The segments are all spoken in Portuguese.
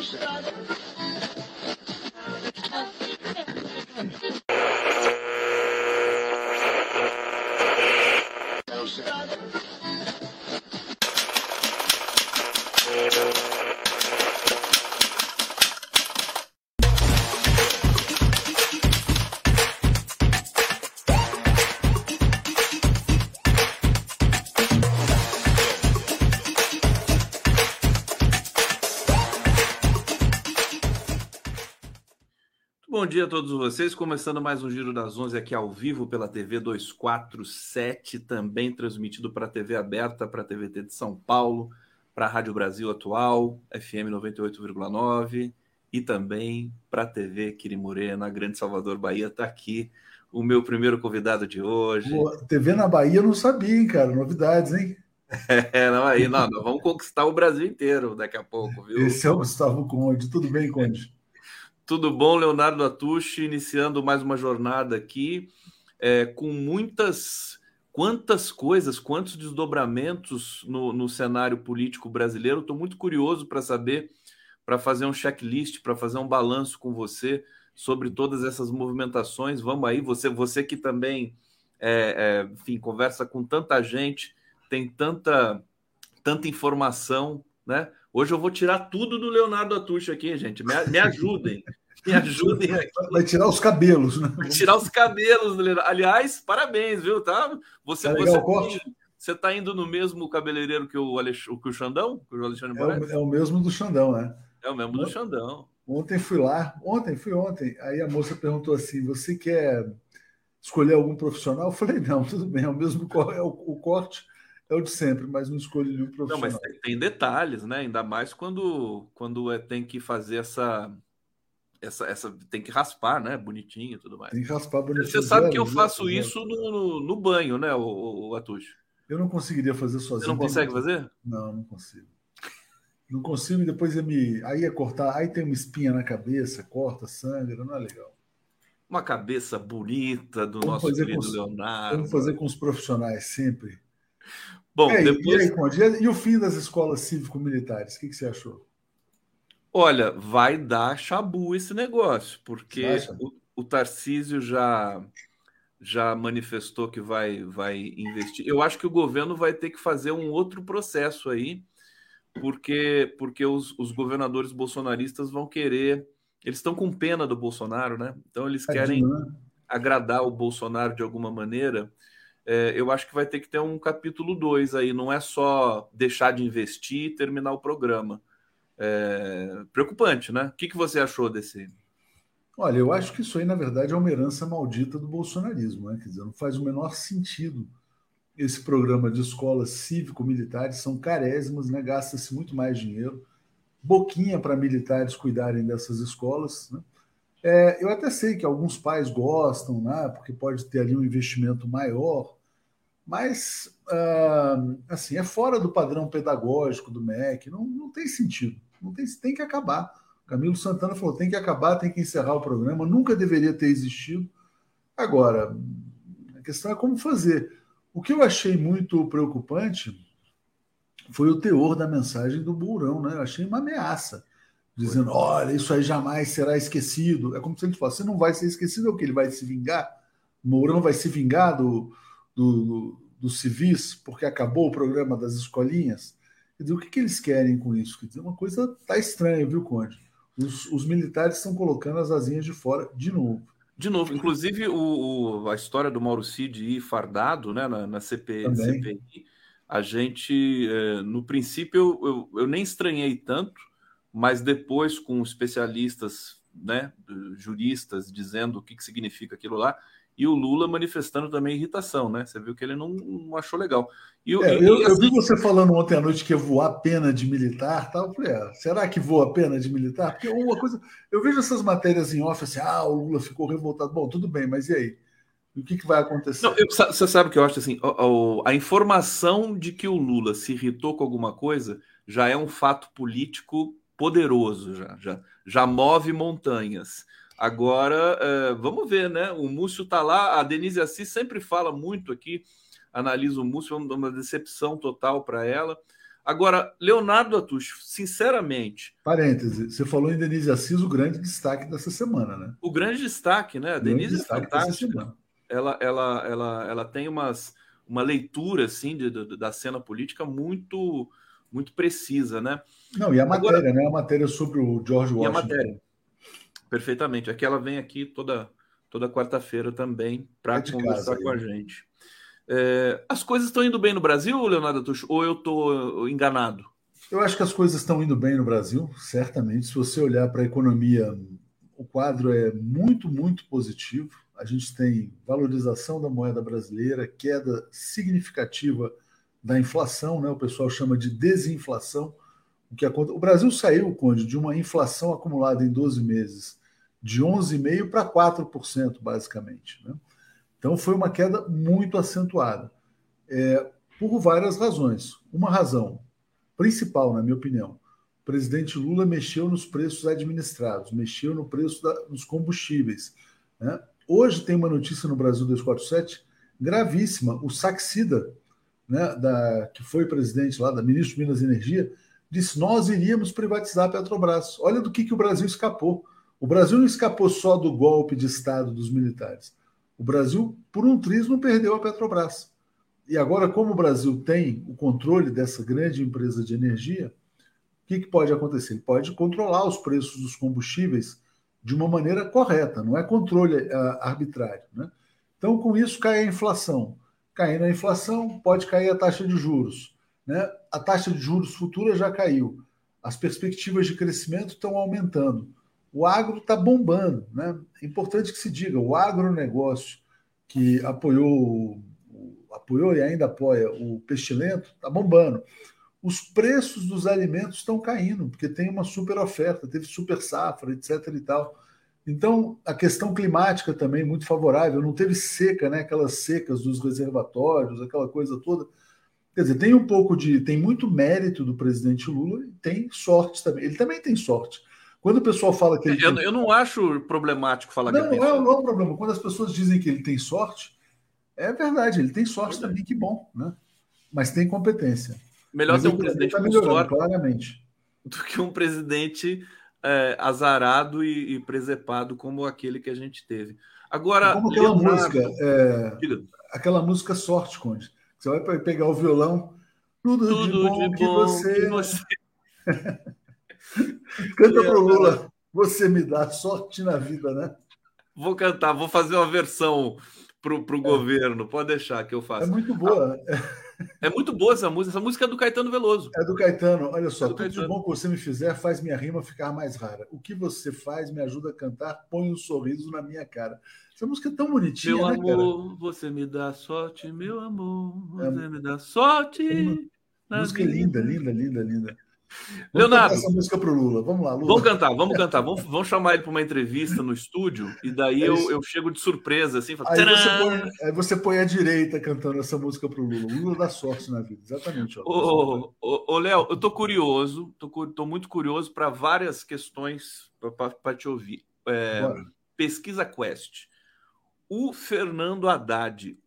Bom dia a todos vocês, começando mais um Giro das Onze aqui ao vivo pela TV 247, também transmitido para a TV aberta, para a TVT de São Paulo, para a Rádio Brasil Atual, FM 98,9 e também para a TV Quirimurena, Grande Salvador Bahia. Está aqui o meu primeiro convidado de hoje. Pô, TV na Bahia eu não sabia, hein, cara? Novidades, hein? É, não, aí, não, nós vamos conquistar o Brasil inteiro daqui a pouco, viu? Esse é o Gustavo Conde. Tudo bem, Conde? Tudo bom, Leonardo Atushi, iniciando mais uma jornada aqui, é, com muitas, quantas coisas, quantos desdobramentos no, no cenário político brasileiro. Estou muito curioso para saber, para fazer um checklist, para fazer um balanço com você sobre todas essas movimentações. Vamos aí, você, você que também, é, é, enfim, conversa com tanta gente, tem tanta, tanta informação, né? Hoje eu vou tirar tudo do Leonardo Atucho aqui, gente. Me, me ajudem. Me ajudem aqui. Vai tirar os cabelos, né? Vai tirar os cabelos, aliás, parabéns, viu? Tá? Você, tá você, tá, você tá indo no mesmo cabeleireiro que o, Alex, que o Xandão? Que o Alexandre é, o, é o mesmo do Xandão, né? É o mesmo do Xandão. Ontem fui lá, ontem, fui ontem. Aí a moça perguntou assim: você quer escolher algum profissional? Eu falei, não, tudo bem, é o mesmo é o, o corte é o de sempre, mas não escolhi nenhum profissional. Não, mas tem, tem detalhes, né? Ainda mais quando, quando é, tem que fazer essa essa, essa tem que raspar, né? Bonitinho e tudo mais. Tem que raspar bonitinho. Você sabe que eu faço isso no, no, no, banho, né, o, o Atucho? Eu não conseguiria fazer sozinho. Você não consegue fazer? Não, não consigo. Não consigo, e depois ia me. Aí ia cortar, aí tem uma espinha na cabeça, corta, sangra, não é legal. Uma cabeça bonita do vamos nosso querido Leonardo. Vamos fazer com os profissionais sempre. Bom, é, depois. E, aí, e, o fim das escolas cívico-militares? O que, que você achou? Olha, vai dar chabu esse negócio, porque o, o Tarcísio já já manifestou que vai, vai investir. Eu acho que o governo vai ter que fazer um outro processo aí, porque, porque os, os governadores bolsonaristas vão querer. Eles estão com pena do Bolsonaro, né? Então eles querem né? agradar o Bolsonaro de alguma maneira. É, eu acho que vai ter que ter um capítulo 2 aí, não é só deixar de investir e terminar o programa é, preocupante, né? O que, que você achou desse? Olha, eu acho que isso aí, na verdade, é uma herança maldita do bolsonarismo, né? Quer dizer, não faz o menor sentido esse programa de escolas cívico-militares, são carésimas, né? Gasta-se muito mais dinheiro, boquinha para militares cuidarem dessas escolas, né? É, eu até sei que alguns pais gostam, né? Porque pode ter ali um investimento maior, mas uh, assim é fora do padrão pedagógico do MEC, não, não tem sentido. Não tem, tem que acabar. Camilo Santana falou: tem que acabar, tem que encerrar o programa, nunca deveria ter existido. Agora, a questão é como fazer. O que eu achei muito preocupante foi o teor da mensagem do Mourão, né? Eu achei uma ameaça, dizendo: olha, isso aí jamais será esquecido. É como se ele falasse: você não vai ser esquecido, é o que? Ele vai se vingar? Mourão vai se vingar do, do, do, dos civis porque acabou o programa das escolinhas? Quer dizer, o que, que eles querem com isso? Quer dizer, uma coisa tá estranha, viu, Conde? Os, os militares estão colocando as asinhas de fora de novo. De novo, inclusive o, o, a história do Mauro Cid ir fardado né, na, na CP, CPI, a gente, é, no princípio, eu, eu, eu, nem estranhei tanto, mas depois, com especialistas, né, juristas, dizendo o que, que significa aquilo lá, e o Lula manifestando também irritação, né? Você viu que ele não, não achou legal. E, é, e, eu, assim... eu, vi você falando ontem à noite que ia voar pena de militar, tal. Eu falei, é, será que voa pena de militar? Porque uma coisa, eu vejo essas matérias em off assim, ah, o Lula ficou revoltado. Bom, tudo bem, mas e aí? O que, que vai acontecer? Não, eu, você sabe que eu acho assim, a, a informação de que o Lula se irritou com alguma coisa já é um fato político poderoso, já, já, já move montanhas. Agora, é, vamos ver, né? O Múcio está lá, a Denise Assis sempre fala muito aqui, analisa o Múcio, uma decepção total para ela. Agora, Leonardo Atucho, sinceramente. Parêntese, você falou em Denise Assis, o grande destaque dessa semana, né? O grande destaque, né? A Denise é fantástica. Ela, ela, ela, ela tem umas, uma leitura assim, de, de, da cena política muito muito precisa, né? Não, e a matéria, Agora, né? A matéria sobre o George Washington. E a matéria. Perfeitamente. Aqui ela vem aqui toda, toda quarta-feira também para é conversar com a gente. É, as coisas estão indo bem no Brasil, Leonardo Tuxo, ou eu estou enganado? Eu acho que as coisas estão indo bem no Brasil, certamente. Se você olhar para a economia, o quadro é muito, muito positivo. A gente tem valorização da moeda brasileira, queda significativa da inflação, né? o pessoal chama de desinflação. O, que o Brasil saiu, Conde, de uma inflação acumulada em 12 meses de 11,5% para 4%, basicamente. Né? Então foi uma queda muito acentuada, é, por várias razões. Uma razão principal, na minha opinião, o presidente Lula mexeu nos preços administrados, mexeu no preço da, dos combustíveis. Né? Hoje tem uma notícia no Brasil 247 gravíssima. O Saxida, né, da, que foi presidente lá, da ministro de Minas e Energia, disse: nós iríamos privatizar a Petrobras. Olha do que, que o Brasil escapou. O Brasil não escapou só do golpe de Estado dos militares. O Brasil, por um triz, não perdeu a Petrobras. E agora, como o Brasil tem o controle dessa grande empresa de energia, o que, que pode acontecer? Ele pode controlar os preços dos combustíveis de uma maneira correta, não é controle uh, arbitrário. Né? Então, com isso, cai a inflação. Caindo a inflação, pode cair a taxa de juros. Né? A taxa de juros futura já caiu. As perspectivas de crescimento estão aumentando o agro está bombando. Né? É importante que se diga, o agronegócio que apoiou, apoiou e ainda apoia o pestilento está bombando. Os preços dos alimentos estão caindo, porque tem uma super oferta, teve super safra, etc. e tal. Então, a questão climática também muito favorável, não teve seca, né? aquelas secas dos reservatórios, aquela coisa toda. Quer dizer, tem um pouco de. tem muito mérito do presidente Lula e tem sorte também. Ele também tem sorte. Quando o pessoal fala que ele. Eu, tem... eu não acho problemático falar não, que ele tem não, sorte. Não, é um problema. Quando as pessoas dizem que ele tem sorte, é verdade, ele tem sorte é. também, que bom, né? Mas tem competência. Melhor Mas ter um presidente tá com sorte claramente. do que um presidente é, azarado e, e, presepado como aquele que a gente teve. Agora. Como aquela Leonardo... música. É... Aquela música Sorte, Conde. Você vai pegar o violão. Tudo, Tudo de bom, de bom que você. Que você... Canta pro Lula. Você me dá sorte na vida, né? Vou cantar, vou fazer uma versão pro, pro é. governo. Pode deixar que eu faça. É muito boa. É muito boa essa música. Essa música é do Caetano Veloso. É do Caetano. Olha só, é tudo Caetano. de bom que você me fizer faz minha rima ficar mais rara. O que você faz me ajuda a cantar, põe um sorriso na minha cara. Essa música é tão bonitinha, meu né, amor, cara? você me dá sorte, meu amor, é você é, me dá sorte. Uma... Música vida. linda, linda, linda, linda. Leonardo. essa música para o Lula. Vamos lá, Lula. Vamos cantar, vamos cantar. Vamos, vamos chamar ele para uma entrevista no estúdio e daí é eu, eu chego de surpresa, assim. Falo, aí, você põe, aí você põe a direita cantando essa música para o Lula. Lula dá sorte na vida, exatamente. Ó, ô, ô, ô, Léo, eu tô curioso, tô, tô muito curioso para várias questões para te ouvir. É, pesquisa Quest. O Fernando Haddad,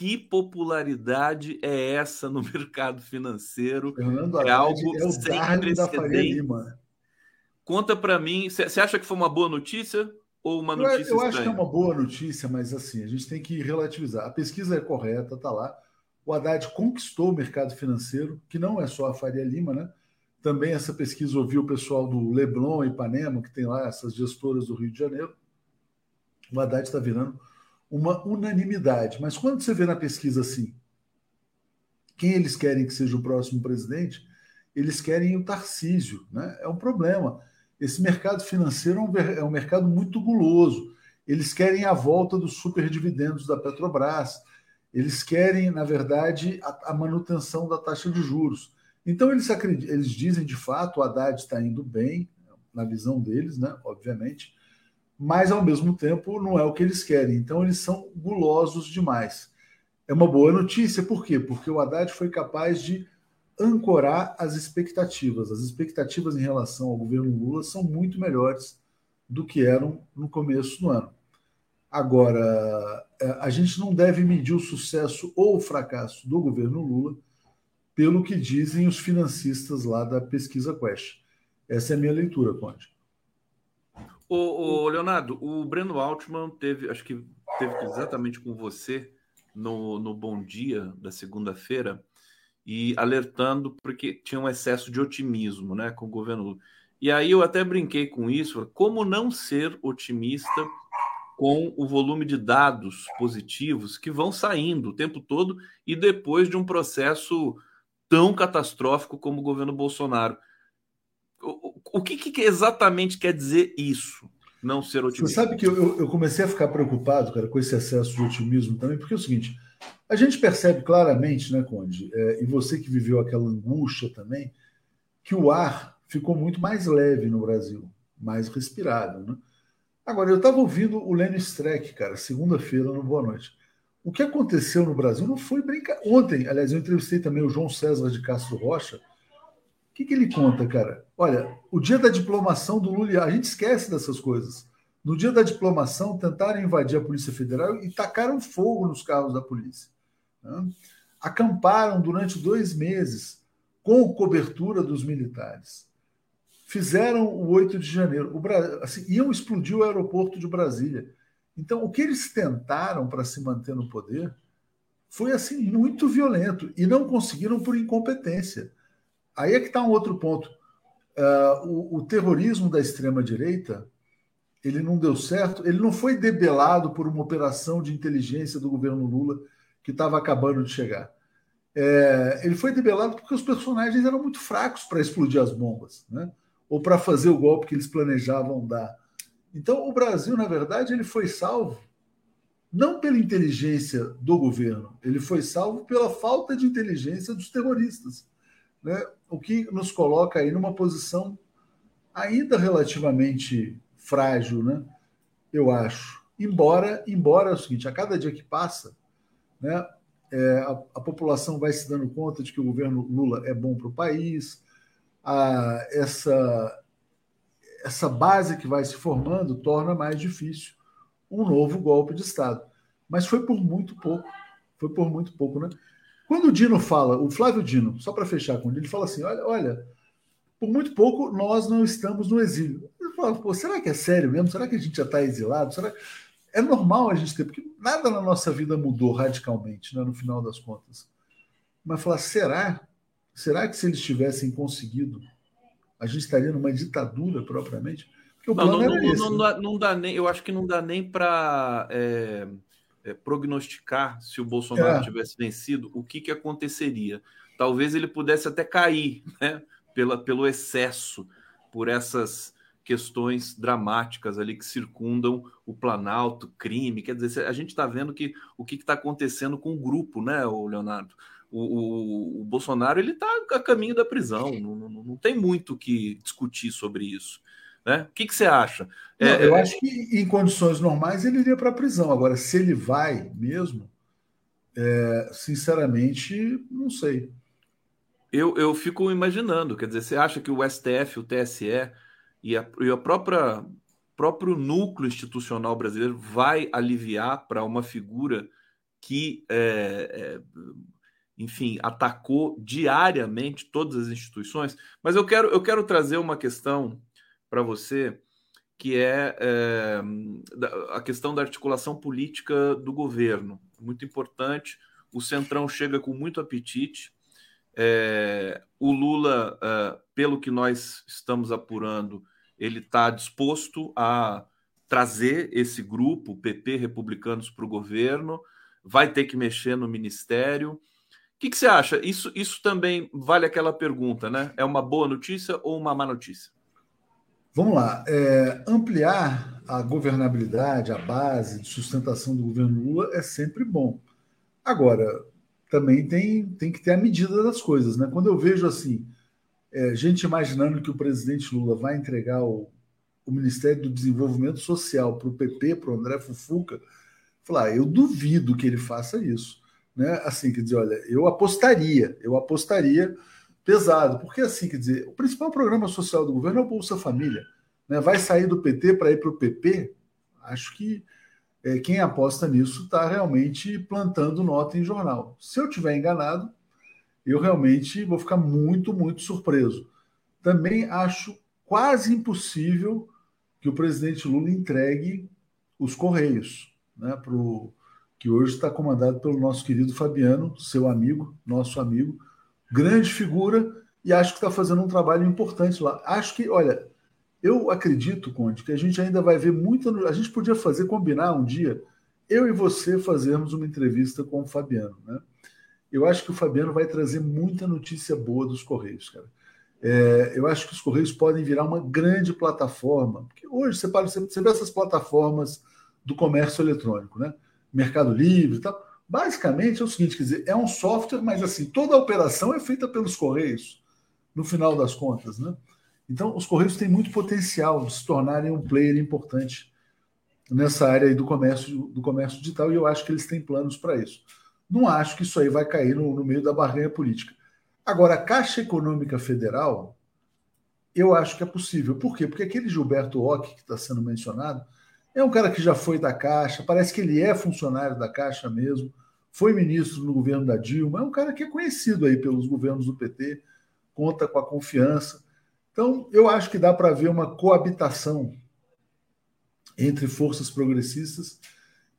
que popularidade é essa no mercado financeiro? Fernando é algo é sem precedente. Conta para mim, você acha que foi uma boa notícia ou uma notícia Eu, eu acho que é uma boa notícia, mas assim, a gente tem que relativizar. A pesquisa é correta, tá lá. O Haddad conquistou o mercado financeiro, que não é só a Faria Lima, né? Também essa pesquisa ouviu o pessoal do Leblon e Ipanema, que tem lá essas gestoras do Rio de Janeiro. O Haddad está virando uma unanimidade. Mas quando você vê na pesquisa assim, quem eles querem que seja o próximo presidente, eles querem o Tarcísio. Né? É um problema. Esse mercado financeiro é um, é um mercado muito guloso. Eles querem a volta dos superdividendos da Petrobras. Eles querem, na verdade, a, a manutenção da taxa de juros. Então, eles, eles dizem, de fato, o Haddad está indo bem, na visão deles, né? obviamente, mas ao mesmo tempo não é o que eles querem. Então eles são gulosos demais. É uma boa notícia, por quê? Porque o Haddad foi capaz de ancorar as expectativas. As expectativas em relação ao governo Lula são muito melhores do que eram no começo do ano. Agora, é, a gente não deve medir o sucesso ou o fracasso do governo Lula pelo que dizem os financistas lá da pesquisa Quest. Essa é a minha leitura, Conde. O, o Leonardo, o Breno Altman teve, acho que teve exatamente com você no, no Bom Dia da segunda-feira e alertando porque tinha um excesso de otimismo né, com o governo E aí eu até brinquei com isso, como não ser otimista com o volume de dados positivos que vão saindo o tempo todo e depois de um processo tão catastrófico como o governo Bolsonaro. O, que, que, exatamente quer dizer isso? Não ser otimista. Você sabe que eu, eu, comecei a ficar preocupado, cara, com esse excesso de otimismo também, porque é o seguinte: a gente percebe claramente, né, Conde, é, e você que viveu aquela angústia também, que o ar ficou muito mais leve no Brasil, mais respirável, né? Agora, eu estava ouvindo o Lênin Streck, cara, segunda-feira no Boa Noite. O que aconteceu no Brasil não foi brincadeira. Ontem, aliás, eu entrevistei também o João César de Castro Rocha. Que, que ele conta, cara? Olha, o dia da diplomação do Lula, a gente esquece dessas coisas. No dia da diplomação, tentaram invadir a Polícia Federal e tacaram fogo nos carros da polícia. Né? Acamparam durante dois meses com cobertura dos militares fizeram o 8 de janeiro. O, assim, iam explodir o aeroporto de Brasília. Então, o que eles tentaram para se manter no poder foi assim muito violento e não conseguiram por incompetência. Aí é que está um outro ponto. Uh, o, o, terrorismo da extrema direita ele não deu certo. Ele não foi debelado por uma operação de inteligência do governo Lula que estava acabando de chegar. É, ele foi debelado porque os personagens eram muito fracos para explodir as bombas, né? ou para fazer o golpe que eles planejavam dar. Então, o Brasil, na verdade, ele foi salvo não pela inteligência do governo, ele foi salvo pela falta de inteligência dos terroristas, né? O que nos coloca aí numa posição ainda relativamente frágil, né? Eu acho. Embora, embora é o seguinte, a cada dia que passa, né, é, a, a população vai se dando conta de que o governo Lula é bom para o país, a, essa, essa base que vai se formando torna mais difícil um novo golpe de Estado. Mas foi por muito pouco. Foi por muito pouco, né? Quando o Dino fala, o Flávio Dino, só para fechar com ele, ele fala assim: olha, olha, por muito pouco nós não estamos no exílio. Ele fala, pô, será que é sério mesmo? Será que a gente já está exilado? Será é normal a gente ter, porque nada na nossa vida mudou radicalmente, né, no final das contas. Mas falar, será? Será que se eles tivessem conseguido, a gente estaria numa ditadura propriamente? Porque o não, plano não, era não, esse, não, né? dá, não dá nem, eu acho que não dá nem para é, é, prognosticar se o Bolsonaro é. tivesse vencido o que, que aconteceria. Talvez ele pudesse até cair, né? Pela, pelo excesso, por essas questões dramáticas ali que circundam o Planalto, crime. Quer dizer, a gente está vendo que o que está acontecendo com o grupo, né, o Leonardo? o, o, o Bolsonaro ele está a caminho da prisão, não, não, não tem muito o que discutir sobre isso. Né? O que, que você acha? Não, é, eu é... acho que em condições normais ele iria para a prisão. Agora, se ele vai mesmo, é, sinceramente, não sei. Eu, eu fico imaginando, quer dizer, você acha que o STF, o TSE e a, e a própria próprio núcleo institucional brasileiro vai aliviar para uma figura que é, é, enfim, atacou diariamente todas as instituições. Mas eu quero, eu quero trazer uma questão para você, que é, é, a questão da articulação política do governo. Muito importante. O Centrão chega com muito apetite. É, o Lula, é, pelo que nós estamos apurando, ele está disposto a trazer esse grupo, PP Republicanos, para o governo, vai ter que mexer no ministério que, que você acha? Isso, isso também vale aquela pergunta, né? É uma boa notícia ou uma má notícia? Vamos lá. É, ampliar a governabilidade, a base de sustentação do governo Lula é sempre bom. Agora, também tem, tem que ter a medida das coisas, né? Quando eu vejo assim, é, gente imaginando que o presidente Lula vai entregar o, o Ministério do Desenvolvimento Social para o PP, para o André Fufuca, falar, ah, eu duvido que ele faça isso né? Assim, quer dizer, olha, eu apostaria, eu apostaria pesado, porque assim, quer dizer, o principal programa social do governo é o Bolsa Família, né? Vai sair do PT para ir para o PP? Acho que é, quem aposta nisso está realmente plantando nota em jornal. Se eu tiver enganado, eu realmente vou ficar muito, muito surpreso. Também acho quase impossível que o presidente Lula entregue os Correios, né, pro, que hoje está comandado pelo nosso querido Fabiano, seu amigo, nosso amigo, grande figura, e acho que está fazendo um trabalho importante lá. Acho que, olha, eu acredito, Conde, que a gente ainda vai ver muita. A gente podia fazer, combinar um dia, eu e você fazermos uma entrevista com o Fabiano, né? Eu acho que o Fabiano vai trazer muita notícia boa dos Correios, cara. É, eu acho que os Correios podem virar uma grande plataforma. Porque hoje você, para, você vê essas plataformas do comércio eletrônico, né? Mercado Livre e tal. Basicamente é o seguinte: quer dizer, é um software, mas assim, toda a operação é feita pelos Correios, no final das contas, né? Então, os Correios têm muito potencial de se tornarem um player importante nessa área do comércio, do comércio digital, e eu acho que eles têm planos para isso. Não acho que isso aí vai cair no, no meio da barganha política. Agora, a Caixa Econômica Federal, eu acho que é possível. Por quê? Porque aquele Gilberto Ock que está sendo mencionado é um cara que já foi da Caixa, parece que ele é funcionário da Caixa mesmo, foi ministro no governo da Dilma, é um cara que é conhecido aí pelos governos do PT, conta com a confiança. Então, eu acho que dá para ver uma coabitação entre forças progressistas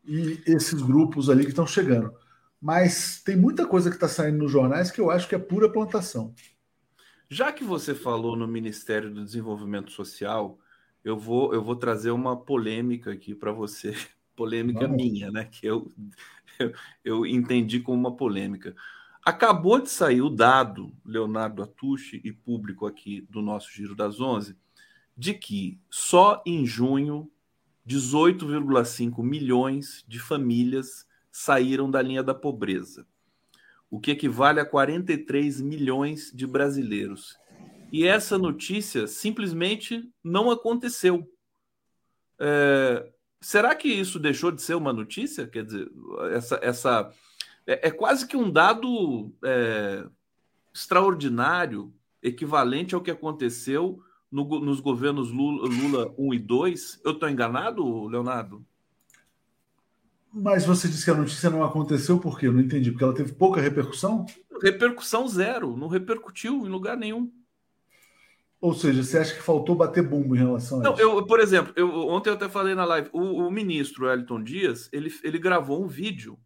e esses grupos ali que estão chegando mas tem muita coisa que está saindo nos jornais que eu acho que é pura plantação. Já que você falou no Ministério do Desenvolvimento Social, eu vou, eu vou trazer uma polêmica aqui para você, polêmica Vamos. minha, né? Que eu, eu, entendi como uma polêmica. Acabou de sair o dado, Leonardo Atushi, e público aqui do nosso Giro das Onze, de que só em junho 18,5 milhões de famílias saíram da linha da pobreza, o que equivale a 43 milhões de brasileiros. E essa notícia simplesmente não aconteceu. É, será que isso deixou de ser uma notícia? Quer dizer, essa, essa é, é quase que um dado é, extraordinário, equivalente ao que aconteceu no, nos governos Lula, Lula 1 e 2. Eu estou enganado, Leonardo? Mas você disse que a notícia não aconteceu por quê? Eu não entendi. Porque ela teve pouca repercussão? Repercussão zero. Não repercutiu em lugar nenhum. Ou seja, você acha que faltou bater bumbo em relação a não, isso? Eu, por exemplo, eu, ontem eu até falei na live, o, o ministro Elton Dias, ele, ele gravou um vídeo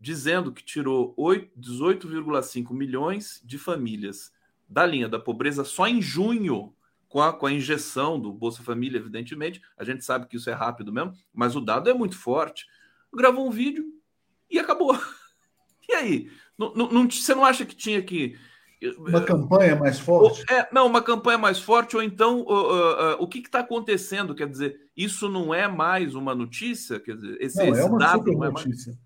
dizendo que tirou 18,5 milhões de famílias da linha da pobreza só em junho, com a, com a injeção do Bolsa Família, evidentemente. A gente sabe que isso é rápido mesmo, mas o dado é muito forte gravou um vídeo e acabou. E aí? Não, não, você não acha que tinha que. Uma campanha mais forte? É, não, uma campanha mais forte, ou então uh, uh, uh, o que está acontecendo? Quer dizer, isso não é mais uma notícia? Quer dizer, esse, não, esse é uma dado super não é notícia. Mais...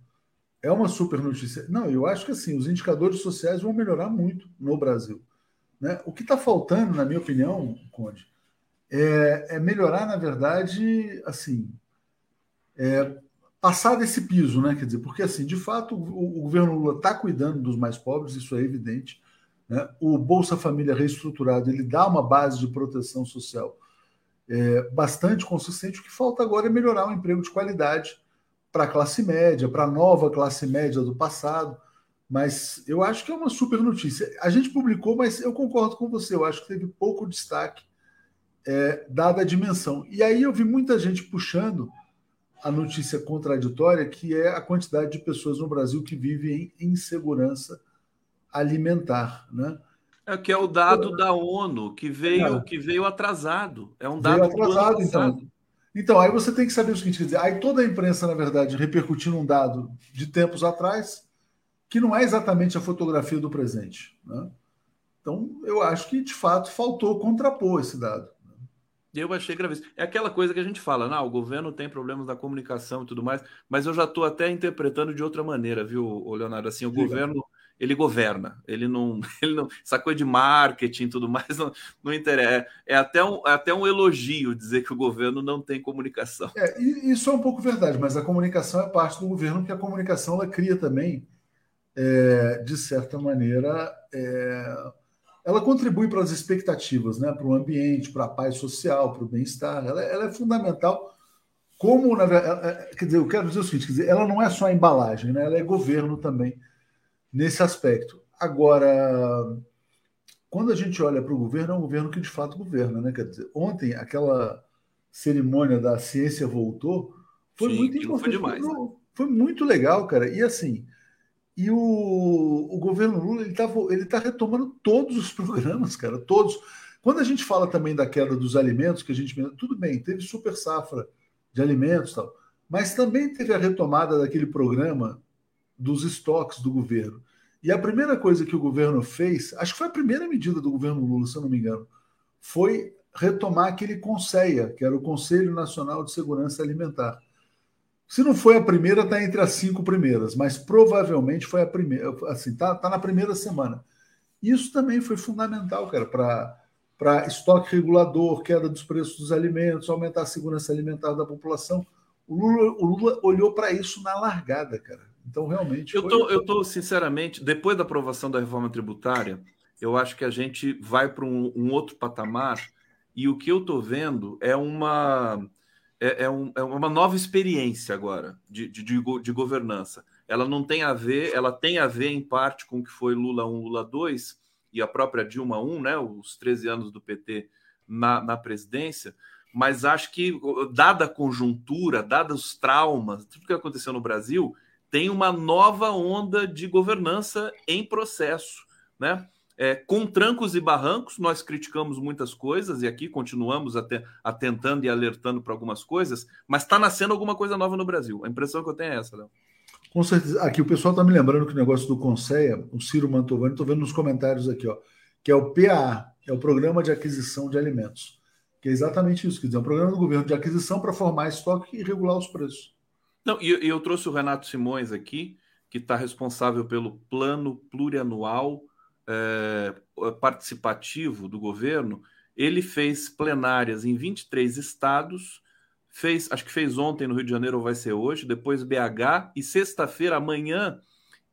É uma super notícia. Não, eu acho que assim, os indicadores sociais vão melhorar muito no Brasil. Né? O que está faltando, na minha opinião, Conde, é, é melhorar, na verdade, assim, é, passar desse piso, né? Quer dizer, porque assim, de fato, o, o governo Lula está cuidando dos mais pobres, isso é evidente. Né? O Bolsa Família reestruturado ele dá uma base de proteção social é, bastante consistente. O que falta agora é melhorar o emprego de qualidade para a classe média, para a nova classe média do passado. Mas eu acho que é uma super notícia. A gente publicou, mas eu concordo com você. Eu acho que teve pouco destaque, é, dada a dimensão. E aí eu vi muita gente puxando a notícia contraditória, que é a quantidade de pessoas no Brasil que vivem em insegurança alimentar, né? É que é o dado da ONU que veio é. que veio atrasado. É um dado veio atrasado, então. Então, aí você tem que saber o seguinte, quer dizer, aí toda a imprensa, na verdade, repercutindo um dado de tempos atrás, que não é exatamente a fotografia do presente. Né? Então, eu acho que, de fato, faltou contrapor esse dado. Eu achei gravíssimo. É aquela coisa que a gente fala, não, o governo tem problemas da comunicação e tudo mais, mas eu já estou até interpretando de outra maneira, viu, Leonardo? Assim, o Diga. governo, ele governa, ele não, ele não. Essa coisa de marketing e tudo mais não, não interessa. É, é, até um, é até um elogio dizer que o governo não tem comunicação. É, isso é um pouco verdade, mas a comunicação é parte do governo, porque a comunicação ela cria também, é, de certa maneira, é, ela contribui para as expectativas, né? para o ambiente, para a paz social, para o bem-estar. Ela, ela, é fundamental. Como, na é, quer dizer, eu quero dizer o seguinte: quer dizer, ela não é só a embalagem, né? ela é governo também nesse aspecto. Agora, quando a gente olha para o governo, é um governo que de fato governa, né? Quer dizer, ontem aquela cerimônia da ciência voltou foi Sim, muito importante. Foi, demais, foi, né? foi muito legal, cara. E assim, e o, o governo Lula ele está ele tá retomando todos os programas, cara, todos. Quando a gente fala também da queda dos alimentos, que a gente tudo bem, teve super safra de alimentos, tal, mas também teve a retomada daquele programa dos estoques do governo. E a primeira coisa que o governo fez, acho que foi a primeira medida do governo Lula, se eu não me engano, foi retomar aquele CONSEA, que era o Conselho Nacional de Segurança Alimentar. Se não foi a primeira, está entre as cinco primeiras, mas provavelmente foi a primeira, assim, está tá na primeira semana. Isso também foi fundamental, cara, para estoque regulador, queda dos preços dos alimentos, aumentar a segurança alimentar da população. O Lula, o Lula olhou para isso na largada, cara. Então, realmente. Eu tô, eu tô, sinceramente, depois da aprovação da reforma tributária, eu acho que a gente vai para um, um, outro patamar, e o que eu estou vendo é uma. É, é, um, é, uma nova experiência agora de, de, de, governança. Ela não tem a ver, ela tem a ver em parte com o que foi Lula 1, Lula 2 e a própria Dilma 1, né, os 13 anos do PT na, na presidência, mas acho que, dada a conjuntura, dados os traumas, tudo que aconteceu no Brasil, tem uma nova onda de governança em processo, né? É, com trancos e barrancos, nós criticamos muitas coisas e aqui continuamos até atentando e alertando para algumas coisas, mas está nascendo alguma coisa nova no Brasil. A impressão que eu tenho é essa, Léo. Com certeza. Aqui o pessoal está me lembrando que o negócio do Conceia, o Ciro Mantovani, estou vendo nos comentários aqui, ó, que é o PAA, é o Programa de Aquisição de Alimentos, que é exatamente isso, quer dizer, é um programa do governo de aquisição para formar estoque e regular os preços. Não, e eu, eu trouxe o Renato Simões aqui, que está responsável pelo plano plurianual é, participativo do governo. Ele fez plenárias em 23 estados, fez, acho que fez ontem no Rio de Janeiro, ou vai ser hoje, depois BH, e sexta-feira, amanhã,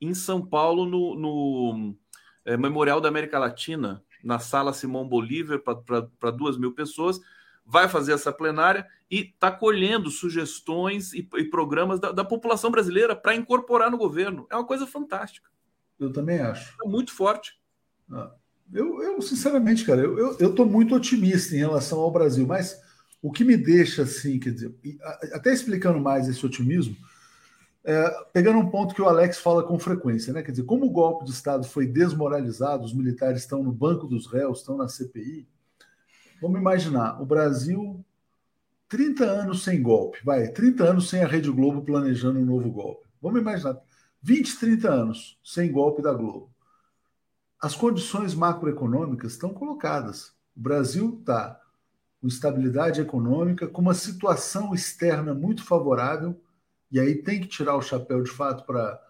em São Paulo, no, no é, Memorial da América Latina, na sala Simão Bolívar, para duas mil pessoas vai fazer essa plenária e está colhendo sugestões e, e programas da, da, população brasileira para incorporar no governo. É uma coisa fantástica. Eu também acho. É muito forte. Ah, eu, eu, sinceramente, cara, eu estou muito otimista em relação ao Brasil, mas o que me deixa assim, quer dizer, até explicando mais esse otimismo, é, pegando um ponto que o Alex fala com frequência, né? Quer dizer, como o golpe de Estado foi desmoralizado, os militares estão no banco dos réus, estão na CPI, Vamos imaginar, o Brasil, 30 anos sem golpe, vai, 30 anos sem a Rede Globo planejando um novo golpe. Vamos imaginar, 20, 30 anos sem golpe da Globo. As condições macroeconômicas estão colocadas. O Brasil está com estabilidade econômica, com uma situação externa muito favorável, e aí tem que tirar o chapéu de fato para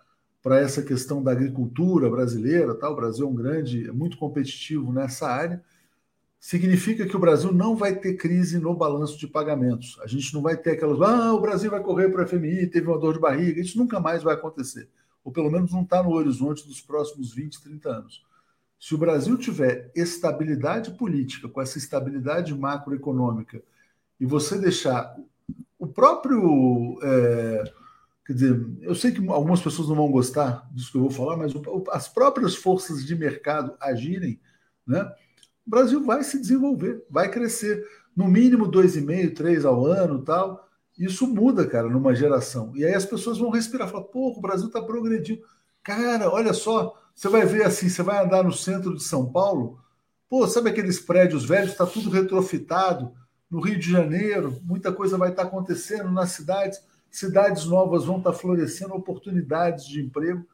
para essa questão da agricultura brasileira, tá? O Brasil é um grande, é muito competitivo nessa área significa que o Brasil não vai ter crise no balanço de pagamentos. A gente não vai ter aquelas, ah, o Brasil vai correr para o FMI, teve uma dor de barriga. Isso nunca mais vai acontecer. Ou pelo menos não está no horizonte dos próximos 20, 30 anos. Se o Brasil tiver estabilidade política, com essa estabilidade macroeconômica, e você deixar o próprio. É, quer dizer, eu sei que algumas pessoas não vão gostar disso que eu vou falar, mas as próprias forças de mercado agirem, né? O Brasil vai se desenvolver, vai crescer. No mínimo 2,5, 3 ao ano tal. Isso muda, cara, numa geração. E aí as pessoas vão respirar, falar, pô, o Brasil está progredindo. Cara, olha só, você vai ver assim, você vai andar no centro de São Paulo, pô, sabe aqueles prédios velhos, está tudo retrofitado. No Rio de Janeiro, muita coisa vai estar tá acontecendo nas cidades, cidades novas vão estar tá florescendo, oportunidades de emprego.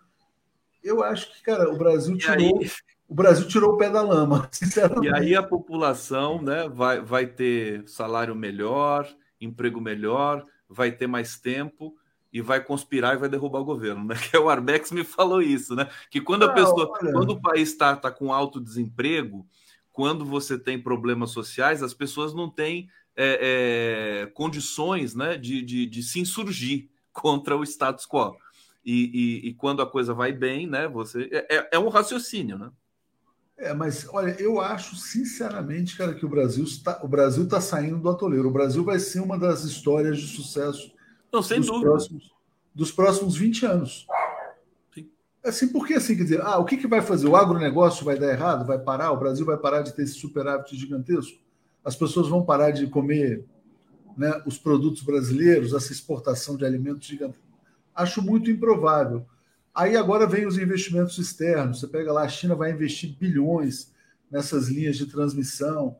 Eu acho que, cara, o Brasil tirou. Aí o Brasil tirou o pé da lama, sinceramente. E aí a população né, vai, vai ter salário melhor, emprego melhor, vai ter mais tempo e vai conspirar e vai derrubar o governo, né? Que é o Arbex me falou isso, né? Que quando a pessoa, olha... quando o país está tá com alto desemprego, quando você tem problemas sociais, as pessoas não têm é, é, condições né, de, de, de, se insurgir contra o status quo. E, e, e, quando a coisa vai bem, né? Você é, é, é um raciocínio, né? É, mas olha, eu acho sinceramente, cara, que o Brasil está, o Brasil está saindo do atoleiro. O Brasil vai ser uma das histórias de sucesso Não, sem dos, dúvida. próximos, dos próximos 20 anos. Sim. assim, porque assim, quer dizer, ah, o que, que vai fazer? O agronegócio vai dar errado? Vai parar? O Brasil vai parar de ter esse superávit gigantesco? As pessoas vão parar de comer né, os produtos brasileiros, essa exportação de alimentos gigantescos? Acho muito improvável. Aí agora vem os investimentos externos. Você pega lá, a China vai investir bilhões nessas linhas de transmissão.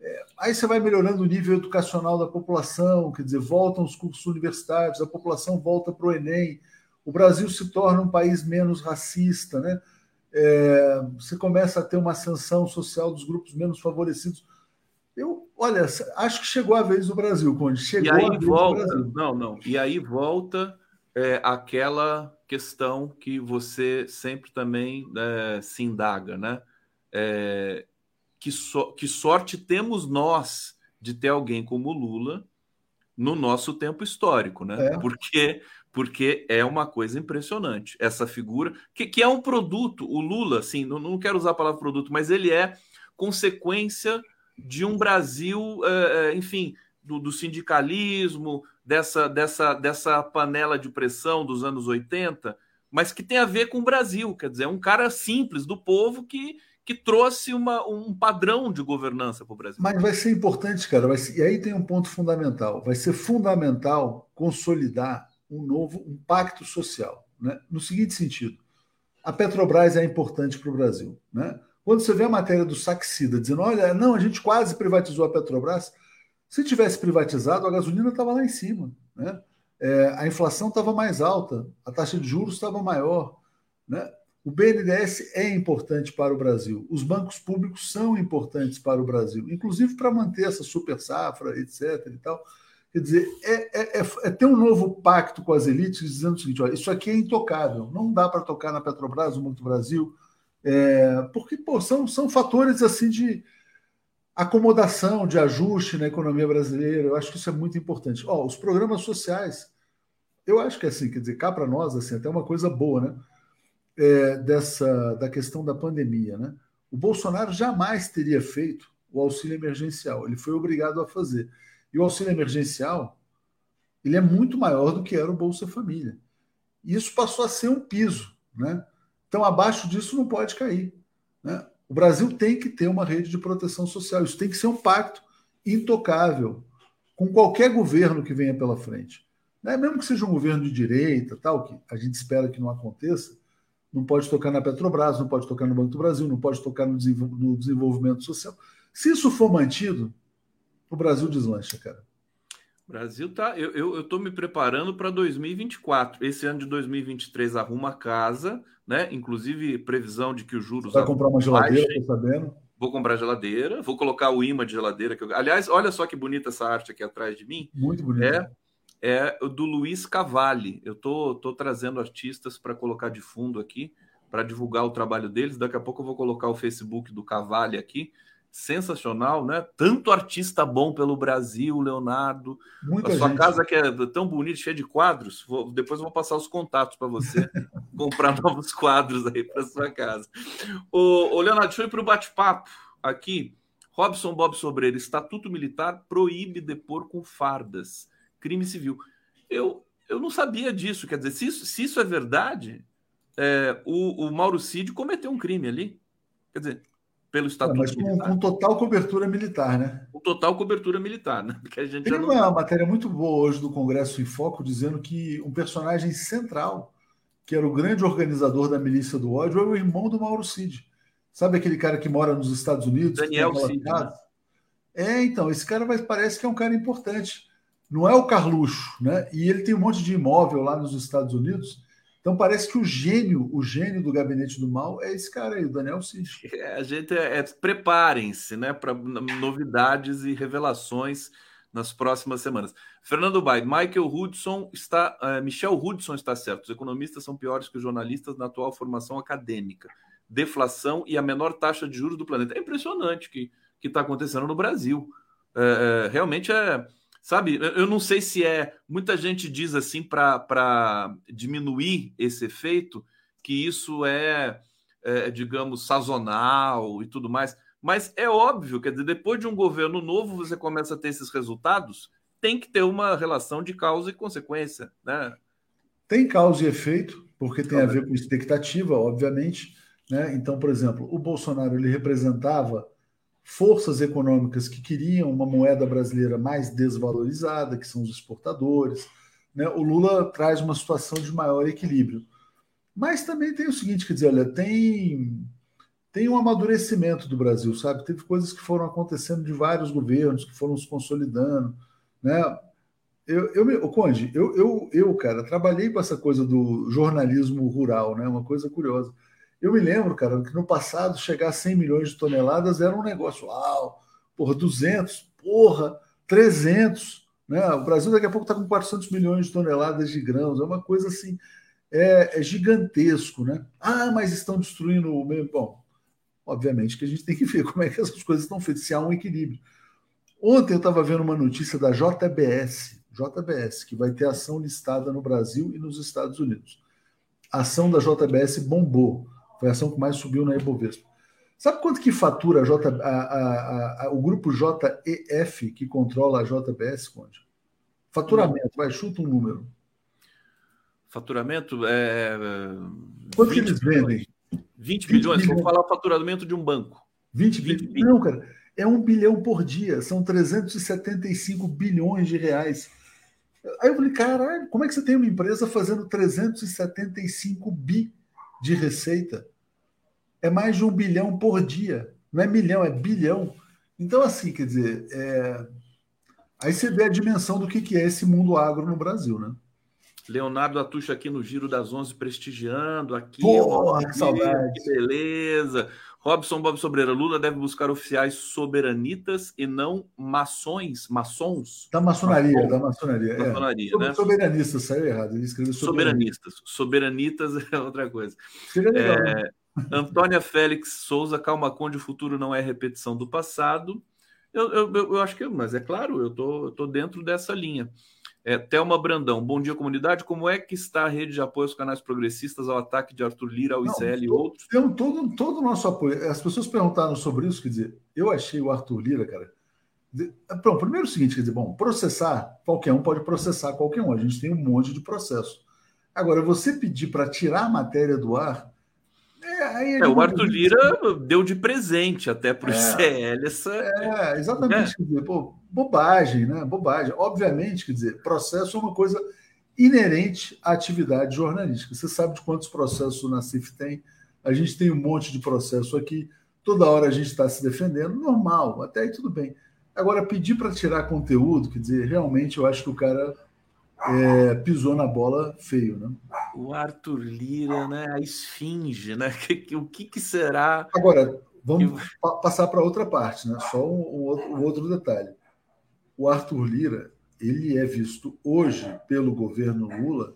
É, aí você vai melhorando o nível educacional da população, quer dizer, voltam os cursos universitários, a população volta para o Enem, o Brasil se torna um país menos racista, né? É, você começa a ter uma ascensão social dos grupos menos favorecidos. Eu, olha, acho que chegou a vez do Brasil, Conde. Chegou e aí volta, não, não. E aí volta é, aquela questão que você sempre também é, se indaga, né? É, que, so, que sorte temos nós de ter alguém como Lula no nosso tempo histórico, né? É. Porque porque é uma coisa impressionante essa figura que, que é um produto. O Lula, assim, não, não quero usar a palavra produto, mas ele é consequência de um Brasil, é, enfim, do, do, sindicalismo, dessa, dessa, dessa panela de pressão dos anos 80, mas que tem a ver com o Brasil. Quer dizer, é um cara simples do povo que, que trouxe uma, um padrão de governança para o Brasil. Mas vai ser importante, cara. Ser, e aí tem um ponto fundamental. Vai ser fundamental consolidar um novo um pacto social. Né? No seguinte sentido, a Petrobras é importante para o Brasil. Né? Quando você vê a matéria do Saxida dizendo, olha, não, a gente quase privatizou a Petrobras, se tivesse privatizado, a gasolina estava lá em cima. Né? É, a inflação estava mais alta, a taxa de juros estava maior. Né? O BNDES é importante para o Brasil, os bancos públicos são importantes para o Brasil, inclusive para manter essa super safra, etc. E tal. Quer dizer, é, é, é, é, ter um novo pacto com as elites dizendo o seguinte: olha, isso aqui é intocável, não dá para tocar na Petrobras, no Banco do Brasil, é, porque pô, são, são fatores assim de acomodação, de ajuste na economia brasileira. Eu acho que isso é muito importante. Os programas sociais, eu acho que é assim, quer dizer, cá para nós, assim, até uma coisa boa, né? É, dessa da questão da pandemia, né? O Bolsonaro jamais teria feito o auxílio emergencial, ele foi obrigado a fazer. E o auxílio emergencial, ele é muito maior do que era o Bolsa Família. E isso passou a ser um piso, né? Então, abaixo disso não pode cair. Né? O Brasil tem que ter uma rede de proteção social. Isso tem que ser um pacto intocável com qualquer governo que venha pela frente. Né? Mesmo que seja um governo de direita, tal, que a gente espera que não aconteça, não pode tocar na Petrobras, não pode tocar no Banco do Brasil, não pode tocar no desenvolvimento social. Se isso for mantido, o Brasil deslancha, cara. O Brasil tá. Eu estou me preparando para 2024. Esse ano de 2023 arruma casa, né? Inclusive, previsão de que os juros. Você vai comprar uma geladeira, tô sabendo. Vou comprar geladeira, vou colocar o imã de geladeira. Que eu... Aliás, olha só que bonita essa arte aqui atrás de mim. Muito bonita. É, é do Luiz Cavalli. Eu tô, tô trazendo artistas para colocar de fundo aqui, para divulgar o trabalho deles. Daqui a pouco eu vou colocar o Facebook do Cavalli aqui sensacional, né? Tanto artista bom pelo Brasil, Leonardo. Muita a sua gente. casa que é tão bonita, cheia de quadros. Vou, depois eu vou passar os contatos para você comprar novos quadros aí para sua casa. O, o Leonardo, deixa eu ir para o bate-papo aqui. Robson Bob Sobreiro, Estatuto Militar proíbe depor com fardas. Crime civil. Eu, eu não sabia disso. Quer dizer, se isso, se isso é verdade, é, o, o Mauro Cid cometeu um crime ali. Quer dizer, pelo Estatuto mas com, com, total cobertura militar, né? Com total cobertura militar, né? Porque a gente Tem uma não... matéria muito boa hoje do Congresso em Foco dizendo que um personagem central, que era o grande organizador da milícia do ódio, é o irmão do Mauro Cid. Sabe aquele cara que mora nos Estados Unidos? Daniel Cid. Né? É, então, esse cara vai, parece que é um cara importante. Não é o Carluxo, né? E ele tem um monte de imóvel lá nos Estados Unidos então parece que o gênio, o gênio do gabinete do mal é esse cara aí, o Daniel Cid. É, a gente é, é preparem-se, né, para novidades e revelações nas próximas semanas. Fernando Bay, Michael Hudson está, uh, Michel Hudson está certo. Os economistas são piores que os jornalistas na atual formação acadêmica. Deflação e a menor taxa de juros do planeta. É impressionante que que está acontecendo no Brasil. É, realmente é Sabe, eu não sei se é. Muita gente diz assim para diminuir esse efeito, que isso é, é, digamos, sazonal e tudo mais. Mas é óbvio, quer dizer, depois de um governo novo, você começa a ter esses resultados, tem que ter uma relação de causa e consequência, né? Tem causa e efeito, porque tem a ver com expectativa, obviamente. Né? Então, por exemplo, o Bolsonaro ele representava forças econômicas que queriam uma moeda brasileira mais desvalorizada, que são os exportadores. Né? O Lula traz uma situação de maior equilíbrio. Mas também tem o seguinte, quer dizer, olha, tem tem um amadurecimento do Brasil, sabe? Teve coisas que foram acontecendo de vários governos que foram se consolidando, né? Eu, eu, Conde, eu, eu, eu, cara, trabalhei com essa coisa do jornalismo rural, né? Uma coisa curiosa. Eu me lembro, cara, que no passado chegar a 100 milhões de toneladas era um negócio, uau, porra, 200, porra, 300, né? O Brasil daqui a pouco está com 400 milhões de toneladas de grãos, é uma coisa assim, é, é gigantesco, né? Ah, mas estão destruindo o meio. Bom, obviamente que a gente tem que ver como é que essas coisas estão feitas, se há um equilíbrio. Ontem eu estava vendo uma notícia da JBS, JBS, que vai ter ação listada no Brasil e nos Estados Unidos. A ação da JBS bombou. Foi a ação que mais subiu na Ibovespa. Sabe quanto que fatura a J, a, a, a, o grupo JEF, que controla a JBS, Conde? Faturamento, vai, chuta um número. Faturamento é. Quanto que eles vendem? 20 bilhões, vamos falar o faturamento de um banco. 20, 20 bilhões. Não, cara, é um bilhão por dia, são 375 bilhões de reais. Aí eu falei, caralho, como é que você tem uma empresa fazendo 375 bi de receita? É mais de um bilhão por dia. Não é milhão, é bilhão. Então, assim, quer dizer, é... aí você vê a dimensão do que, que é esse mundo agro no Brasil, né? Leonardo Atucha aqui no Giro das Onze prestigiando aqui. Porra, que saudade. Que beleza. Robson Bob Sobreira, Lula deve buscar oficiais soberanitas e não maçons, maçons? Da maçonaria, Maçom. da maçonaria. É. maçonaria né? Soberanistas, saiu errado. Ele escreveu soberanistas. Soberanitas é outra coisa. É, Antônia Félix Souza, Calma Conde, o futuro não é repetição do passado. Eu, eu, eu acho que, mas é claro, eu tô, eu tô dentro dessa linha. É, Thelma Brandão, bom dia, comunidade. Como é que está a rede de apoio aos canais progressistas ao ataque de Arthur Lira, ao ICL e outros? Tem todo, todo o nosso apoio. As pessoas perguntaram sobre isso, quer dizer, eu achei o Arthur Lira, cara. Bom, primeiro é o seguinte, quer dizer, bom, processar, qualquer um pode processar qualquer um, a gente tem um monte de processo. Agora, você pedir para tirar a matéria do ar, é, o Arthur Lira deu de presente até para o é, CL essa. É, exatamente. É. Dizer, pô, bobagem, né? Bobagem. Obviamente, quer dizer, processo é uma coisa inerente à atividade jornalística. Você sabe de quantos processos o Nacif tem? A gente tem um monte de processo aqui, toda hora a gente está se defendendo, normal, até aí tudo bem. Agora, pedir para tirar conteúdo, quer dizer, realmente eu acho que o cara é, pisou na bola feio, né? O Arthur Lira, né? A esfinge, né? O que, que será? Agora, vamos passar para outra parte, né? Só um, outro, um outro detalhe. O Arthur Lira, ele é visto hoje pelo governo Lula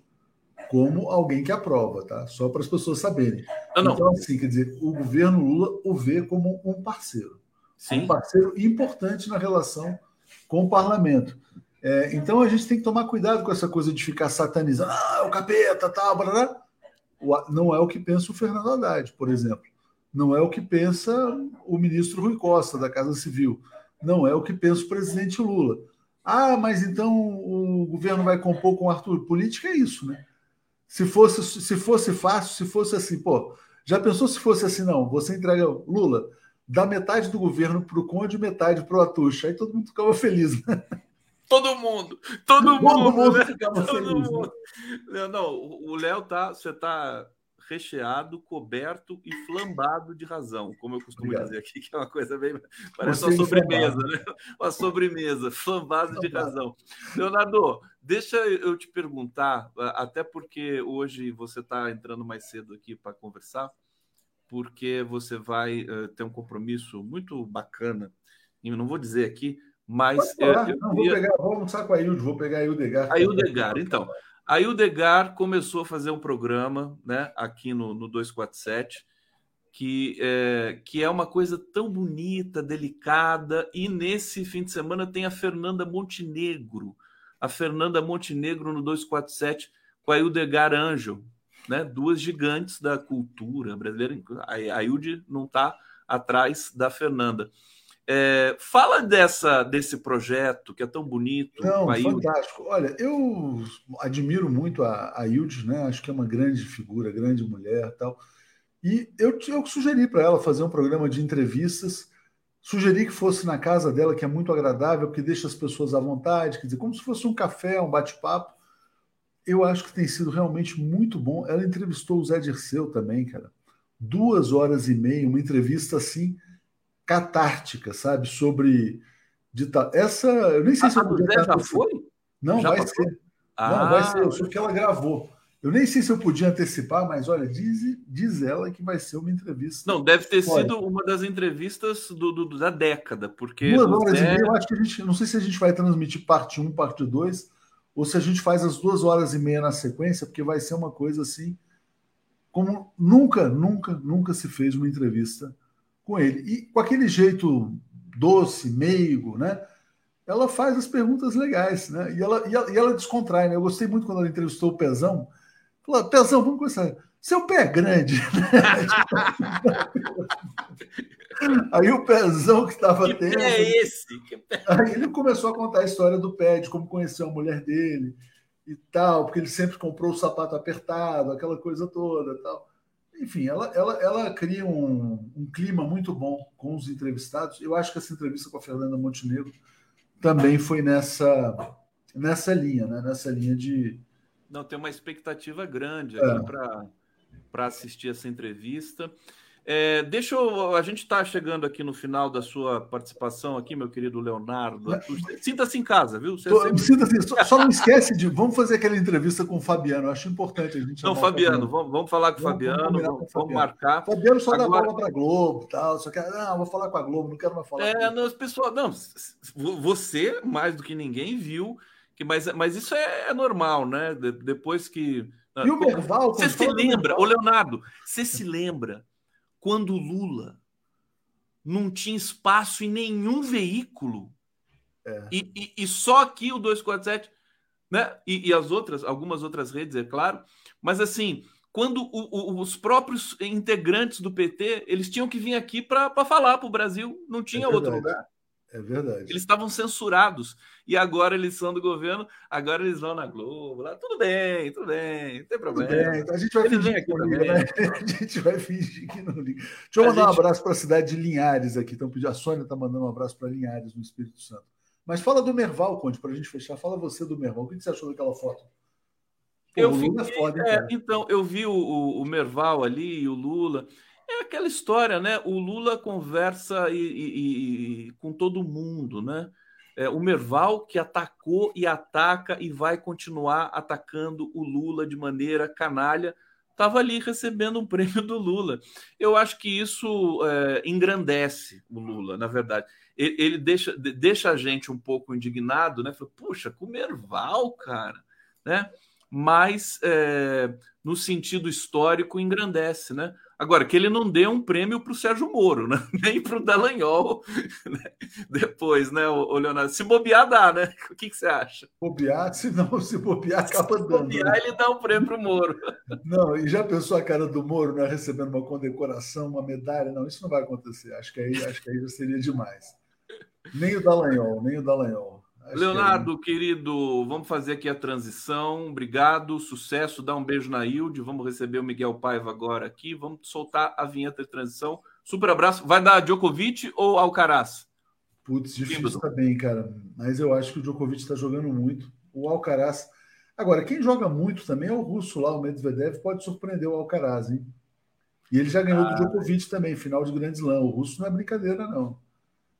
como alguém que aprova, tá? Só para as pessoas saberem. Não, não. Então, assim, quer dizer, o governo Lula o vê como um parceiro. Sim. Um parceiro importante na relação com o parlamento. É, então a gente tem que tomar cuidado com essa coisa de ficar satanizando, ah, o capeta, tal, blá. Não é o que pensa o Fernando Haddad, por exemplo. Não é o que pensa o ministro Rui Costa, da Casa Civil. Não é o que pensa o presidente Lula. Ah, mas então o governo vai compor com o Arthur. Política é isso, né? Se fosse, se fosse fácil, se fosse assim, pô, já pensou se fosse assim, não? Você entrega Lula, dá metade do governo para o Conde metade para o Atucha. Aí todo mundo ficava feliz, né? Todo mundo, todo, todo mundo, mundo, né? todo feliz, mundo. Né? Não, o Léo tá, você tá recheado, coberto e flambado de razão, como eu costumo Obrigado. dizer aqui, que é uma coisa bem parece uma sobremesa, né? Uma sobremesa, flambado de razão. Leonardo, deixa eu te perguntar, até porque hoje você está entrando mais cedo aqui para conversar, porque você vai uh, ter um compromisso muito bacana. E eu não vou dizer aqui, mas. É, eu, não, vou, pegar, vou almoçar com a Ilde, vou pegar a Ildegar. A Ildegar, então. A Ildegar começou a fazer um programa né, aqui no, no 247, que é, que é uma coisa tão bonita, delicada, e nesse fim de semana tem a Fernanda Montenegro. A Fernanda Montenegro no 247 com a Ildegar Anjo, né? Duas gigantes da cultura brasileira. A Ilde não está atrás da Fernanda. É, fala dessa desse projeto que é tão bonito. Não, fantástico. Olha, eu admiro muito a, a né? Acho que é uma grande figura, grande mulher, tal. E eu, eu sugeri para ela fazer um programa de entrevistas. Sugeri que fosse na casa dela, que é muito agradável, porque deixa as pessoas à vontade, quer dizer, como se fosse um café, um bate-papo. Eu acho que tem sido realmente muito bom. Ela entrevistou o Zé Dirceu também, cara. Duas horas e meia, uma entrevista assim catártica, sabe? Sobre dita... essa, eu nem sei se eu podia já foi? Não, já vai passou? ser. Ah. Não, vai ser, eu sei que ela gravou. Eu nem sei se eu podia antecipar, mas olha, diz, diz ela que vai ser uma entrevista. Não, deve ter olha, sido uma das entrevistas do, do, da década, porque. Duas horas Zé... e meia, eu acho que a gente. Não sei se a gente vai transmitir parte 1, parte 2, ou se a gente faz as duas horas e meia na sequência, porque vai ser uma coisa assim. Como nunca, nunca, nunca se fez uma entrevista com ele. E com aquele jeito doce, meigo, né? Ela faz as perguntas legais, né? E ela, e ela, e ela descontrai, né? Eu gostei muito quando ela entrevistou o Pezão. Falou, Pezão, vamos começar. Seu pé é grande, né? Aí o pezão que estava tendo. Que pé é esse? Pé... Aí ele começou a contar a história do pé, de como conheceu a mulher dele e tal, porque ele sempre comprou o sapato apertado, aquela coisa toda tal enfim, ela, ela, ela cria um, um, clima muito bom com os entrevistados. Eu acho que essa entrevista com a Fernanda Montenegro também foi nessa, nessa linha, né? nessa linha de. Não, tem uma expectativa grande é. para assistir essa entrevista. É, deixa eu. A gente está chegando aqui no final da sua participação aqui, meu querido Leonardo. Sinta-se em casa, viu? Você Tô, sempre... Sinta-se. Só, só, não esquece de. Vamos fazer aquela entrevista com o Fabiano. Eu acho importante a gente. Não, Fabiano, vamos, vamos falar com o Fabiano, vamos, vamos, vamos marcar. Fabiano só Agora... dá bola para Globo tal. Só quer. Não, vou falar com a Globo, não quero mais falar. É, não, pessoal. Não, você, mais do que ninguém, viu. Que, mas, mas isso é, é normal, né? De, depois que. E o Merval. Você se lembra, ô Leonardo, você se lembra quando o Lula não tinha espaço em nenhum veículo. É. E, e, e, só aqui o 247, né? E, e, as outras, algumas outras redes, é claro. Mas assim, quando o, o, os próprios integrantes do PT, eles tinham que vir aqui para falar para o Brasil, não tinha é outro lugar. É verdade. Eles estavam censurados. E agora eles são do governo, agora eles vão na Globo. Lá, tudo bem, tudo bem, não tem problema. Bem, a gente vai fingir que não liga, né? A gente vai fingir que não liga. Deixa eu mandar gente... um abraço para a cidade de Linhares aqui. Então, a Sônia está mandando um abraço para Linhares, no Espírito Santo. Mas fala do Merval, Conte, para a gente fechar. Fala você do Merval. O que você achou daquela foto? Pô, eu vi, é foda, é, então, eu vi o, o, o Merval ali e o Lula. É aquela história, né? O Lula conversa e, e, e com todo mundo, né? É, o Merval que atacou e ataca e vai continuar atacando o Lula de maneira canalha, estava ali recebendo um prêmio do Lula. Eu acho que isso é, engrandece o Lula, na verdade. Ele, ele, deixa, deixa a gente um pouco indignado, né? Fala, Puxa, com o Merval, cara, né? Mas é, no sentido histórico engrandece, né? Agora, que ele não dê um prêmio para o Sérgio Moro, né? nem para o Dallagnol né? depois, né, o Leonardo? Se bobear, dá, né? O que, que você acha? Bobear, se não, se bobear, acaba se dando. bobear, né? ele dá um prêmio para o Moro. Não, e já pensou a cara do Moro, né, recebendo uma condecoração, uma medalha? Não, isso não vai acontecer. Acho que aí, acho que aí já seria demais. Nem o Dallagnol, nem o Dallagnol. Acho Leonardo, que é... querido, vamos fazer aqui a transição. Obrigado, sucesso. Dá um beijo na Hilde. Vamos receber o Miguel Paiva agora aqui. Vamos soltar a vinheta de transição. Super abraço. Vai dar Djokovic ou Alcaraz? Putz, difícil também, cara. Mas eu acho que o Djokovic está jogando muito. O Alcaraz. Agora, quem joga muito também é o russo lá, o Medvedev. Pode surpreender o Alcaraz, hein? E ele já ganhou ah. do Djokovic também, final de Grande Slam. O russo não é brincadeira, não.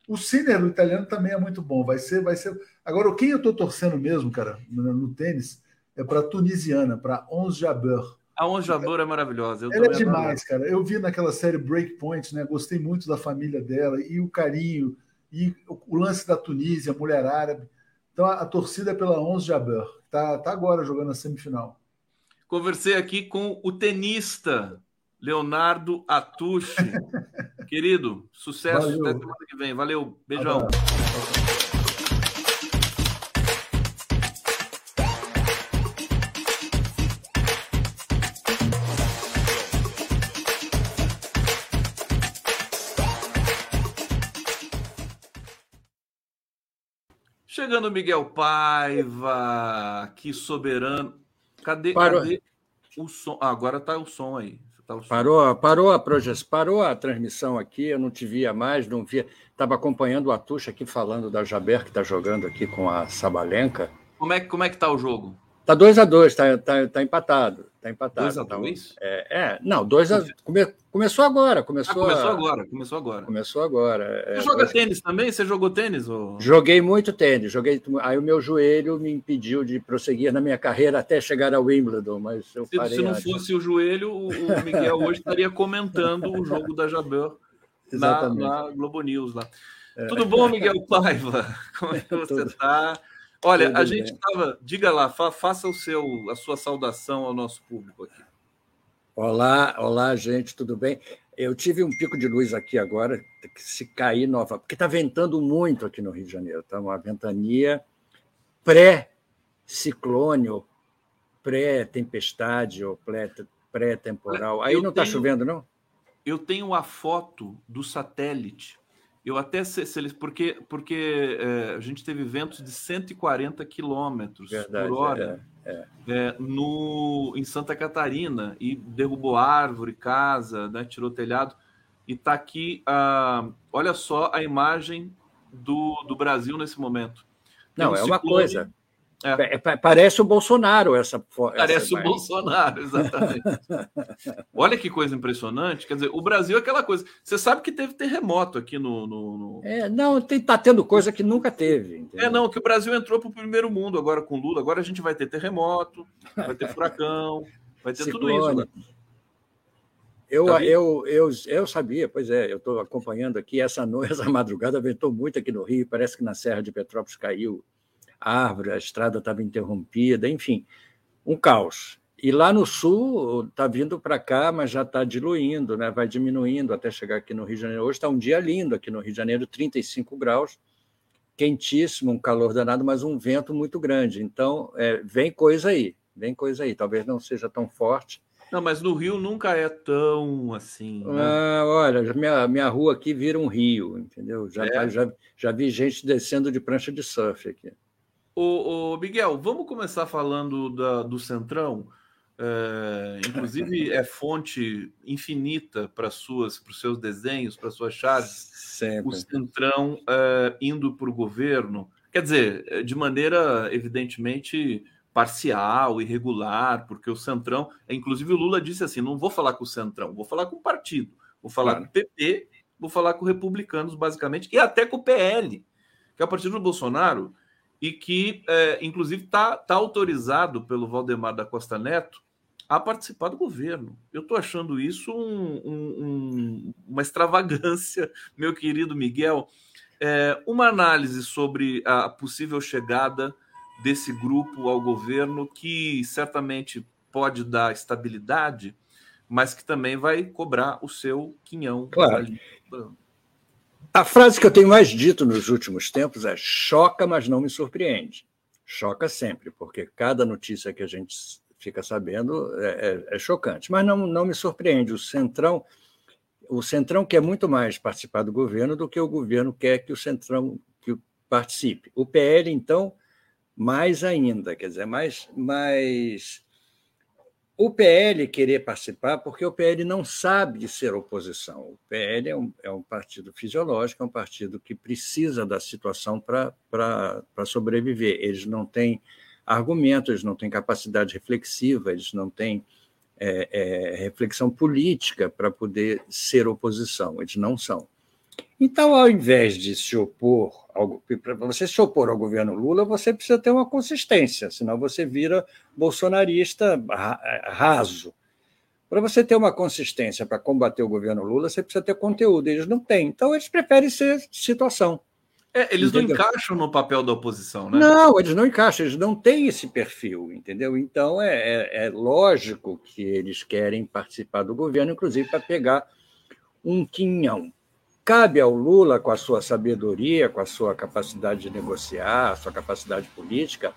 O Sinner, o italiano, também é muito bom. Vai ser, vai ser. Agora, quem eu estou torcendo mesmo, cara, no, no tênis, é para a tunisiana, para Ons Jabeur. A Ons Jabeur é maravilhosa. Ela é demais, cara. Eu vi naquela série Breakpoint, né? Gostei muito da família dela e o carinho e o lance da Tunísia, mulher árabe. Então a, a torcida é pela Ons Jabeur. Tá, tá agora jogando a semifinal. Conversei aqui com o tenista Leonardo Atushi. Querido, sucesso Valeu. até semana que vem. Valeu, beijão. Chegando Miguel Paiva, que soberano. Cadê, Parou. cadê o som? Ah, agora está o som aí. O som. Parou, parou a projeção, parou a transmissão aqui, eu não te via mais, não via. Estava acompanhando o Atucha aqui falando da Jaber, que está jogando aqui com a Sabalenka. Como é, como é que está o jogo? Está 2 a 2 está tá, tá empatado. Tá empatado. 2 a 2 então, é, é, não, 2 a come, começou agora, começou, ah, começou a, agora, começou agora. Começou agora. É, Você joga dois... tênis também? Você jogou tênis ou... Joguei muito tênis, joguei aí o meu joelho me impediu de prosseguir na minha carreira até chegar ao Wimbledon, mas eu se, parei se não fosse o joelho, o Miguel hoje estaria comentando o jogo da Jabeur na, na Globo News lá. É. Tudo bom, Miguel Paiva? Como é que você está? Olha, Tudo a gente estava. Diga lá, fa, faça o seu, a sua saudação ao nosso público aqui. Olá, olá, gente, tudo bem? Eu tive um pico de luz aqui agora, que se cair nova, porque está ventando muito aqui no Rio de Janeiro, está uma ventania pré-ciclônio, pré-tempestade ou pré-temporal. Aí eu não está chovendo, não? Eu tenho a foto do satélite eu até sei se eles. Porque, porque é, a gente teve ventos de 140 quilômetros por hora é, é. É, no, em Santa Catarina e derrubou árvore, casa, né, tirou telhado. E está aqui, ah, olha só a imagem do, do Brasil nesse momento. Não, um é uma coisa. É. parece o Bolsonaro essa Parece essa o Bolsonaro, exatamente. Olha que coisa impressionante. Quer dizer, o Brasil é aquela coisa. Você sabe que teve terremoto aqui no. no, no... É, não, está tendo coisa que nunca teve. Entendeu? É, não, que o Brasil entrou para o primeiro mundo agora com Lula. Agora a gente vai ter terremoto, vai ter furacão, vai ter Ciclone. tudo isso. Agora. Eu, tá eu, eu, eu sabia, pois é, eu estou acompanhando aqui essa noite, essa madrugada ventou muito aqui no Rio, parece que na Serra de Petrópolis caiu árvore, a estrada estava interrompida, enfim, um caos. E lá no sul está vindo para cá, mas já está diluindo, né? vai diminuindo até chegar aqui no Rio de Janeiro. Hoje está um dia lindo aqui no Rio de Janeiro, 35 graus, quentíssimo, um calor danado, mas um vento muito grande. Então, é, vem coisa aí, vem coisa aí. Talvez não seja tão forte. Não, mas no Rio nunca é tão assim. Né? Ah, olha, minha, minha rua aqui vira um rio, entendeu? Já, é. já, já vi gente descendo de prancha de surf aqui. Ô, ô, Miguel, vamos começar falando da, do Centrão. É, inclusive, é fonte infinita para suas, para os seus desenhos, para suas chaves. Sempre. O Centrão é, indo para o governo. Quer dizer, de maneira evidentemente parcial, irregular, porque o Centrão. Inclusive, o Lula disse assim: não vou falar com o Centrão, vou falar com o partido, vou falar claro. com o PP, vou falar com republicanos, basicamente, e até com o PL, que é o partido do Bolsonaro e que, é, inclusive, está tá autorizado pelo Valdemar da Costa Neto a participar do governo. Eu estou achando isso um, um, um, uma extravagância, meu querido Miguel. É, uma análise sobre a possível chegada desse grupo ao governo, que certamente pode dar estabilidade, mas que também vai cobrar o seu quinhão. Claro. Ali. A frase que eu tenho mais dito nos últimos tempos é: choca, mas não me surpreende. Choca sempre, porque cada notícia que a gente fica sabendo é, é, é chocante, mas não, não me surpreende. O Centrão, o Centrão quer muito mais participar do governo do que o governo quer que o Centrão que participe. O PL, então, mais ainda, quer dizer, mais, mais o PL querer participar, porque o PL não sabe ser oposição. O PL é um, é um partido fisiológico, é um partido que precisa da situação para sobreviver. Eles não têm argumentos, eles não têm capacidade reflexiva, eles não têm é, é, reflexão política para poder ser oposição, eles não são. Então, ao invés de se opor, para você se opor ao governo Lula, você precisa ter uma consistência, senão você vira bolsonarista raso. Para você ter uma consistência para combater o governo Lula, você precisa ter conteúdo. Eles não têm. Então, eles preferem ser situação. É, eles entendeu? não encaixam no papel da oposição, né? Não, eles não encaixam, eles não têm esse perfil, entendeu? Então, é, é, é lógico que eles querem participar do governo, inclusive para pegar um quinhão. Cabe ao Lula, com a sua sabedoria, com a sua capacidade de negociar, a sua capacidade política,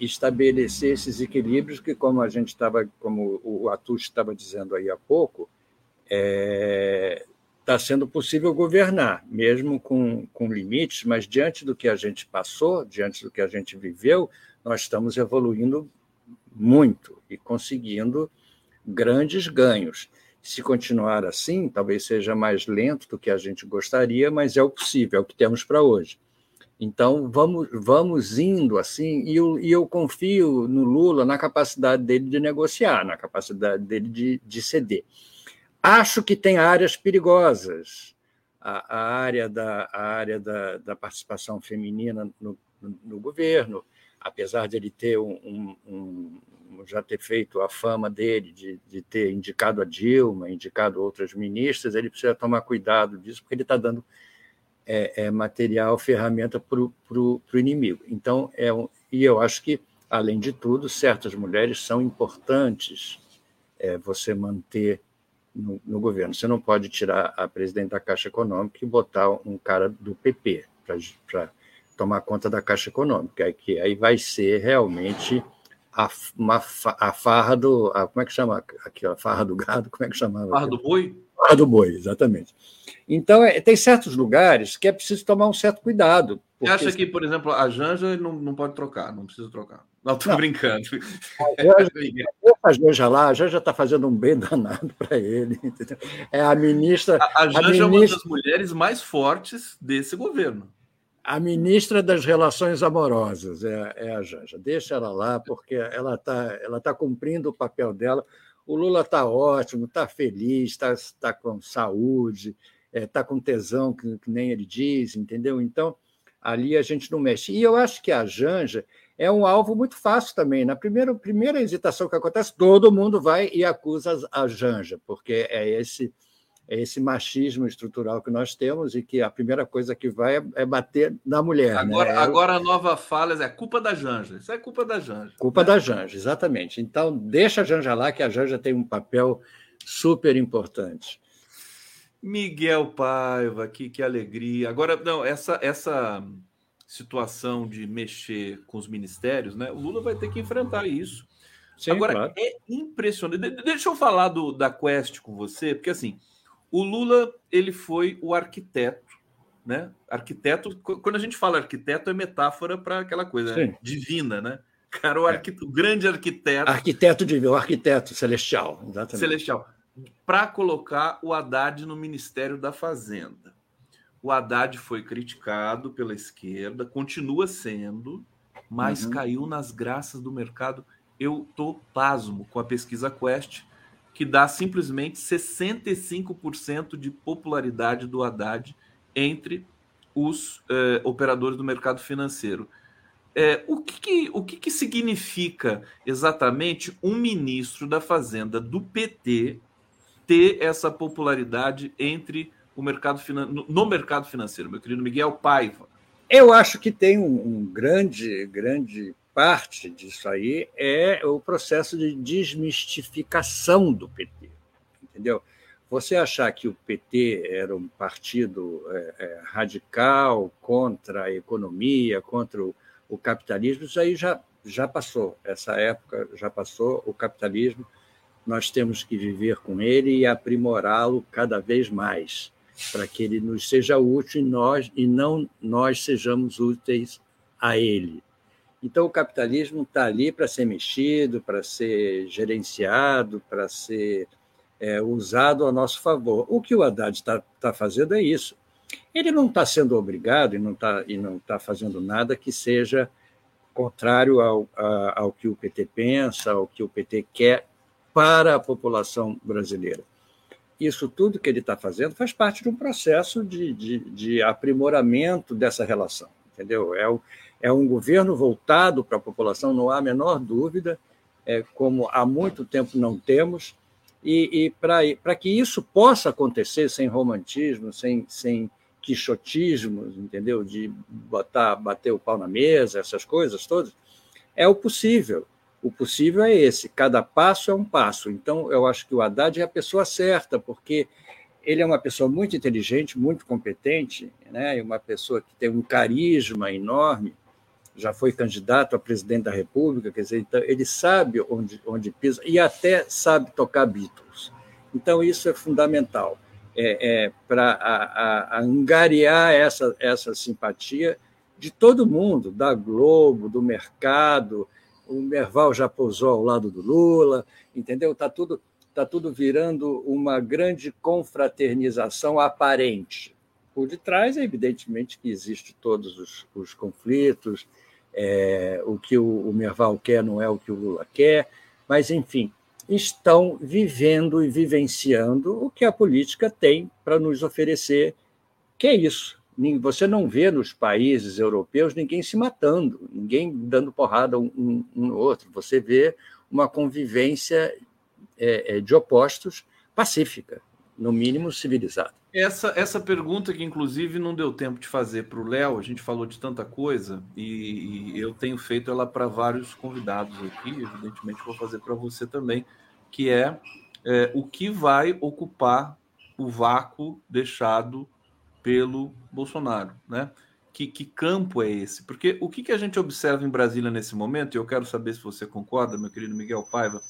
estabelecer esses equilíbrios que, como a gente estava, como o Atush estava dizendo aí há pouco, está é, está sendo possível governar, mesmo com, com limites, mas diante do que a gente passou, diante do que a gente viveu, nós estamos evoluindo muito e conseguindo grandes ganhos. Se continuar assim, talvez seja mais lento do que a gente gostaria, mas é o possível, é o que temos para hoje. Então, vamos, vamos indo assim, e eu, e eu confio no Lula, na capacidade dele de negociar, na capacidade dele de, de ceder. Acho que tem áreas perigosas. A, a área, da, a área da, da participação feminina no, no, no governo, apesar de ele ter um, um, um, já ter feito a fama dele de, de ter indicado a Dilma, indicado outras ministras, ele precisa tomar cuidado disso, porque ele está dando é, é, material, ferramenta para o inimigo. Então, é um, e eu acho que, além de tudo, certas mulheres são importantes é, você manter no, no, governo. Você não pode tirar a presidente da Caixa Econômica e botar um cara do PP para tomar conta da Caixa Econômica, que aí vai ser realmente a, uma, a farra do. A, como é que chama? Aqui, a farra do gado, como é que chamava? Farra do boi? Farra do boi, exatamente. Então, é, tem certos lugares que é preciso tomar um certo cuidado. Porque... Você acha que, por exemplo, a Janja não, não pode trocar, não precisa trocar. Não, estou brincando. A Janja lá, a Janja está fazendo um bem danado para ele. Entendeu? É a ministra. A, a Janja a ministra... é uma das mulheres mais fortes desse governo. A ministra das Relações Amorosas é, é a Janja. Deixa ela lá, porque ela está ela tá cumprindo o papel dela. O Lula está ótimo, está feliz, está tá com saúde, está é, tá com tesão, que, que nem ele diz, entendeu? Então, ali a gente não mexe. E eu acho que a Janja é um alvo muito fácil também. Na primeira, primeira hesitação que acontece, todo mundo vai e acusa a Janja, porque é esse é esse machismo estrutural que nós temos e que a primeira coisa que vai é, é bater na mulher. Agora, né? agora a nova fala é culpa da Janja. Isso é culpa da Janja. Culpa né? da Janja, exatamente. Então, deixa a Janja lá, que a Janja tem um papel super importante. Miguel Paiva, que, que alegria. Agora, não, essa, essa situação de mexer com os ministérios, né? O Lula vai ter que enfrentar isso. Sim, Agora, claro. é impressionante. Deixa eu falar do, da Quest com você, porque assim, o Lula ele foi o arquiteto, né? Arquiteto, quando a gente fala arquiteto, é metáfora para aquela coisa né? divina, né? Cara, o, arquit... é. o grande arquiteto. Arquiteto divino, o arquiteto celestial, exatamente. Celestial para colocar o Haddad no Ministério da Fazenda. O Haddad foi criticado pela esquerda, continua sendo, mas uhum. caiu nas graças do mercado. Eu tô pasmo com a pesquisa Quest, que dá simplesmente 65% de popularidade do Haddad entre os eh, operadores do mercado financeiro. É, o que, que o que, que significa exatamente um ministro da Fazenda do PT ter essa popularidade entre o mercado no mercado financeiro, meu querido Miguel Paiva? Eu acho que tem um, um grande, grande parte disso aí é o processo de desmistificação do PT, entendeu? Você achar que o PT era um partido é, é, radical contra a economia, contra o, capitalismo, isso aí já, já passou. Essa época já passou. O capitalismo nós temos que viver com ele e aprimorá-lo cada vez mais, para que ele nos seja útil e, nós, e não nós sejamos úteis a ele. Então, o capitalismo está ali para ser mexido, para ser gerenciado, para ser é, usado a nosso favor. O que o Haddad está tá fazendo é isso. Ele não está sendo obrigado e não está tá fazendo nada que seja contrário ao, a, ao que o PT pensa, ao que o PT quer para a população brasileira. Isso tudo que ele está fazendo faz parte de um processo de, de, de aprimoramento dessa relação, entendeu? É, o, é um governo voltado para a população, não há a menor dúvida, é, como há muito tempo não temos, e, e para que isso possa acontecer sem romantismo, sem, sem quixotismo, entendeu? De botar, bater o pau na mesa, essas coisas todas, é o possível. O possível é esse, cada passo é um passo. Então, eu acho que o Haddad é a pessoa certa, porque ele é uma pessoa muito inteligente, muito competente, né? uma pessoa que tem um carisma enorme, já foi candidato a presidente da República, quer dizer, então ele sabe onde, onde pisa e até sabe tocar Beatles. Então, isso é fundamental. é, é, para angariar essa, essa simpatia de todo mundo, da Globo, do mercado. O Merval já pousou ao lado do Lula, entendeu? Está tudo, tá tudo virando uma grande confraternização aparente. Por detrás, é evidentemente que existe todos os, os conflitos, é, o que o, o Merval quer não é o que o Lula quer, mas, enfim, estão vivendo e vivenciando o que a política tem para nos oferecer, que é isso. Você não vê nos países europeus ninguém se matando, ninguém dando porrada um, um no outro. Você vê uma convivência é, é, de opostos pacífica, no mínimo civilizada. Essa, essa pergunta que, inclusive, não deu tempo de fazer para o Léo, a gente falou de tanta coisa e, e eu tenho feito ela para vários convidados aqui, evidentemente vou fazer para você também, que é, é o que vai ocupar o vácuo deixado pelo Bolsonaro, né? Que, que, campo é esse? Porque o que, que a gente observa em Brasília nesse momento, e eu quero saber se você concorda, meu querido Miguel Paiva,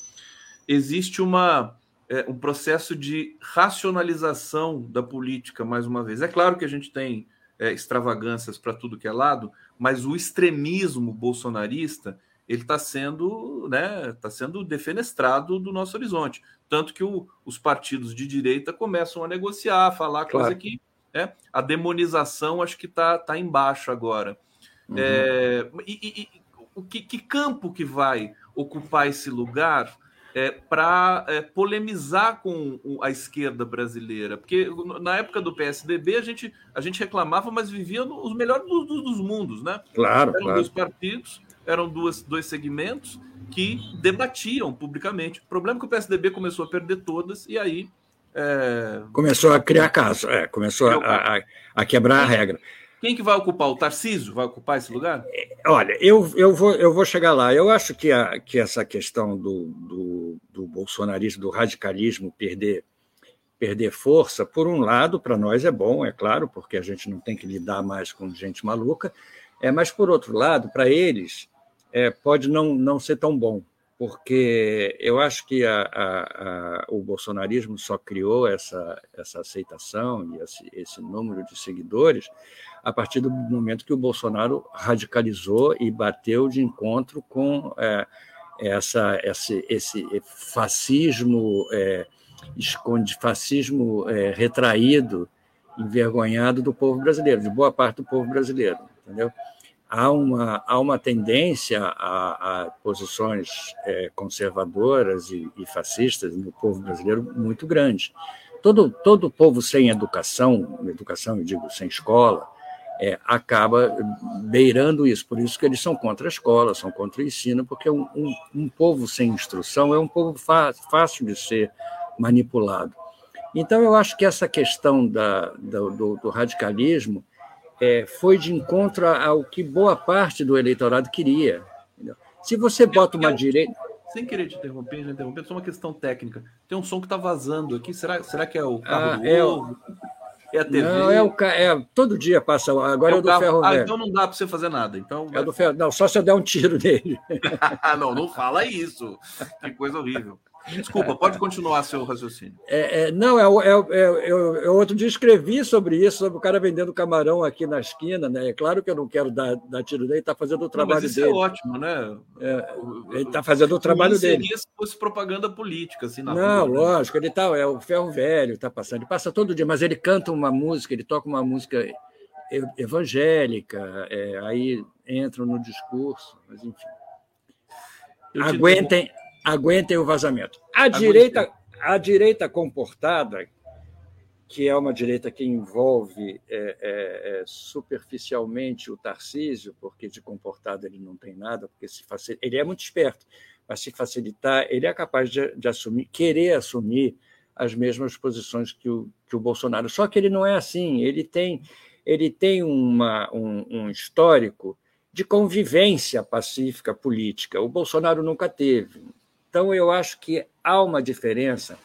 existe uma é, um processo de racionalização da política, mais uma vez. É claro que a gente tem é, extravagâncias para tudo que é lado, mas o extremismo bolsonarista ele está sendo, né, tá sendo defenestrado do nosso horizonte. Tanto que o, os partidos de direita começam a negociar, a falar claro. coisa que né, a demonização acho que está tá embaixo agora. Uhum. É, e, e, o que, que campo que vai ocupar esse lugar é, para é, polemizar com a esquerda brasileira. Porque na época do PSDB a gente, a gente reclamava, mas vivia os melhores dos, dos mundos, né? Claro. Eram claro. dois partidos, eram duas, dois segmentos que debatiam publicamente. O problema é que o PSDB começou a perder todas e aí. É... Começou a criar caso, é, começou a, a, a quebrar a regra. Quem que vai ocupar? O Tarcísio vai ocupar esse lugar? Olha, eu, eu, vou, eu vou chegar lá. Eu acho que, a, que essa questão do, do, do bolsonarismo, do radicalismo perder, perder força, por um lado, para nós é bom, é claro, porque a gente não tem que lidar mais com gente maluca, é, mas, por outro lado, para eles, é, pode não, não ser tão bom, porque eu acho que a, a, a, o bolsonarismo só criou essa, essa aceitação e esse, esse número de seguidores a partir do momento que o Bolsonaro radicalizou e bateu de encontro com é, essa, esse, esse fascismo, é, esconde fascismo é, retraído, envergonhado do povo brasileiro, de boa parte do povo brasileiro, entendeu? Há uma, há uma tendência a, a posições é, conservadoras e, e fascistas no povo brasileiro muito grande. Todo, todo povo sem educação, educação eu digo sem escola, é, acaba beirando isso. Por isso que eles são contra a escola, são contra o ensino, porque um, um, um povo sem instrução é um povo fácil de ser manipulado. Então, eu acho que essa questão da, do, do, radicalismo é, foi de encontro ao que boa parte do eleitorado queria. Entendeu? Se você bota uma direita. Sem querer te interromper, já interromper, só uma questão técnica. Tem um som que está vazando aqui. Será, será que é o carro ah, do é ovo? É a TV. Não, é o é, todo dia passa. Agora é, é o do carro. ferro ah, velho. então não dá para você fazer nada. Então é do ferro. Não, só se eu der um tiro nele. não, não fala isso. Que coisa horrível. Desculpa, pode continuar seu raciocínio. É, é, não, é, é, é, eu, eu outro dia escrevi sobre isso, sobre o cara vendendo camarão aqui na esquina, né? É claro que eu não quero dar, dar tiro nele, está fazendo o trabalho não, mas isso dele. é ótimo, né? É, ele está fazendo o trabalho dele. se fosse propaganda política, assim, na Não, rua, né? lógico, ele tá, é o ferro velho, está passando, ele passa todo dia, mas ele canta uma música, ele toca uma música evangélica, é, aí entram no discurso, mas enfim. Aguentem, aguentem o vazamento. A direita, a direita comportada, que é uma direita que envolve é, é, é, superficialmente o Tarcísio, porque de comportado ele não tem nada, porque se facil... ele é muito esperto, mas se facilitar, ele é capaz de, de assumir, querer assumir as mesmas posições que o, que o Bolsonaro. Só que ele não é assim, ele tem, ele tem uma, um, um histórico de convivência pacífica política. O Bolsonaro nunca teve. Então, eu acho que há uma diferença.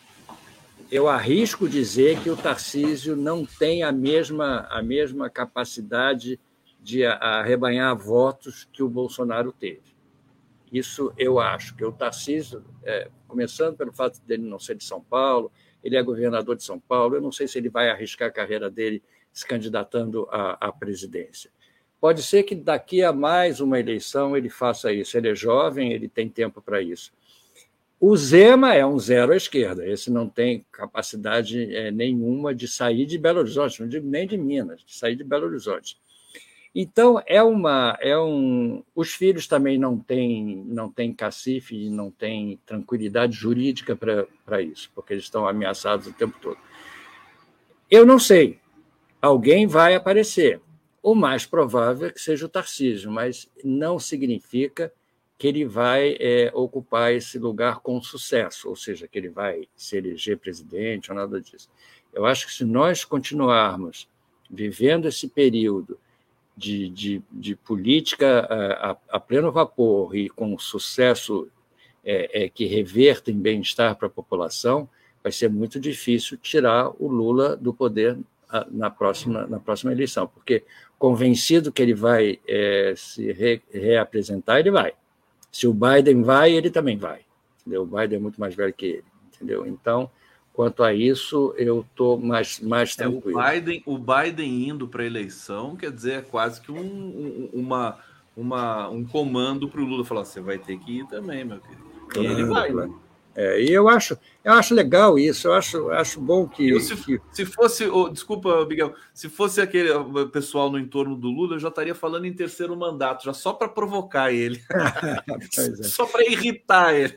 Eu arrisco dizer que o Tarcísio não tem a mesma, a mesma capacidade de arrebanhar votos que o Bolsonaro teve. Isso eu acho, que o Tarcísio, é, começando pelo fato dele não ser de São Paulo, ele é governador de São Paulo, eu não sei se ele vai arriscar a carreira dele se candidatando à, à presidência. Pode ser que daqui a mais uma eleição ele faça isso. Ele é jovem, ele tem tempo para isso. O Zema é um zero à esquerda, esse não tem capacidade é, nenhuma de sair de Belo Horizonte, não digo nem de Minas, de sair de Belo Horizonte. Então, é uma. É um, os filhos também não têm, não têm cacife não têm tranquilidade jurídica para isso, porque eles estão ameaçados o tempo todo. Eu não sei. Alguém vai aparecer. O mais provável é que seja o Tarcísio, mas não significa que ele vai é, ocupar esse lugar com sucesso, ou seja, que ele vai se eleger presidente ou nada disso. Eu acho que se nós continuarmos vivendo esse período de, de, de política a, a, pleno vapor e com sucesso é, é, que reverta em bem-estar para a população, vai ser muito difícil tirar o Lula do poder na próxima, na próxima eleição, porque convencido que ele vai é, se re, reapresentar, ele vai. Se o Biden vai, ele também vai. Entendeu? O Biden é muito mais velho que ele. Entendeu? Então, quanto a isso, eu estou mais, mais tranquilo. É, o, Biden, o Biden indo para a eleição, quer dizer, é quase que um, um uma, uma, um comando para o Lula falar: você vai ter que ir também, meu querido. E ele vai, né? É, e eu acho, eu acho legal isso, eu acho, acho bom que. Eu, se, que... se fosse, oh, desculpa, Miguel, se fosse aquele pessoal no entorno do Lula, eu já estaria falando em terceiro mandato, já só para provocar ele. é. Só para irritar ele.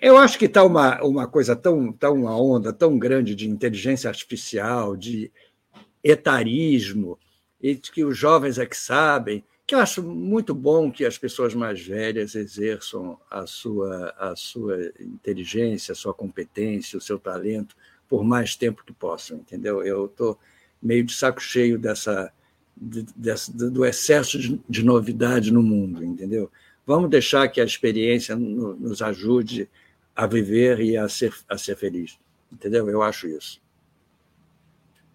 Eu acho que está uma, uma coisa tão, tão uma onda tão grande de inteligência artificial, de etarismo, e de que os jovens é que sabem que eu acho muito bom que as pessoas mais velhas exerçam a sua, a sua inteligência, a sua competência, o seu talento por mais tempo que possam, entendeu? Eu estou meio de saco cheio dessa, de, dessa do excesso de, de, novidade no mundo, entendeu? Vamos deixar que a experiência no, nos ajude a viver e a ser, a ser feliz, entendeu? Eu acho isso.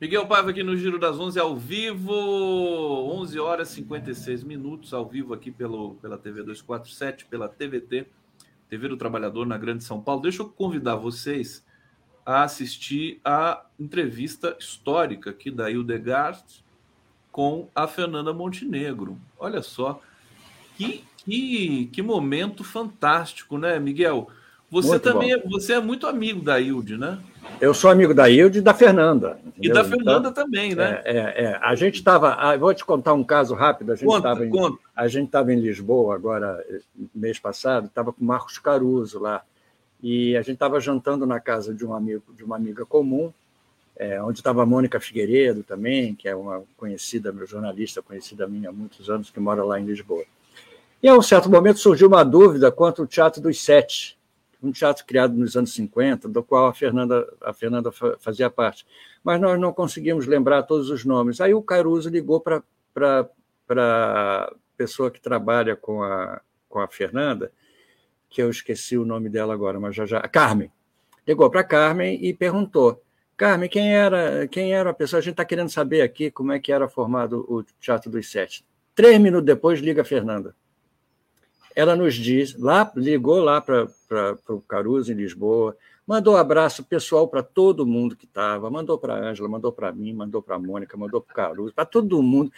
Miguel Paiva aqui no Giro das 11 ao vivo, 11 horas e 56 minutos ao vivo aqui pelo, pela TV 247, pela TVT, TV do Trabalhador na Grande São Paulo. Deixa eu convidar vocês a assistir a entrevista histórica aqui da Hildegard com a Fernanda Montenegro. Olha só, que, que, que momento fantástico, né, Miguel? Você muito também é, você é muito amigo da Hilde, né? Eu sou amigo da Hilde e da Fernanda. Entendeu? E da Fernanda então, também, né? É, é, é. A gente estava. Vou te contar um caso rápido. A gente estava em, a gente estava em Lisboa agora mês passado. Estava com o Marcos Caruso lá e a gente estava jantando na casa de um amigo, de uma amiga comum, é, onde estava a Mônica Figueiredo também, que é uma conhecida, meu jornalista conhecida minha há muitos anos, que mora lá em Lisboa. E a um certo momento surgiu uma dúvida quanto ao Teatro dos Sete, um teatro criado nos anos 50, do qual a Fernanda, a Fernanda fazia parte. Mas nós não conseguimos lembrar todos os nomes. Aí o Caruso ligou para a pessoa que trabalha com a, com a Fernanda, que eu esqueci o nome dela agora, mas já já. Carmen. Ligou para Carmen e perguntou: Carmen, quem era, quem era a pessoa? A gente está querendo saber aqui como é que era formado o Teatro dos Sete. Três minutos depois, liga a Fernanda ela nos diz, lá ligou lá para o Caruso em Lisboa, mandou abraço pessoal para todo mundo que estava, mandou para a Ângela, mandou para mim, mandou para a Mônica, mandou para o Caruso, para todo mundo.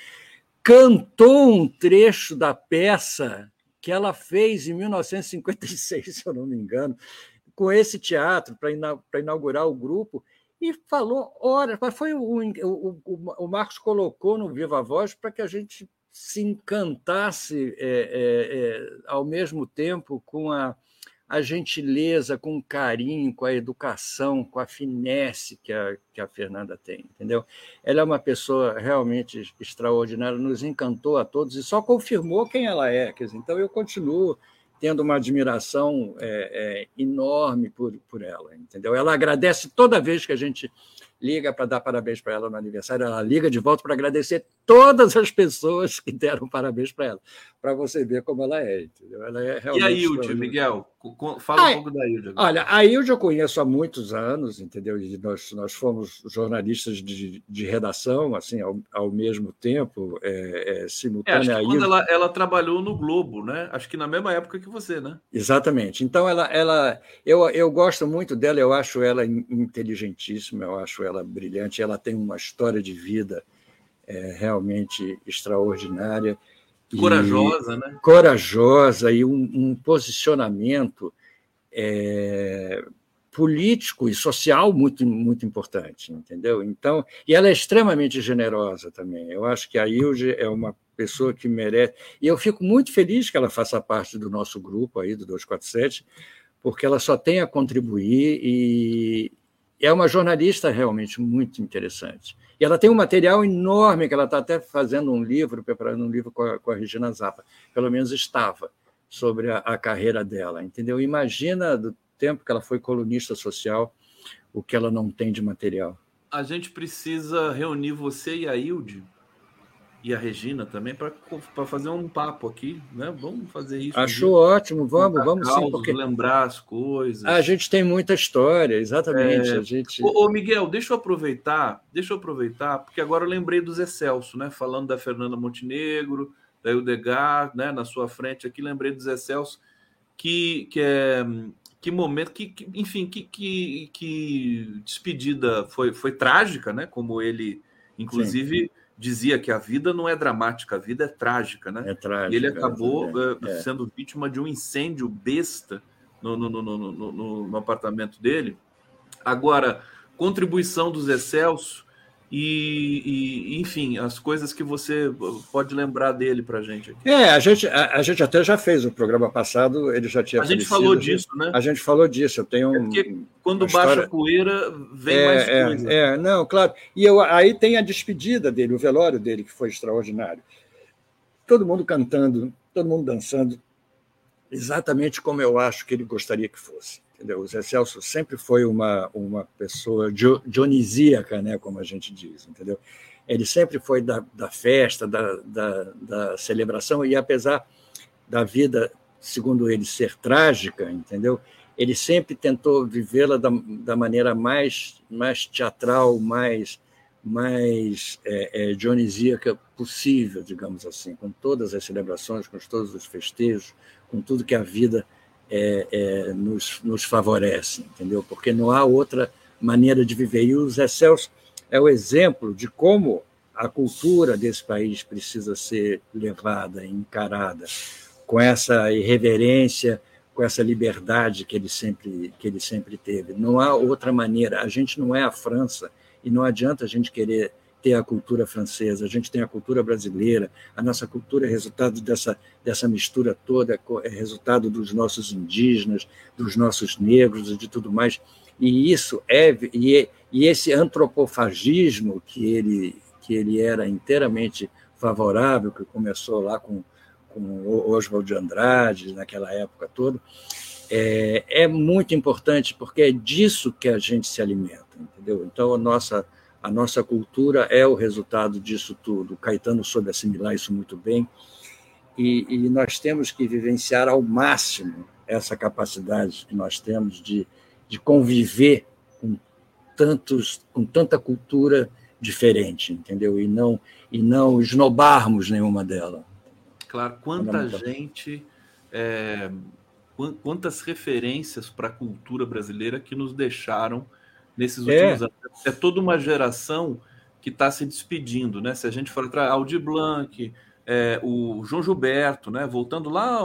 Cantou um trecho da peça que ela fez em 1956, se eu não me engano, com esse teatro para inaugurar o grupo e falou horas, mas foi o, o, o, o Marcos colocou no Viva Voz para que a gente se encantasse é, é, é, ao mesmo tempo com a, a gentileza, com o carinho, com a educação, com a finesse que a, que a Fernanda tem, entendeu? Ela é uma pessoa realmente extraordinária, nos encantou a todos e só confirmou quem ela é. Quer dizer, então, eu continuo tendo uma admiração é, é, enorme por, por ela, entendeu? Ela agradece toda vez que a gente liga para dar parabéns para ela no aniversário, ela liga de volta para agradecer todas as pessoas que deram parabéns para ela, para você ver como ela é. Entendeu? Ela é realmente e a Ilde, Miguel? Fala um pouco da Ilde. Olha, a Ilde eu conheço há muitos anos, entendeu? E nós, nós fomos jornalistas de, de redação, assim, ao, ao mesmo tempo, é, é, simultânea. É, quando ela, ela trabalhou no Globo, né? Acho que na mesma época que você, né? Exatamente. Então, ela, ela eu, eu gosto muito dela, eu acho ela inteligentíssima, eu acho ela brilhante, ela tem uma história de vida é, realmente extraordinária. Corajosa, né? Corajosa e um, um posicionamento é, político e social muito, muito importante, entendeu? Então, e ela é extremamente generosa também. Eu acho que a Ilge é uma pessoa que merece. E eu fico muito feliz que ela faça parte do nosso grupo aí, do 247, porque ela só tem a contribuir e é uma jornalista realmente muito interessante. E ela tem um material enorme, que ela está até fazendo um livro, preparando um livro com a, com a Regina Zappa, pelo menos estava, sobre a, a carreira dela, entendeu? Imagina do tempo que ela foi colunista social, o que ela não tem de material. A gente precisa reunir você e a Hilde e a Regina também para fazer um papo aqui, né? Vamos fazer isso. Acho ótimo, vamos, vamos sim, porque lembrar as coisas. A gente tem muita história, exatamente. É... A gente. Ô, ô, Miguel, deixa eu aproveitar, deixa eu aproveitar, porque agora eu lembrei do Zé Celso, né? Falando da Fernanda Montenegro, da Ildegar, né? Na sua frente aqui, lembrei do Zé Celso, que, que é que momento, que, que enfim, que, que, que, despedida foi, foi trágica, né? Como ele, inclusive, Sim. Dizia que a vida não é dramática, a vida é trágica, né? É trágica, e ele acabou é. é. sendo vítima de um incêndio besta no, no, no, no, no apartamento dele. Agora, contribuição dos Excelsos e, e, enfim, as coisas que você pode lembrar dele para a gente. Aqui. É, a gente, a, a, gente até já fez o programa passado, ele já tinha. A gente falou disso, né? A gente falou disso. Eu tenho. É porque quando baixa história... a poeira, vem é, mais é, coisa. É, não, claro. E eu, aí tem a despedida dele, o velório dele, que foi extraordinário. Todo mundo cantando, todo mundo dançando, exatamente como eu acho que ele gostaria que fosse. Entendeu? O Zé Celso sempre foi uma, uma pessoa dionisíaca, né, como a gente diz, entendeu? Ele sempre foi da, da festa, da, da, da celebração, e apesar da vida, segundo ele, ser trágica, entendeu? Ele sempre tentou vivê-la da, da maneira mais, mais teatral, mais, mais é, é, dionisíaca possível, digamos assim, com todas as celebrações, com todos os festejos, com tudo que a vida é, é, nos, nos favorece, entendeu? Porque não há outra maneira de viver. E o Zé Celso é o exemplo de como a cultura desse país precisa ser levada, encarada, com essa irreverência, com essa liberdade que ele sempre que ele sempre teve. Não há outra maneira. A gente não é a França e não adianta a gente querer ter a cultura francesa, a gente tem a cultura brasileira, a nossa cultura é resultado dessa, dessa mistura toda, é resultado dos nossos indígenas, dos nossos negros e de tudo mais. E isso é e, e esse antropofagismo que ele que ele era inteiramente favorável, que começou lá com com Oswald de Andrade naquela época toda, é, é muito importante porque é disso que a gente se alimenta, entendeu? Então a nossa a nossa cultura é o resultado disso tudo. O Caetano soube assimilar isso muito bem. E, e, nós temos que vivenciar ao máximo essa capacidade que nós temos de, de conviver com, tantos, com tanta cultura diferente, entendeu? E não, e não esnobarmos nenhuma dela. Claro, quanta gente, é, quantas referências para a cultura brasileira que nos deixaram nesses é. últimos é. anos. É toda uma geração que está se despedindo, né? Se a gente for atrás, Aldir Blanc, é, o João Gilberto, né? Voltando lá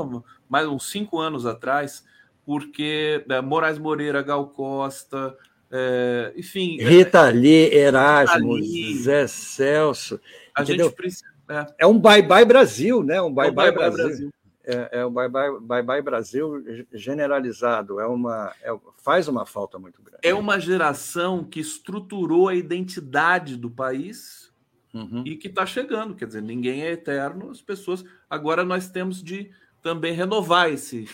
mais uns cinco anos atrás, porque é, Moraes Moreira, Gal Costa, é, enfim. É, Rita Lee, Erasmo, Zé Celso. A entendeu? gente precisa. É. é um bye-bye Brasil, né? Um bye-bye Brasil. Brasil é, é o bye bye, bye bye Brasil generalizado, é uma, é, faz uma falta muito grande. É uma geração que estruturou a identidade do país uhum. e que está chegando. Quer dizer, ninguém é eterno, as pessoas. Agora nós temos de também renovar esse,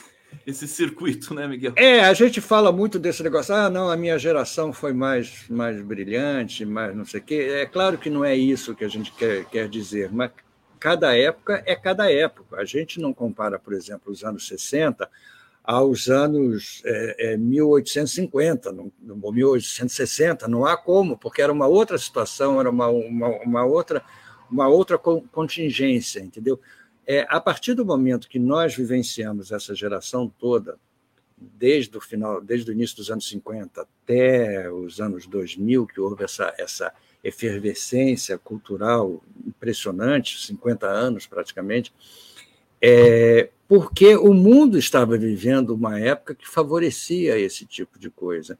esse circuito, né, Miguel? É, a gente fala muito desse negócio, ah, não, a minha geração foi mais, mais brilhante, mais não sei o quê. É claro que não é isso que a gente quer, quer dizer, mas cada época é cada época. A gente não compara, por exemplo, os anos 60 aos anos é, é, 1850, no, no 1860, não há como, porque era uma outra situação, era uma, uma, uma outra, uma outra contingência, entendeu? É, a partir do momento que nós vivenciamos essa geração toda, desde o final, desde o início dos anos 50 até os anos 2000, que houve essa, essa efervescência cultural impressionante, 50 anos praticamente, é, porque o mundo estava vivendo uma época que favorecia esse tipo de coisa.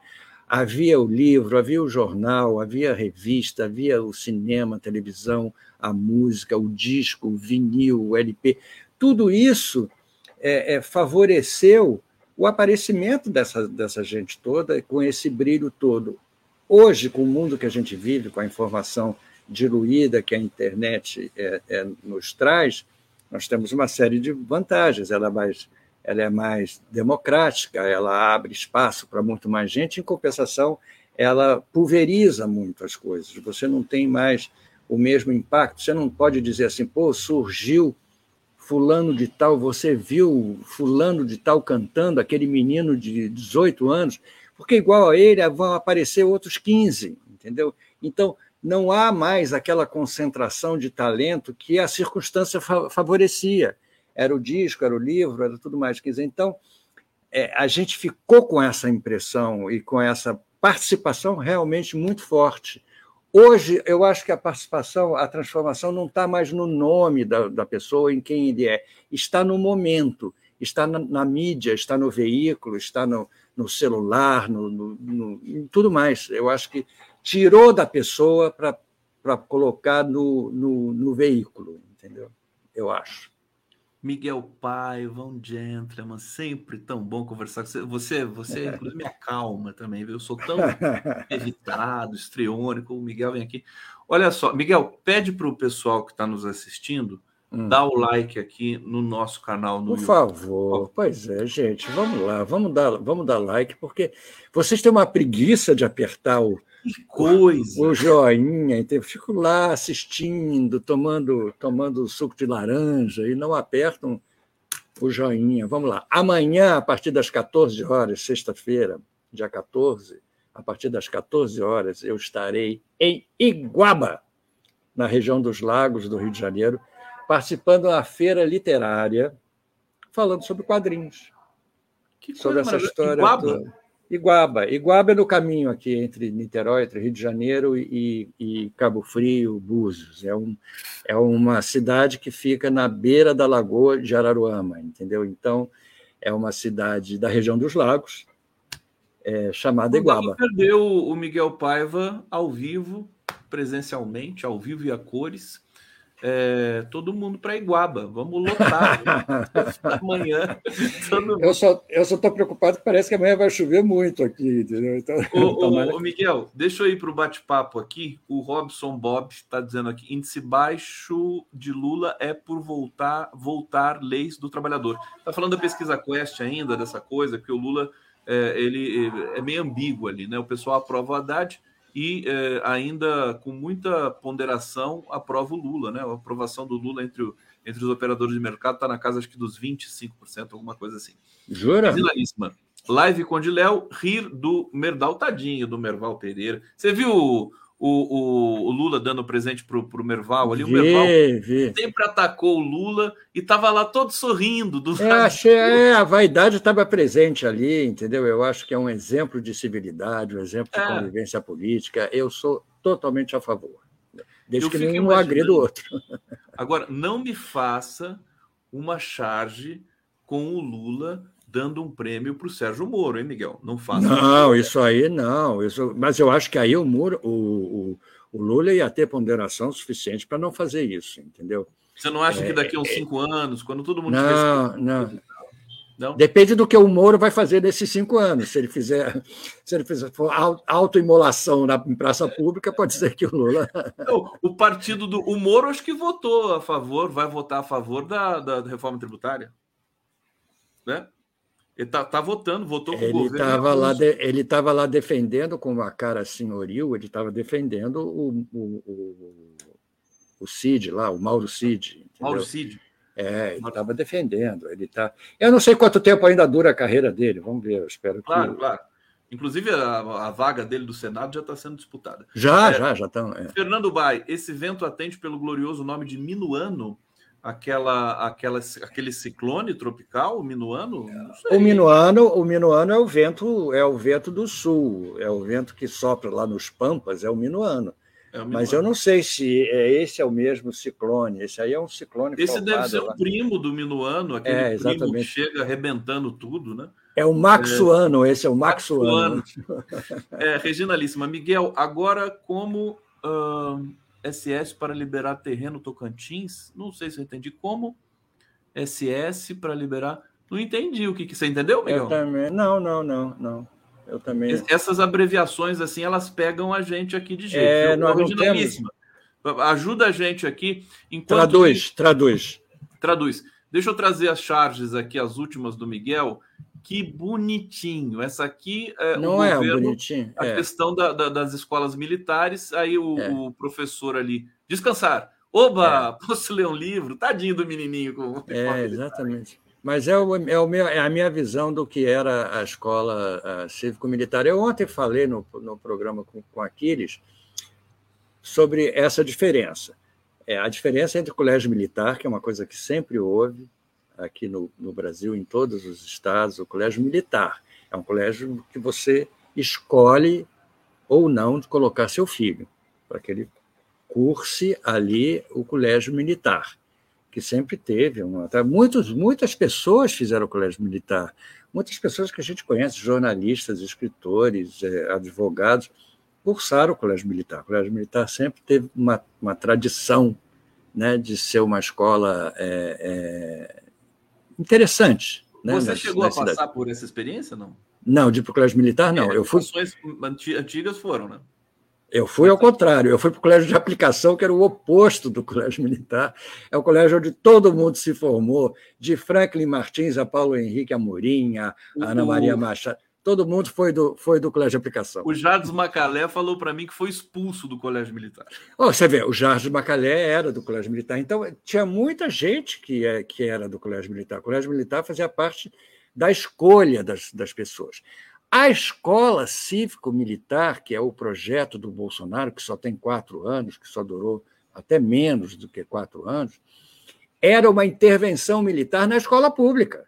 Havia o livro, havia o jornal, havia a revista, havia o cinema, a televisão, a música, o disco, o vinil, o LP. Tudo isso é, é, favoreceu o aparecimento dessa, dessa gente toda com esse brilho todo. Hoje, com o mundo que a gente vive, com a informação diluída que a internet é, é nos traz, nós temos uma série de vantagens. Ela é mais, ela é mais democrática, ela abre espaço para muito mais gente, em compensação, ela pulveriza muito as coisas. Você não tem mais o mesmo impacto. Você não pode dizer assim, pô, surgiu fulano de tal, você viu fulano de tal cantando, aquele menino de 18 anos, porque igual a ele vão aparecer outros 15, entendeu? Então, não há mais aquela concentração de talento que a circunstância favorecia. Era o disco, era o livro, era tudo mais. Quer dizer, então, é, a gente ficou com essa impressão e com essa participação realmente muito forte. Hoje, eu acho que a participação, a transformação não está mais no nome da, da pessoa, em quem ele é, está no momento, está na, na mídia, está no veículo, está no, no celular, no, no, no, em tudo mais. Eu acho que tirou da pessoa para colocar no, no, no, veículo, entendeu? Eu acho. Miguel Paiva, um gentleman, sempre tão bom conversar com você. Você, você inclusive, me acalma também, viu? Eu sou tão evitado, estriônico. O Miguel vem aqui. Olha só, Miguel, pede para o pessoal que está nos assistindo Hum. Dá o like aqui no nosso canal no Por YouTube. favor, pois é, gente, vamos lá, vamos dar, vamos dar like, porque vocês têm uma preguiça de apertar o, que coisa. o joinha, então, fico lá assistindo, tomando, tomando suco de laranja e não apertam o joinha. Vamos lá. Amanhã, a partir das 14 horas, sexta-feira, dia 14, a partir das 14 horas, eu estarei em Iguaba, na região dos Lagos do Rio de Janeiro participando da feira literária, falando sobre quadrinhos. Que sobre essa história. Iguaba. Toda. Iguaba. Iguaba é no caminho aqui entre Niterói, entre Rio de Janeiro e, e Cabo Frio, Búzios. É, um, é uma cidade que fica na beira da lagoa de Araruama, entendeu? Então, é uma cidade da região dos lagos, é, chamada Iguaba. perdeu o Miguel Paiva ao vivo, presencialmente, ao vivo e a cores é, todo mundo para Iguaba. Vamos lotar amanhã. Eu só eu só estou preocupado que parece que amanhã vai chover muito aqui, entendeu? Então, ô, ô, ô Miguel, deixa eu ir para o bate-papo aqui. O Robson Bob está dizendo aqui: índice baixo de Lula é por voltar voltar leis do trabalhador. Está falando da pesquisa Quest ainda dessa coisa que o Lula é, ele é meio ambíguo ali, né? O pessoal aprova o Haddad e é, ainda com muita ponderação aprova o Lula, né? A aprovação do Lula entre, o, entre os operadores de mercado está na casa acho que dos 25%, alguma coisa assim. Jura? Finalíssima. Live com o Léo, rir do Merdal, tadinho do Merval Pereira. Você viu o, o, o, Lula dando presente pro, pro Merval ali. O Merval sempre atacou o Lula e estava lá todo sorrindo. Do é, achei, é, a vaidade estava presente ali, entendeu? Eu acho que é um exemplo de civilidade, um exemplo de é. convivência política. Eu sou totalmente a favor. Desde Eu que nenhum agrida o outro. Agora, não me faça uma charge com o Lula dando um prêmio para o Sérgio Moro, hein, Miguel? Não faça. Não, isso aí não. Isso, mas eu acho que aí o Moro, o, o, o Lula ia ter ponderação suficiente para não fazer isso, entendeu? Você não acha é, que daqui a uns é, cinco anos, quando todo mundo não, tiver... não. Não? Depende do que o Moro vai fazer nesses cinco anos. Se ele fizer, se ele fizer autoimolação na praça pública, pode ser que o Lula. Não, o partido do. O Moro acho que votou a favor, vai votar a favor da, da reforma tributária. Né? Ele tá, tá votando, votou com ele o governo. Tava lá de, ele estava lá defendendo, com uma cara senhoril, ele estava defendendo o, o, o, o, Cid lá, o Mauro Cid. Entendeu? Mauro Cid. É, ele estava defendendo. Ele tá... Eu não sei quanto tempo ainda dura a carreira dele, vamos ver, eu espero claro, que. Claro, Inclusive, a, a, vaga dele do Senado já está sendo disputada. Já, é, já, já estão. É. Fernando Bai, esse vento atende pelo glorioso nome de Minuano, aquela, aquela, aquele ciclone tropical, o minuano? O minuano, o minuano é o vento, é o vento do sul, é o vento que sopra lá nos Pampas, é o minuano. É o minuano. Mas eu não sei se é, esse é o mesmo ciclone. Esse aí é um ciclone. Esse deve ser o primo do minuano, aquele é, primo que chega arrebentando tudo, né? É o Maxuano, é, esse é o Maxuano. Maxuano. é, Regina Líssima. Miguel, agora como uh, SS para liberar terreno Tocantins. Não sei se eu entendi como. SS para liberar. Não entendi o que, que você entendeu, Miguel? Eu também. Não, não, não, não. Eu também. Essas abreviações assim, elas pegam a gente aqui de jeito. É, nós não temos... Ajuda a gente aqui. Enquanto traduz, traduz. Traduz. Deixa eu trazer as charges aqui, as últimas do Miguel que bonitinho. Essa aqui é não é governo, bonitinho. A é. questão da, da, das escolas militares. Aí o, é. o, professor ali descansar. Oba, é. posso ler um livro? Tadinho do menininho com É, exatamente. Mas é, o, é, o meu, é a minha visão do que era a escola cívico-militar. Eu ontem falei no, no programa com, com Aquiles sobre essa diferença. É, a diferença entre o colégio militar, que é uma coisa que sempre houve, aqui no, no Brasil, em todos os estados, o colégio militar. É um colégio que você escolhe ou não de colocar seu filho, para que ele curse ali o colégio militar, que sempre teve. Uma, muitos, muitas pessoas fizeram o colégio militar, muitas pessoas que a gente conhece, jornalistas, escritores, é, advogados, cursaram o colégio militar. O colégio militar sempre teve uma, uma tradição né, de ser uma escola é, é, interessante. Né, Você chegou a passar por essa experiência, não? Não, de ir para o colégio militar, não. É, eu fui. antigas foram, né? Eu fui ao contrário, eu fui para o colégio de aplicação, que era o oposto do colégio militar. É o colégio onde todo mundo se formou, de Franklin Martins a Paulo Henrique Amorim, a Ana Maria Machado todo mundo foi do, foi do Colégio de Aplicação. O Jardim Macalé falou para mim que foi expulso do Colégio Militar. Oh, você vê, o Jardim Macalé era do Colégio Militar, então tinha muita gente que, é, que era do Colégio Militar. O Colégio Militar fazia parte da escolha das, das pessoas. A escola cívico-militar, que é o projeto do Bolsonaro, que só tem quatro anos, que só durou até menos do que quatro anos, era uma intervenção militar na escola pública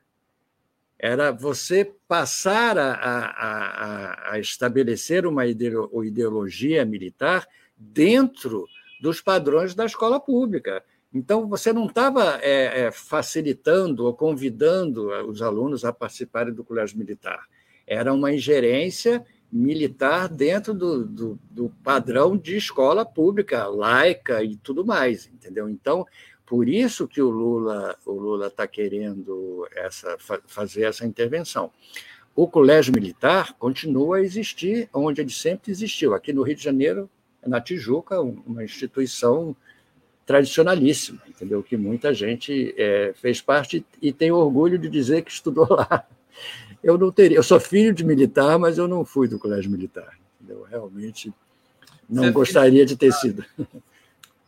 era você passar a, a, a, estabelecer uma ideologia militar dentro dos padrões da escola pública. Então, você não estava é, é, facilitando ou convidando os alunos a participarem do colégio militar. Era uma ingerência militar dentro do, do, do padrão de escola pública, laica e tudo mais, entendeu? Então, por isso que o Lula o Lula está querendo essa, fazer essa intervenção. O colégio militar continua a existir onde ele sempre existiu. Aqui no Rio de Janeiro, na Tijuca, uma instituição tradicionalíssima, entendeu? Que muita gente é, fez parte e tem orgulho de dizer que estudou lá. Eu não teria, eu sou filho de militar, mas eu não fui do colégio militar. Entendeu? Realmente não Você gostaria de ter sido.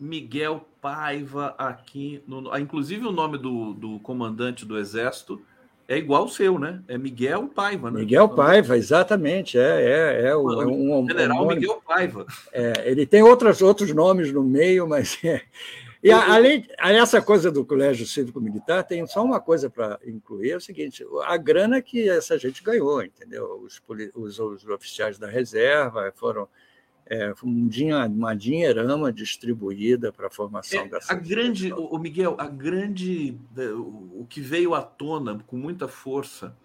Miguel Paiva aqui. No, ah, inclusive, o nome do, do comandante do Exército é igual ao seu, né? É Miguel Paiva, né? Miguel Paiva, exatamente. É, é, é o, um, General um Miguel Paiva. É, ele tem outros, outros nomes no meio, mas. É. E a, além essa coisa do Colégio Cívico Militar, tem só uma coisa para incluir: é o seguinte, a grana que essa gente ganhou, entendeu? Os, os, os oficiais da reserva foram é, um uma dinheirama distribuída para a formação é, dessa. A grande, o Miguel, a grande, o que veio à tona com muita força,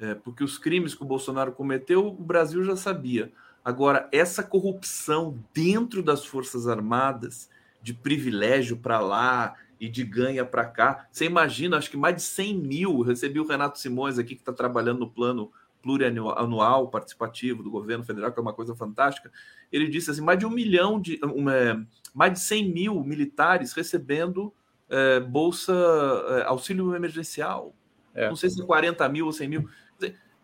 é, porque os crimes que o Bolsonaro cometeu, o Brasil já sabia. Agora, essa corrupção dentro das Forças Armadas, de privilégio para lá e de ganha para cá, você imagina, acho que mais de 100 mil, recebi o Renato Simões aqui, que está trabalhando no plano plurianual participativo do governo federal, que é uma coisa fantástica, ele disse assim, mais de um milhão de, uma, mais de 100 mil militares recebendo é, bolsa, é, auxílio emergencial. é. não sei se 40 mil ou 100 mil.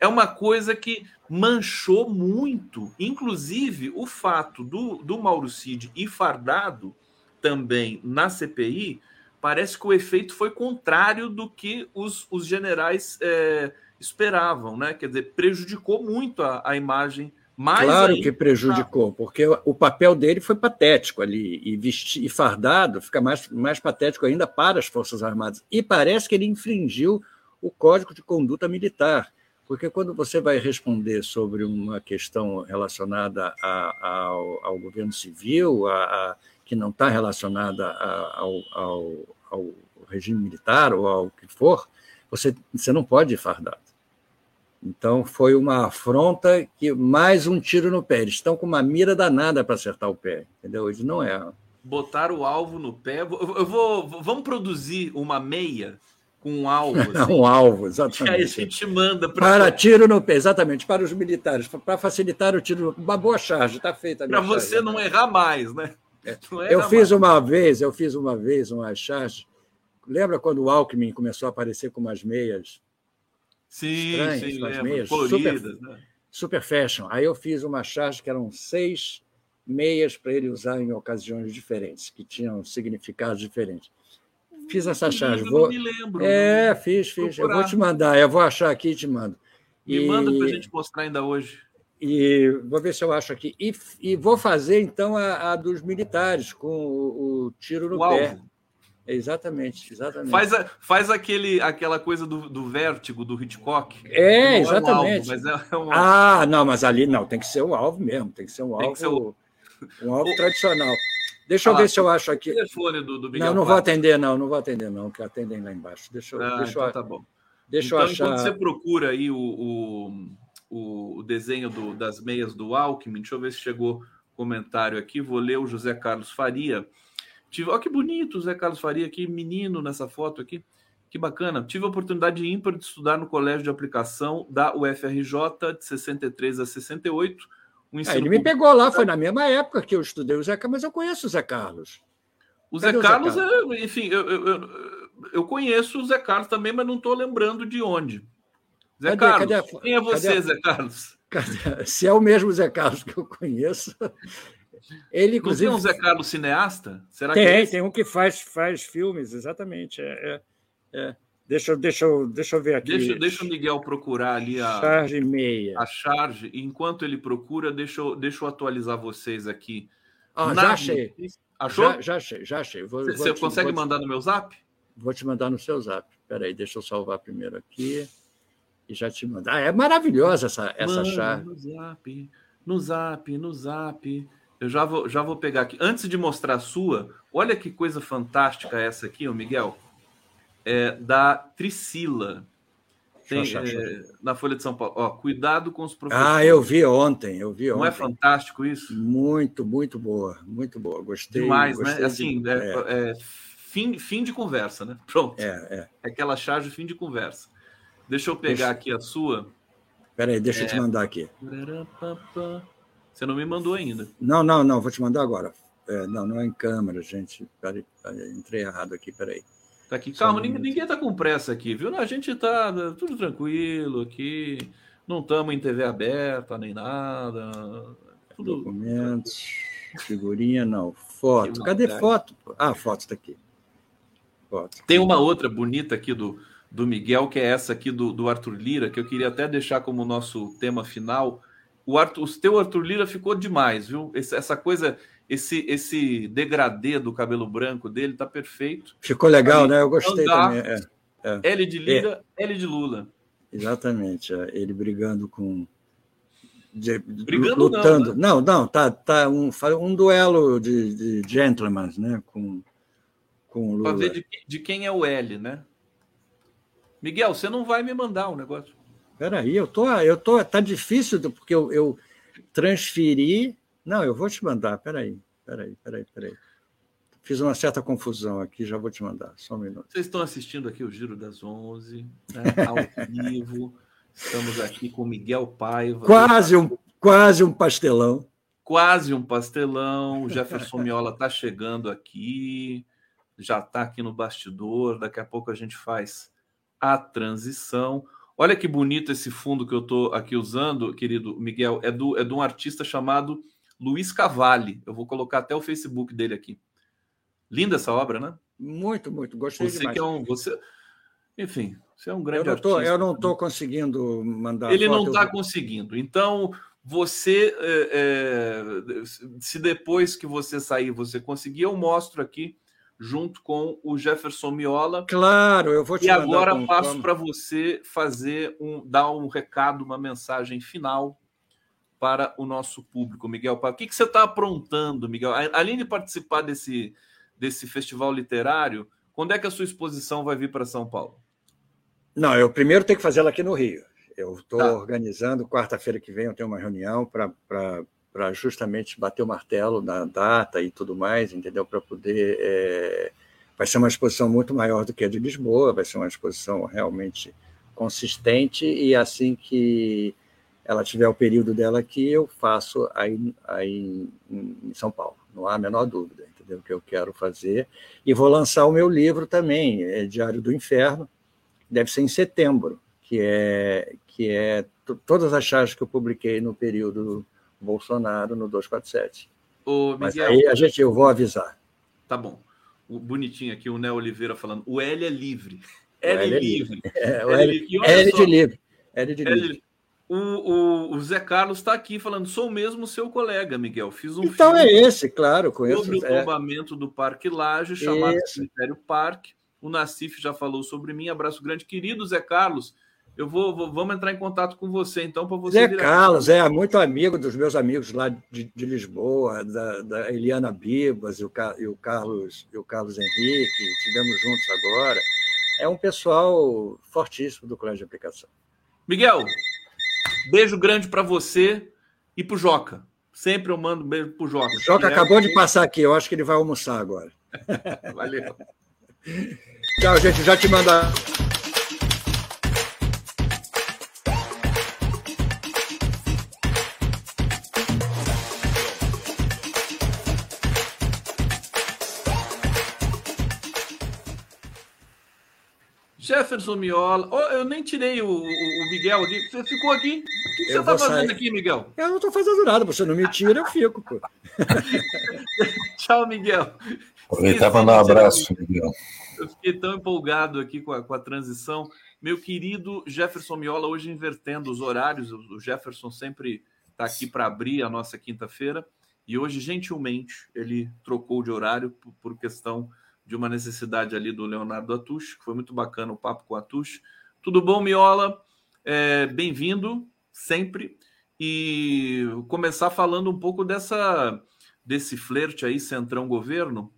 É uma coisa que manchou muito, inclusive o fato do, do Mauro Cid ir fardado também na CPI, parece que o efeito foi contrário do que os, os generais é, esperavam, né? Quer dizer, prejudicou muito a, a imagem mais claro que prejudicou, porque o papel dele foi patético ali, e, vestir, e fardado fica mais, mais patético ainda para as Forças Armadas. E parece que ele infringiu o Código de Conduta Militar, porque quando você vai responder sobre uma questão relacionada a, a, ao, ao, governo civil, a, que não está relacionada ao, ao, ao regime militar ou ao que for, você, você não pode ir fardado. Então foi uma afronta que mais um tiro no pé. Eles estão com uma mira danada para acertar o pé, entendeu? Eles não é. Botar o alvo no pé. Eu vou, vamos produzir uma meia com um alvo. Assim, um alvo, exatamente. aí a gente manda pra... para tiro no pé, exatamente, para os militares, para facilitar o tiro. Uma boa charge, está feita. Para você não errar mais, né? Eu fiz uma vez, eu fiz uma vez uma charge. Lembra quando o Alckmin começou a aparecer com umas meias Sim, estranhas, sim, umas meias super, né? super fashion. Aí eu fiz uma charge que eram seis meias para ele usar em ocasiões diferentes, que tinham significados diferentes. Fiz essa charge. Vou... Não me lembro. É, fiz, fiz. Eu vou te mandar, eu vou achar aqui e te mando. Me e... manda para a gente mostrar ainda hoje. E vou ver se eu acho aqui. E, e vou fazer, então, a, a dos militares, com o, o tiro no o pé. Alvo. Exatamente, exatamente. Faz, a, faz aquele, aquela coisa do, do vértigo do Hitchcock. É, exatamente. É um alvo, é, é um ah, não, mas ali não, tem que ser um alvo mesmo, tem que ser um alvo, ser o... um alvo tradicional. Deixa eu ah, ver se eu acho aqui. telefone do, do Miguel não, não vou atender, não, não vou atender, não, que atendem lá embaixo. Deixa eu, ah, deixa então eu, tá bom. Deixa então, eu achar. Enquanto você procura aí o, o, o desenho do, das meias do Alckmin, deixa eu ver se chegou comentário aqui. Vou ler o José Carlos Faria. Tive, olha que bonito o Zé Carlos Faria aqui, menino nessa foto aqui. Que bacana. Tive a oportunidade ímpar de estudar no colégio de aplicação da UFRJ de 63 a 68. Um ah, ele me pegou lá, foi na mesma época que eu estudei o Zé Carlos, mas eu conheço o Zé Carlos. O Zé Carlos, Zé Carlos? É, enfim, eu, eu, eu, conheço o ZéLos também, mas não estou lembrando de onde. Zé cadê, Carlos, cadê a, quem é você, Zé Carlos? Cadê, se é o mesmo Zé Carlos que eu conheço, ele, inclusive. Não tem um Zé Carlos cineasta? Será tem, que é tem um que faz, faz filmes, exatamente. É, é, é. Deixa, deixa, deixa eu ver aqui. Deixa, deixa o Miguel procurar ali a charge meia. A charge. Enquanto ele procura, deixa eu, deixa eu atualizar vocês aqui. Ah, já achei. Achou? Já, já achei, já achei. Vou, Você vou te, consegue mandar no meu zap? Vou te mandar no seu zap. Espera aí, deixa eu salvar primeiro aqui e já te mandar. Ah, é maravilhosa essa, essa Mano, charge. No zap, no zap, no zap. Eu já vou, já vou pegar aqui. Antes de mostrar a sua, olha que coisa fantástica essa aqui, o Miguel. É da Tricila. Tem, é, na Folha de São Paulo. Ó, cuidado com os professores. Ah, eu vi ontem, eu vi ontem. Não é fantástico isso? Muito, muito boa, muito boa. Gostei. Demais, né? gostei né? Assim, de... é, é. é, fim, fim de conversa, né? Pronto. É, é. é aquela charge fim de conversa. Deixa eu pegar deixa... aqui a sua. Espera aí, deixa eu te mandar aqui. Você não me mandou ainda. Não, não, não, vou te mandar agora. É, não, não é em câmera, gente. Peraí, peraí, entrei errado aqui, peraí. Tá aqui, calma, ninguém, ninguém tá com pressa aqui, viu? A gente tá tudo tranquilo aqui. Não estamos em TV aberta nem nada. Tudo... Documentos, figurinha, não. Foto. Cadê foto? Ah, foto está aqui. Foto. Tem uma outra bonita aqui do, do Miguel, que é essa aqui do, do Arthur Lira, que eu queria até deixar como nosso tema final o, Arthur, o teu Arthur Lira ficou demais, viu? Esse, essa coisa, esse esse degradê do cabelo branco dele tá perfeito. Ficou legal, né? Eu gostei andar, também. É, é. L de Lira, é. L de Lula. Exatamente, é. ele brigando com. De, brigando lutando. Não, né? não, não, tá, tá um, um duelo de, de gentlemen, né? Com, com o Lula. Para ver de, de quem é o L, né? Miguel, você não vai me mandar um negócio. Peraí, eu tô, eu tô, tá difícil porque eu, eu transferi. Não, eu vou te mandar. Peraí, peraí, peraí, peraí. Fiz uma certa confusão aqui, já vou te mandar. Só um minuto. Vocês estão assistindo aqui o Giro das Onze, né, ao vivo. Estamos aqui com Miguel Paiva. Quase um, quase um pastelão. Quase um pastelão. O Jefferson Miola está chegando aqui. Já está aqui no bastidor. Daqui a pouco a gente faz a transição. Olha que bonito esse fundo que eu estou aqui usando, querido Miguel. É, do, é de um artista chamado Luiz Cavalli. Eu vou colocar até o Facebook dele aqui. Linda essa obra, né? Muito, muito. Gostei você demais. Que é um, você, enfim, você é um grande eu tô, artista. Eu não estou conseguindo mandar. Ele não está conseguindo. Então, você, é, é, se depois que você sair você conseguir, eu mostro aqui junto com o Jefferson Miola. Claro, eu vou te E agora passo para você fazer um, dar um recado, uma mensagem final para o nosso público, Miguel. O que, que você está aprontando, Miguel? Além de participar desse, desse festival literário, quando é que a sua exposição vai vir para São Paulo? Não, eu primeiro tenho que fazer ela aqui no Rio. Eu estou tá. organizando, quarta-feira que vem eu tenho uma reunião para justamente bater o martelo na data e tudo mais, entendeu? Para poder. É... Vai ser uma exposição muito maior do que a de Lisboa, vai ser uma exposição realmente consistente, e assim que ela tiver o período dela aqui, eu faço aí, aí em São Paulo, não há a menor dúvida, entendeu? Que eu quero fazer. E vou lançar o meu livro também, é Diário do Inferno, deve ser em setembro, que é que é todas as charges que eu publiquei no período Bolsonaro no 247. Ô, Miguel, Mas aí a gente, eu vou avisar. Tá bom. O bonitinho aqui, o Neo Oliveira falando. O L é livre. L, L é livre. É, o L, L, L de livre. L de livre. O, o, o, Zé Carlos está aqui falando, sou mesmo seu colega, Miguel. Fiz um então é esse, claro, conheço. Sobre o é. tombamento do Parque Laje, chamado Cemitério Parque. O Nassif já falou sobre mim. Abraço grande. Querido Zé Carlos, eu vou, vou, vamos entrar em contato com você, então, para você. Zé Carlos, é muito amigo dos meus amigos lá de, de Lisboa, da, da, Eliana Bibas e o, e o Carlos e o Carlos Henrique, estivemos juntos agora. É um pessoal fortíssimo do Colégio de Aplicação. Miguel, beijo grande para você e para o Joca. Sempre eu mando um beijo para o Joca. O Joca acabou é... de passar aqui, eu acho que ele vai almoçar agora. Valeu. Tchau, gente. Já te mandar. Jefferson Miola. Oh, eu nem tirei o, o, o, Miguel aqui. Você ficou aqui. O que, que você está fazendo aqui, Miguel? Eu não estou fazendo nada. Você não me tira, eu fico. Pô. Tchau, Miguel. Aproveitar para mandar um abraço, Miguel. Eu fiquei tão empolgado aqui com a, com a transição. Meu querido Jefferson Miola, hoje invertendo os horários. O Jefferson sempre está aqui para abrir a nossa quinta-feira. E hoje, gentilmente, ele trocou de horário por, por questão de uma necessidade ali do Leonardo Atush, que foi muito bacana o papo com o Atush. Tudo bom, Miola? É, Bem-vindo, sempre. E começar falando um pouco dessa desse flerte aí, Centrão Governo.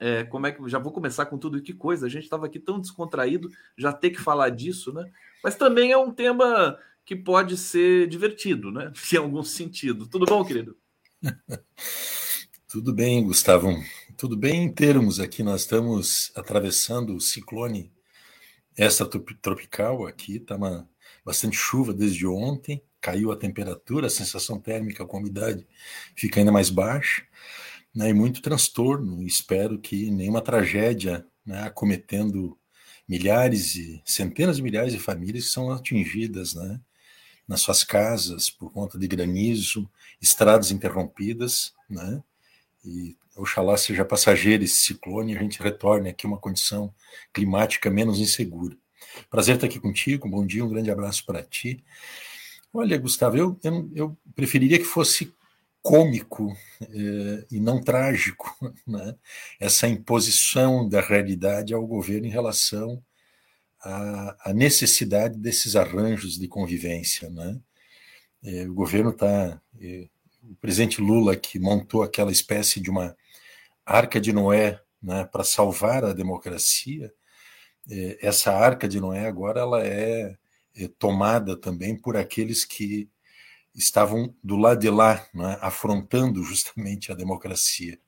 É, como é que já vou começar com tudo? Que coisa, a gente estava aqui tão descontraído, já ter que falar disso, né? Mas também é um tema que pode ser divertido, né? Em algum sentido. Tudo bom, querido? Tudo bem, Gustavo. Tudo bem em termos aqui. Nós estamos atravessando o ciclone extratropical aqui. Está bastante chuva desde ontem. Caiu a temperatura, a sensação térmica, com a umidade fica ainda mais baixa. Né, e muito transtorno. Espero que nenhuma tragédia né, acometendo milhares e centenas de milhares de famílias que são atingidas né, nas suas casas por conta de granizo, estradas interrompidas, né? e oxalá seja passageiro esse ciclone e a gente retorne aqui uma condição climática menos insegura. Prazer estar aqui contigo, bom dia, um grande abraço para ti. Olha, Gustavo, eu, eu, eu preferiria que fosse cômico eh, e não trágico né? essa imposição da realidade ao governo em relação à, à necessidade desses arranjos de convivência. Né? Eh, o governo está eh, o presidente Lula que montou aquela espécie de uma arca de Noé né, para salvar a democracia, é, essa arca de Noé agora ela é, é, tomada também por aqueles que estavam do lado de lá, né, afrontando justamente a democracia.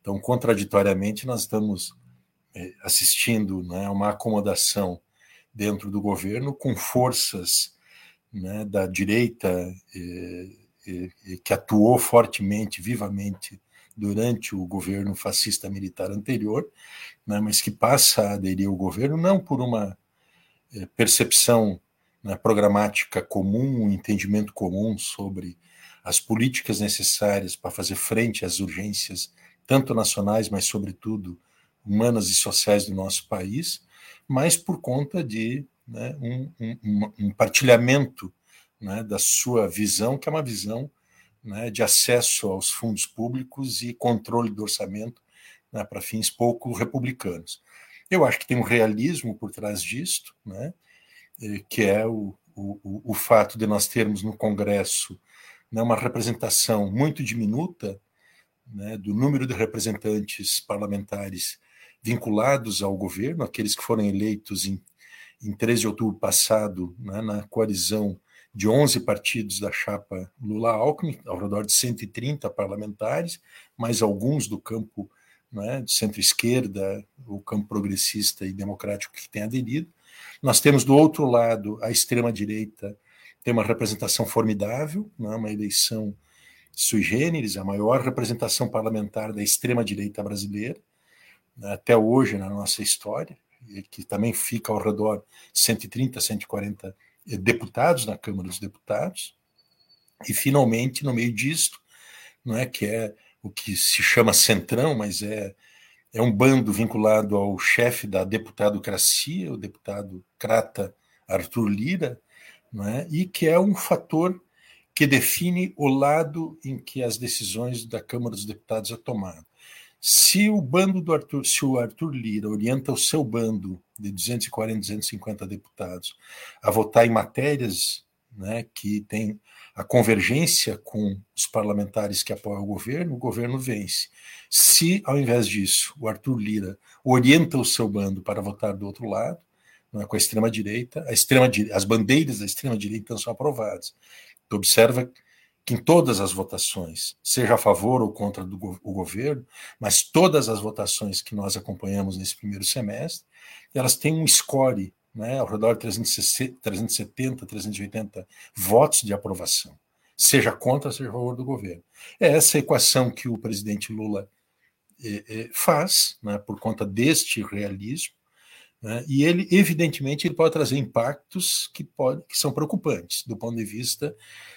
Então, contraditoriamente, nós estamos é, assistindo né, uma acomodação dentro do governo com forças né, da direita que atuou fortemente, vivamente, durante o governo fascista militar anterior, né, mas que passa a aderir ao governo não por uma é, percepção né, programática comum, um entendimento comum sobre as políticas necessárias para fazer frente às urgências, tanto nacionais, mas, sobretudo, humanas e sociais do nosso país, mas por conta de né, um, um, um, partilhamento né, da sua visão, que é uma visão né, de acesso aos fundos públicos e controle do orçamento né, para fins pouco republicanos. Eu acho que tem um realismo por trás disto, né, que é o, o, o fato de nós termos no Congresso né, uma representação muito diminuta né, do número de representantes parlamentares vinculados ao governo, aqueles que foram eleitos em, em 13 de outubro passado né, na coalizão de 11 partidos da chapa Lula-Alckmin, ao redor de 130 parlamentares, mais alguns do campo né, de centro-esquerda, o campo progressista e democrático que tem aderido. Nós temos do outro lado a extrema-direita, tem uma representação formidável, né, uma eleição sui generis, a maior representação parlamentar da extrema-direita brasileira, né, até hoje na nossa história, que também fica ao redor de 130, 140 deputados na Câmara dos Deputados. E, finalmente, no meio disto, não é que é o que se chama centrão, mas é, é um bando vinculado ao chefe da deputadocracia, o deputado crata Arthur Lira, não é? e que é um fator que define o lado em que as decisões da Câmara dos Deputados é tomado. Se o bando do Arthur, se o Arthur Lira orienta o seu bando de 240, 250 deputados a votar em matérias né, que têm a convergência com os parlamentares que apoiam o governo, o governo vence. Se, ao invés disso, o Arthur Lira orienta o seu bando para votar do outro lado, né, com a extrema-direita, extrema as bandeiras da extrema-direita são aprovadas. Tu observa que em todas as votações, seja a favor ou contra do, o governo, mas todas as votações que nós acompanhamos nesse primeiro semestre, elas têm um score né, ao redor de 370, 380 votos de aprovação, seja contra, seja a favor do governo. É essa equação que o presidente Lula eh, eh, faz, né, por conta deste realismo, né, e ele, evidentemente, ele pode trazer impactos que, pode, que são preocupantes do ponto de vista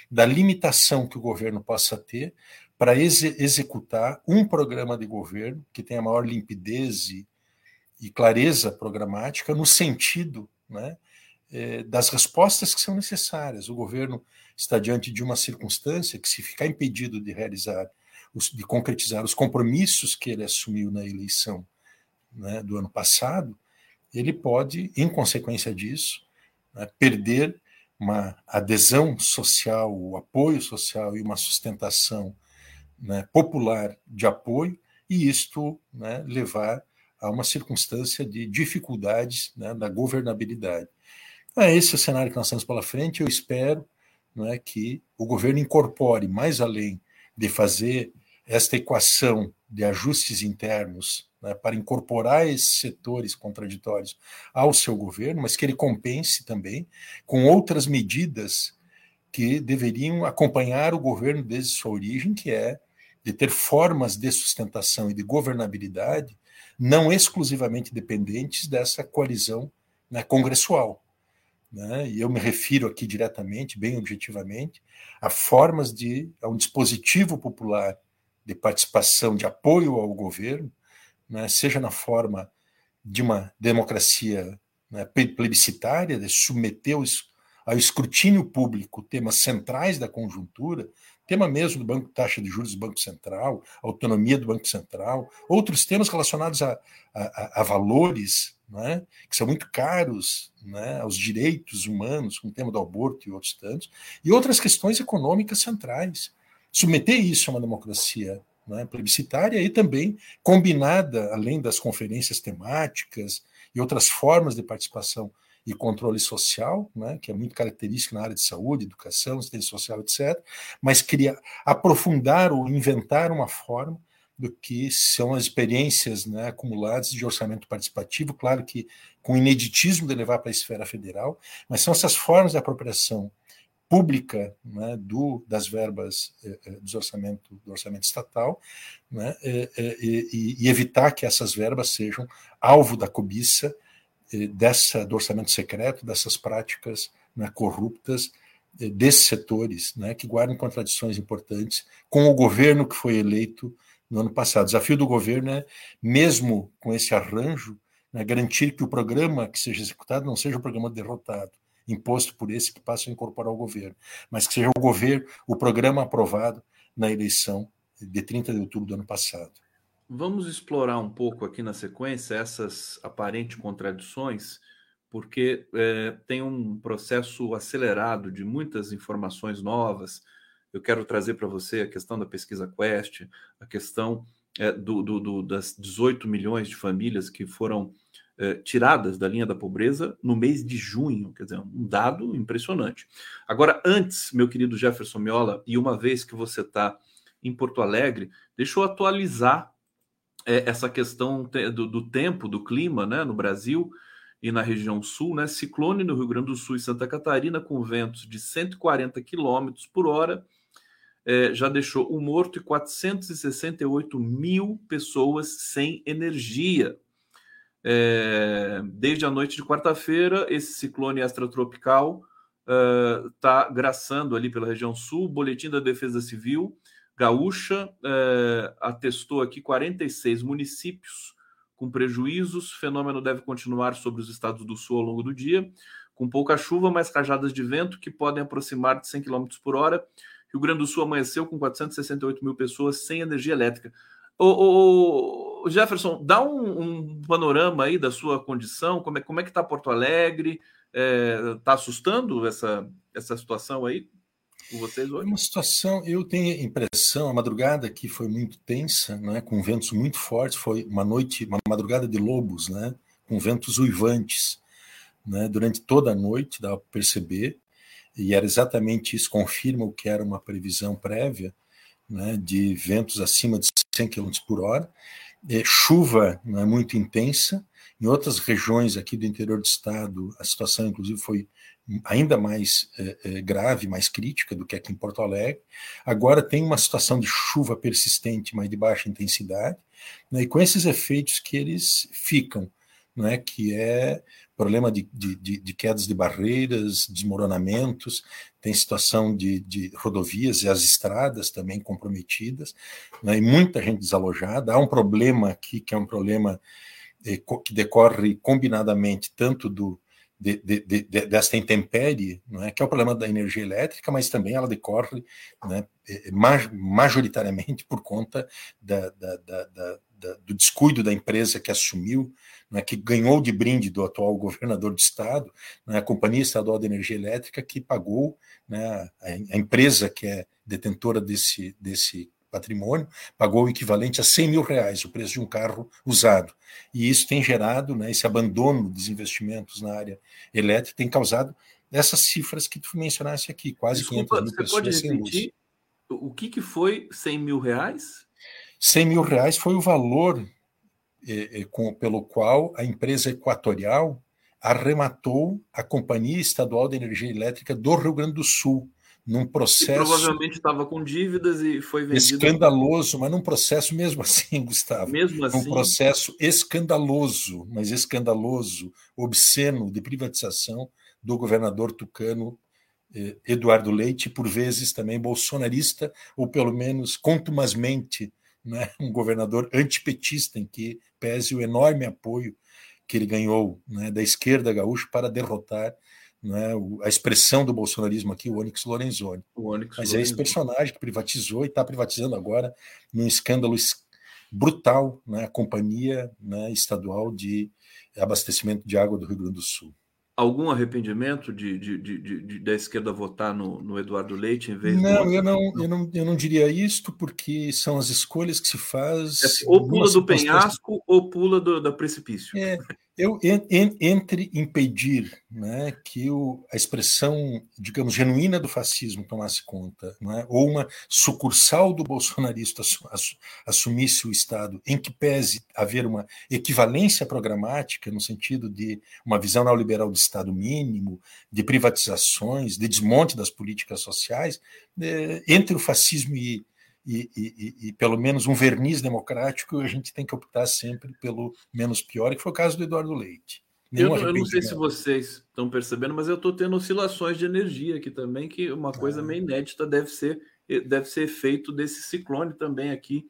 da limitação que o governo possa ter para ex executar um programa de governo que tenha maior limpidez e, e clareza programática no sentido né, é, das respostas que são necessárias. O governo está diante de uma circunstância que, se ficar impedido de realizar, de concretizar os compromissos que ele assumiu na eleição né, do ano passado, ele pode, em consequência disso, né, perder uma adesão social, o apoio social e uma sustentação né, popular de apoio, e isto né, levar a uma circunstância de dificuldades né, da governabilidade. Então, é esse o cenário que nós temos pela frente. Eu espero é, que o governo incorpore, mais além de fazer esta equação de ajustes internos né, para incorporar esses setores contraditórios ao seu governo, mas que ele compense também com outras medidas que deveriam acompanhar o governo desde sua origem, que é de ter formas de sustentação e de governabilidade não exclusivamente dependentes dessa coalizão né, congressual. Né? E eu me refiro aqui diretamente, bem objetivamente, a formas de a um dispositivo popular de participação, de apoio ao governo, né, seja na forma de uma democracia né, plebiscitária, de submeter os, ao escrutínio público temas centrais da conjuntura, tema mesmo do Banco Taxa de Juros do Banco Central, autonomia do Banco Central, outros temas relacionados a, a, a valores né, que são muito caros né, aos direitos humanos, como o tema do aborto e outros tantos, e outras questões econômicas centrais. Submeter isso a uma democracia né, plebiscitária e também combinada, além das conferências temáticas e outras formas de participação e controle social, né, que é muito característico na área de saúde, educação, assistência social, etc., mas queria aprofundar ou inventar uma forma do que são as experiências né, acumuladas de orçamento participativo, claro que com ineditismo de levar para a esfera federal, mas são essas formas de apropriação pública né, do, das verbas eh, eh, do, orçamento, do orçamento estatal né, eh, e, e, evitar que essas verbas sejam alvo da cobiça dessa, do orçamento secreto, dessas práticas né, corruptas desses setores, né, que guardam contradições importantes com o governo que foi eleito no ano passado. O desafio do governo é, mesmo com esse arranjo, né, garantir que o programa que seja executado não seja um programa derrotado, imposto por esse que passa a incorporar o governo, mas que seja o governo, o programa aprovado na eleição de 30 de outubro do ano passado. Vamos explorar um pouco aqui na sequência essas aparentes contradições, porque é, tem um processo acelerado de muitas informações novas. Eu quero trazer para você a questão da pesquisa Quest, a questão é, do, do, do, das 18 milhões de famílias que foram é, tiradas da linha da pobreza no mês de junho, quer dizer, um dado impressionante. Agora, antes, meu querido Jefferson Miola, e uma vez que você está em Porto Alegre, deixa eu atualizar é, essa questão do, do, tempo, do clima né, no Brasil e na região sul, né? Ciclone no Rio Grande do Sul e Santa Catarina, com ventos de 140 km por hora, é, já deixou um morto e 468 mil pessoas sem energia. É, desde a noite de quarta-feira, esse ciclone extratropical está uh, graçando ali pela região sul. O Boletim da Defesa Civil Gaúcha uh, atestou aqui 46 municípios com prejuízos. O fenômeno deve continuar sobre os estados do sul ao longo do dia, com pouca chuva, mas rajadas de vento que podem aproximar de 100 km por hora. Rio Grande do Sul amanheceu com 468 mil pessoas sem energia elétrica. O, Jefferson, dá um, um, panorama aí da sua condição, como é, como é que está Porto Alegre? Está é, tá assustando essa, essa situação aí com vocês hoje? É uma situação, eu tenho a impressão, a madrugada aqui foi muito tensa, né, com ventos muito fortes, foi uma noite, uma madrugada de lobos, né, com ventos uivantes. Né, durante toda a noite, dá para perceber, e era exatamente isso, confirma o que era uma previsão prévia, né, de ventos acima de 100 km por hora, é, chuva é muito intensa. Em outras regiões aqui do interior do estado, a situação, inclusive, foi ainda mais é, é, grave, mais crítica do que aqui em Porto Alegre. Agora tem uma situação de chuva persistente, mas de baixa intensidade, né, e com esses efeitos que eles ficam, né, que é problema de, de, de, quedas de barreiras, desmoronamentos, tem situação de, de rodovias e as estradas também comprometidas, né, e muita gente desalojada. Há um problema aqui que é um problema eh, que decorre combinadamente tanto do, de, de, de, desta intempérie, não é? que é o problema da energia elétrica, mas também ela decorre né, eh, majoritariamente por conta da, da, da, do descuido da empresa que assumiu né, que ganhou de brinde do atual governador de estado, né, a Companhia Estadual de Energia Elétrica, que pagou, né, a, a, empresa que é detentora desse, desse patrimônio, pagou o equivalente a 100 mil reais, o preço de um carro usado. E isso tem gerado, né, esse abandono dos investimentos na área elétrica, tem causado essas cifras que tu mencionaste aqui, quase Desculpa, 500 mil pessoas sem luz. O que, que foi 100 mil reais? 100 mil reais foi o valor com, pelo qual a empresa equatorial arrematou a Companhia Estadual de Energia Elétrica do Rio Grande do Sul, num processo. E provavelmente estava com dívidas e foi vendido. Escandaloso, mas num processo mesmo assim, Gustavo. Mesmo assim. Um processo escandaloso, mas escandaloso, obsceno de privatização do governador tucano eh, Eduardo Leite, por vezes também bolsonarista, ou pelo menos contumazmente né, um governador antipetista, em que pese o enorme apoio que ele ganhou né, da esquerda gaúcha para derrotar né, a expressão do bolsonarismo aqui, o Onyx Lorenzoni. O Onyx Mas Lorenzoni. é esse personagem que privatizou e está privatizando agora num escândalo brutal né, a Companhia né, Estadual de Abastecimento de Água do Rio Grande do Sul algum arrependimento de, de, de, de, da esquerda votar no, no Eduardo Leite em vez não, eu não, eu não eu não diria isto porque são as escolhas que se faz. É assim, ou pula do penhasco ou pula do, da precipício. É, eu en, entre impedir né, que o, a expressão, digamos, genuína do fascismo tomasse conta, né, ou uma sucursal do bolsonarista assumisse o Estado, em que pese haver uma equivalência programática, no sentido de uma visão neoliberal de Estado mínimo, de privatizações, de desmonte das políticas sociais, é, entre o fascismo e, e, e, e, pelo menos um verniz democrático, a gente tem que optar sempre pelo menos pior, que foi o caso do Eduardo Leite. Eu, eu, não sei se vocês estão percebendo, mas eu estou tendo oscilações de energia aqui também, que uma coisa ah. meio inédita deve ser deve ser efeito desse ciclone também aqui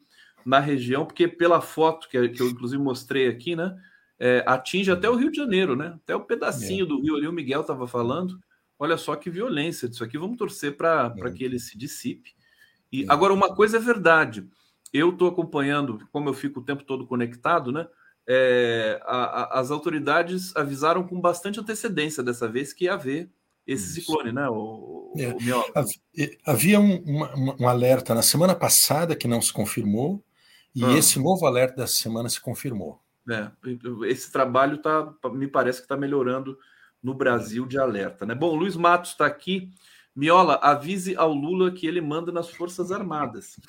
na região, porque pela foto que, que eu inclusive mostrei aqui, né, é, atinge até o Rio de Janeiro, né? Até o pedacinho é. do Rio ali, o Miguel estava falando. Olha só que violência disso aqui. Vamos torcer para é. que ele se dissipe. E agora uma coisa é verdade. Eu estou acompanhando, como eu fico o tempo todo conectado, né? É, a, a, as autoridades avisaram com bastante antecedência dessa vez que ia haver esse Isso. ciclone, né? O, é. o Havia um, uma, um, alerta na semana passada que não se confirmou, e ah. esse novo alerta dessa semana se confirmou. É, esse trabalho tá, me parece que está melhorando no Brasil de alerta, né? Bom, o Luiz Matos está aqui. Miola, avise ao Lula que ele manda nas Forças Armadas.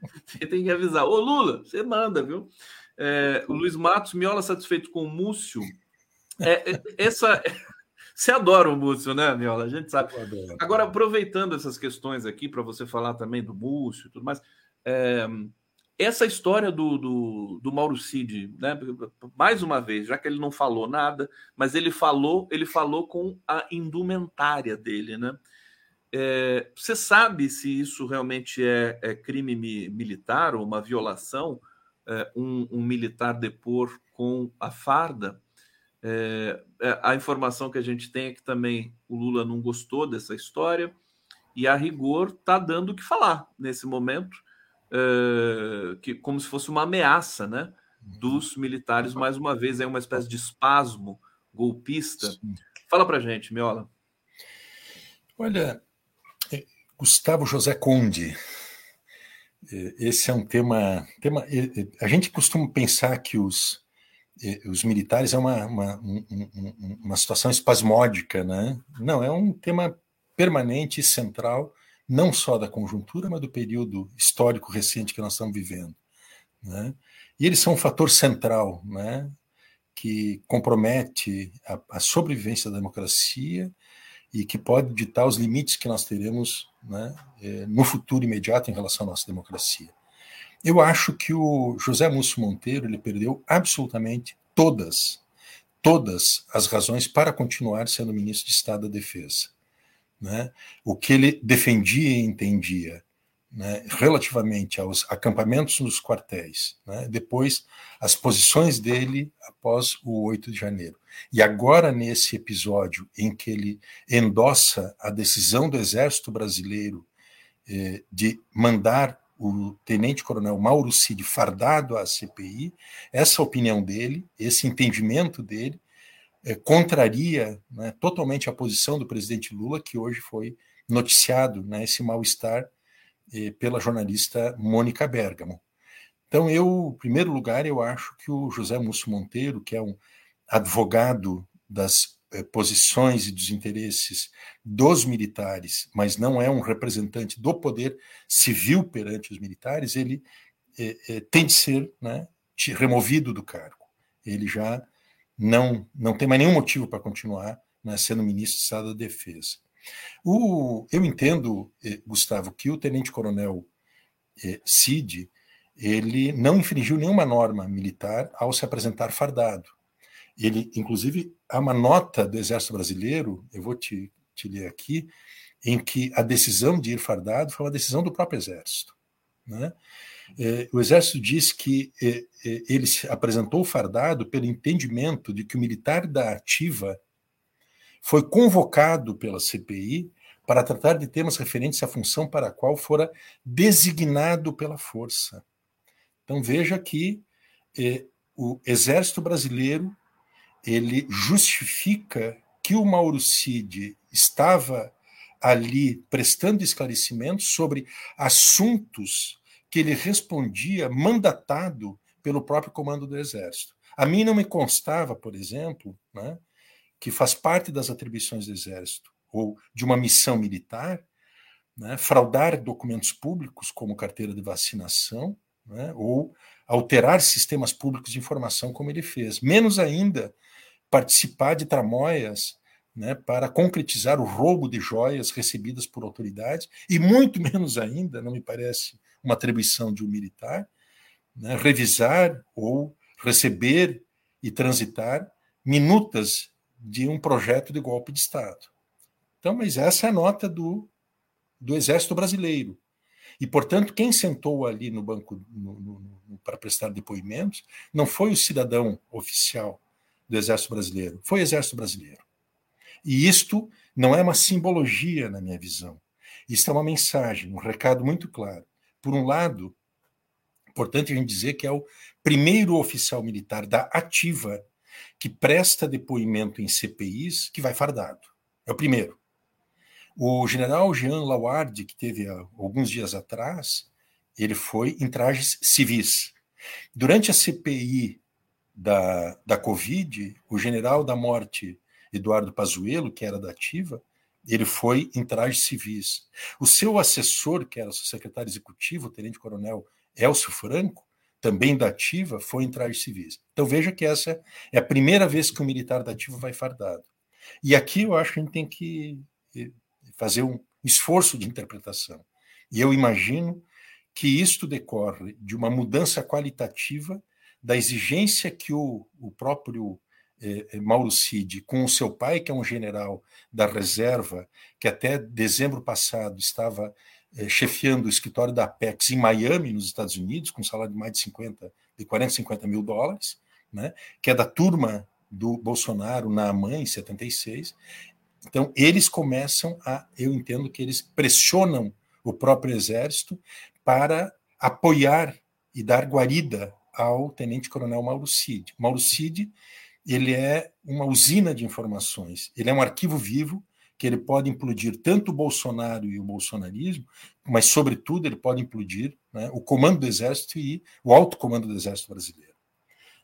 Você tem que avisar. Ô, Lula, você manda, viu? É, o Luiz Matos, Miola satisfeito com o Múcio. É, é essa. Você adora o Múcio, né, Miola? A gente sabe. Agora, aproveitando essas questões aqui, para você falar também do Múcio e tudo mais, é, essa história do, do, do Mauro Cid, né? Mais uma vez, já que ele não falou nada, mas ele falou, ele falou com a indumentária dele, né? É, você sabe se isso realmente é, é crime mi, militar ou uma violação? É, um, um militar depor com a farda? É, a informação que a gente tem é que também o Lula não gostou dessa história e a rigor está dando o que falar nesse momento, que como se fosse uma ameaça, né, dos militares mais uma vez é uma espécie de espasmo golpista. Sim. Fala para gente, Miola. Olha, Gustavo José Conde, esse é um tema, tema. A gente costuma pensar que os os militares é uma, uma, uma situação espasmódica, né? Não, é um tema permanente e central, não só da conjuntura, mas do período histórico recente que nós estamos vivendo. Né? E eles são um fator central, né? que compromete a, a sobrevivência da democracia e que pode ditar os limites que nós teremos né, eh, no futuro imediato em relação à nossa democracia. Eu acho que o José Múcio Monteiro ele perdeu absolutamente todas, todas as razões para continuar sendo ministro de Estado da Defesa. Né? O que ele defendia e entendia né, relativamente aos acampamentos nos quartéis, né, depois as posições dele após o 8 de janeiro. E agora, nesse episódio em que ele endossa a decisão do Exército Brasileiro eh, de mandar o tenente-coronel Mauro Cid fardado à CPI, essa opinião dele, esse entendimento dele, é, contraria né, totalmente a posição do presidente Lula, que hoje foi noticiado, né, esse mal-estar, eh, pela jornalista Mônica Bergamo. Então, eu, em primeiro lugar, eu acho que o José Múcio Monteiro, que é um advogado das eh, posições e dos interesses dos militares, mas não é um representante do poder civil perante os militares, ele é, é, tem de ser né, removido do cargo. Ele já não, não tem mais nenhum motivo para continuar né, sendo ministro de Estado da Defesa. O, eu entendo, Gustavo, que o tenente-coronel Cid ele não infringiu nenhuma norma militar ao se apresentar fardado. Ele, inclusive, há uma nota do Exército Brasileiro, eu vou te, te ler aqui, em que a decisão de ir fardado foi uma decisão do próprio Exército. Né? É, o Exército diz que ele se apresentou fardado pelo entendimento de que o militar da ativa foi convocado pela CPI para tratar de temas referentes à função para a qual fora designado pela força. Então veja que é, o Exército Brasileiro ele justifica que o Mauro Cid estava ali prestando esclarecimentos sobre assuntos que ele respondia mandatado pelo próprio comando do Exército. A mim não me constava, por exemplo, né, que faz parte das atribuições do Exército ou de uma missão militar, né, fraudar documentos públicos como carteira de vacinação, né, ou alterar sistemas públicos de informação como ele fez. Menos ainda participar de tramóias né, para concretizar o roubo de joias recebidas por autoridades, e muito menos ainda, não me parece uma atribuição de um militar, né, revisar ou receber e transitar minutas de um projeto de golpe de Estado. Então, mas essa é a nota do, do Exército Brasileiro. E, portanto, quem sentou ali no banco para prestar depoimentos não foi o cidadão oficial do Exército Brasileiro, foi o Exército Brasileiro. E isto não é uma simbologia, na minha visão. Isto é uma mensagem, um recado muito claro. Por um lado, importante a gente dizer que é o primeiro oficial militar da ativa que presta depoimento em CPIs que vai fardado. É o primeiro. O general Jean Laward, que teve alguns dias atrás, ele foi em trajes civis. Durante a CPI da, da Covid, o general da morte, Eduardo Pazuello, que era da ativa, ele foi em trajes civis. O seu assessor, que era o seu secretário executivo, o tenente-coronel Elcio Franco, também da ativa, foi em trajes civis. Então veja que essa é a primeira vez que um militar da ativa vai fardado. E aqui eu acho que a gente tem que fazer um esforço de interpretação. E eu imagino que isto decorre de uma mudança qualitativa da exigência que o, o próprio eh, eh, Mauro Cid, com o seu pai, que é um general da reserva, que até dezembro passado estava eh, chefiando o escritório da Apex em Miami, nos Estados Unidos, com um salário de mais de 50, de 40, 50 mil dólares, né, que é da turma do Bolsonaro na AMAN, em 76, então, eles começam a, eu entendo que eles pressionam o próprio exército para apoiar e dar guarida ao tenente-coronel Mauro Cid. Mauro Cid, ele é uma usina de informações, ele é um arquivo vivo que ele pode implodir tanto o Bolsonaro e o bolsonarismo, mas, sobretudo, ele pode implodir né, o comando do Exército e o alto comando do Exército brasileiro.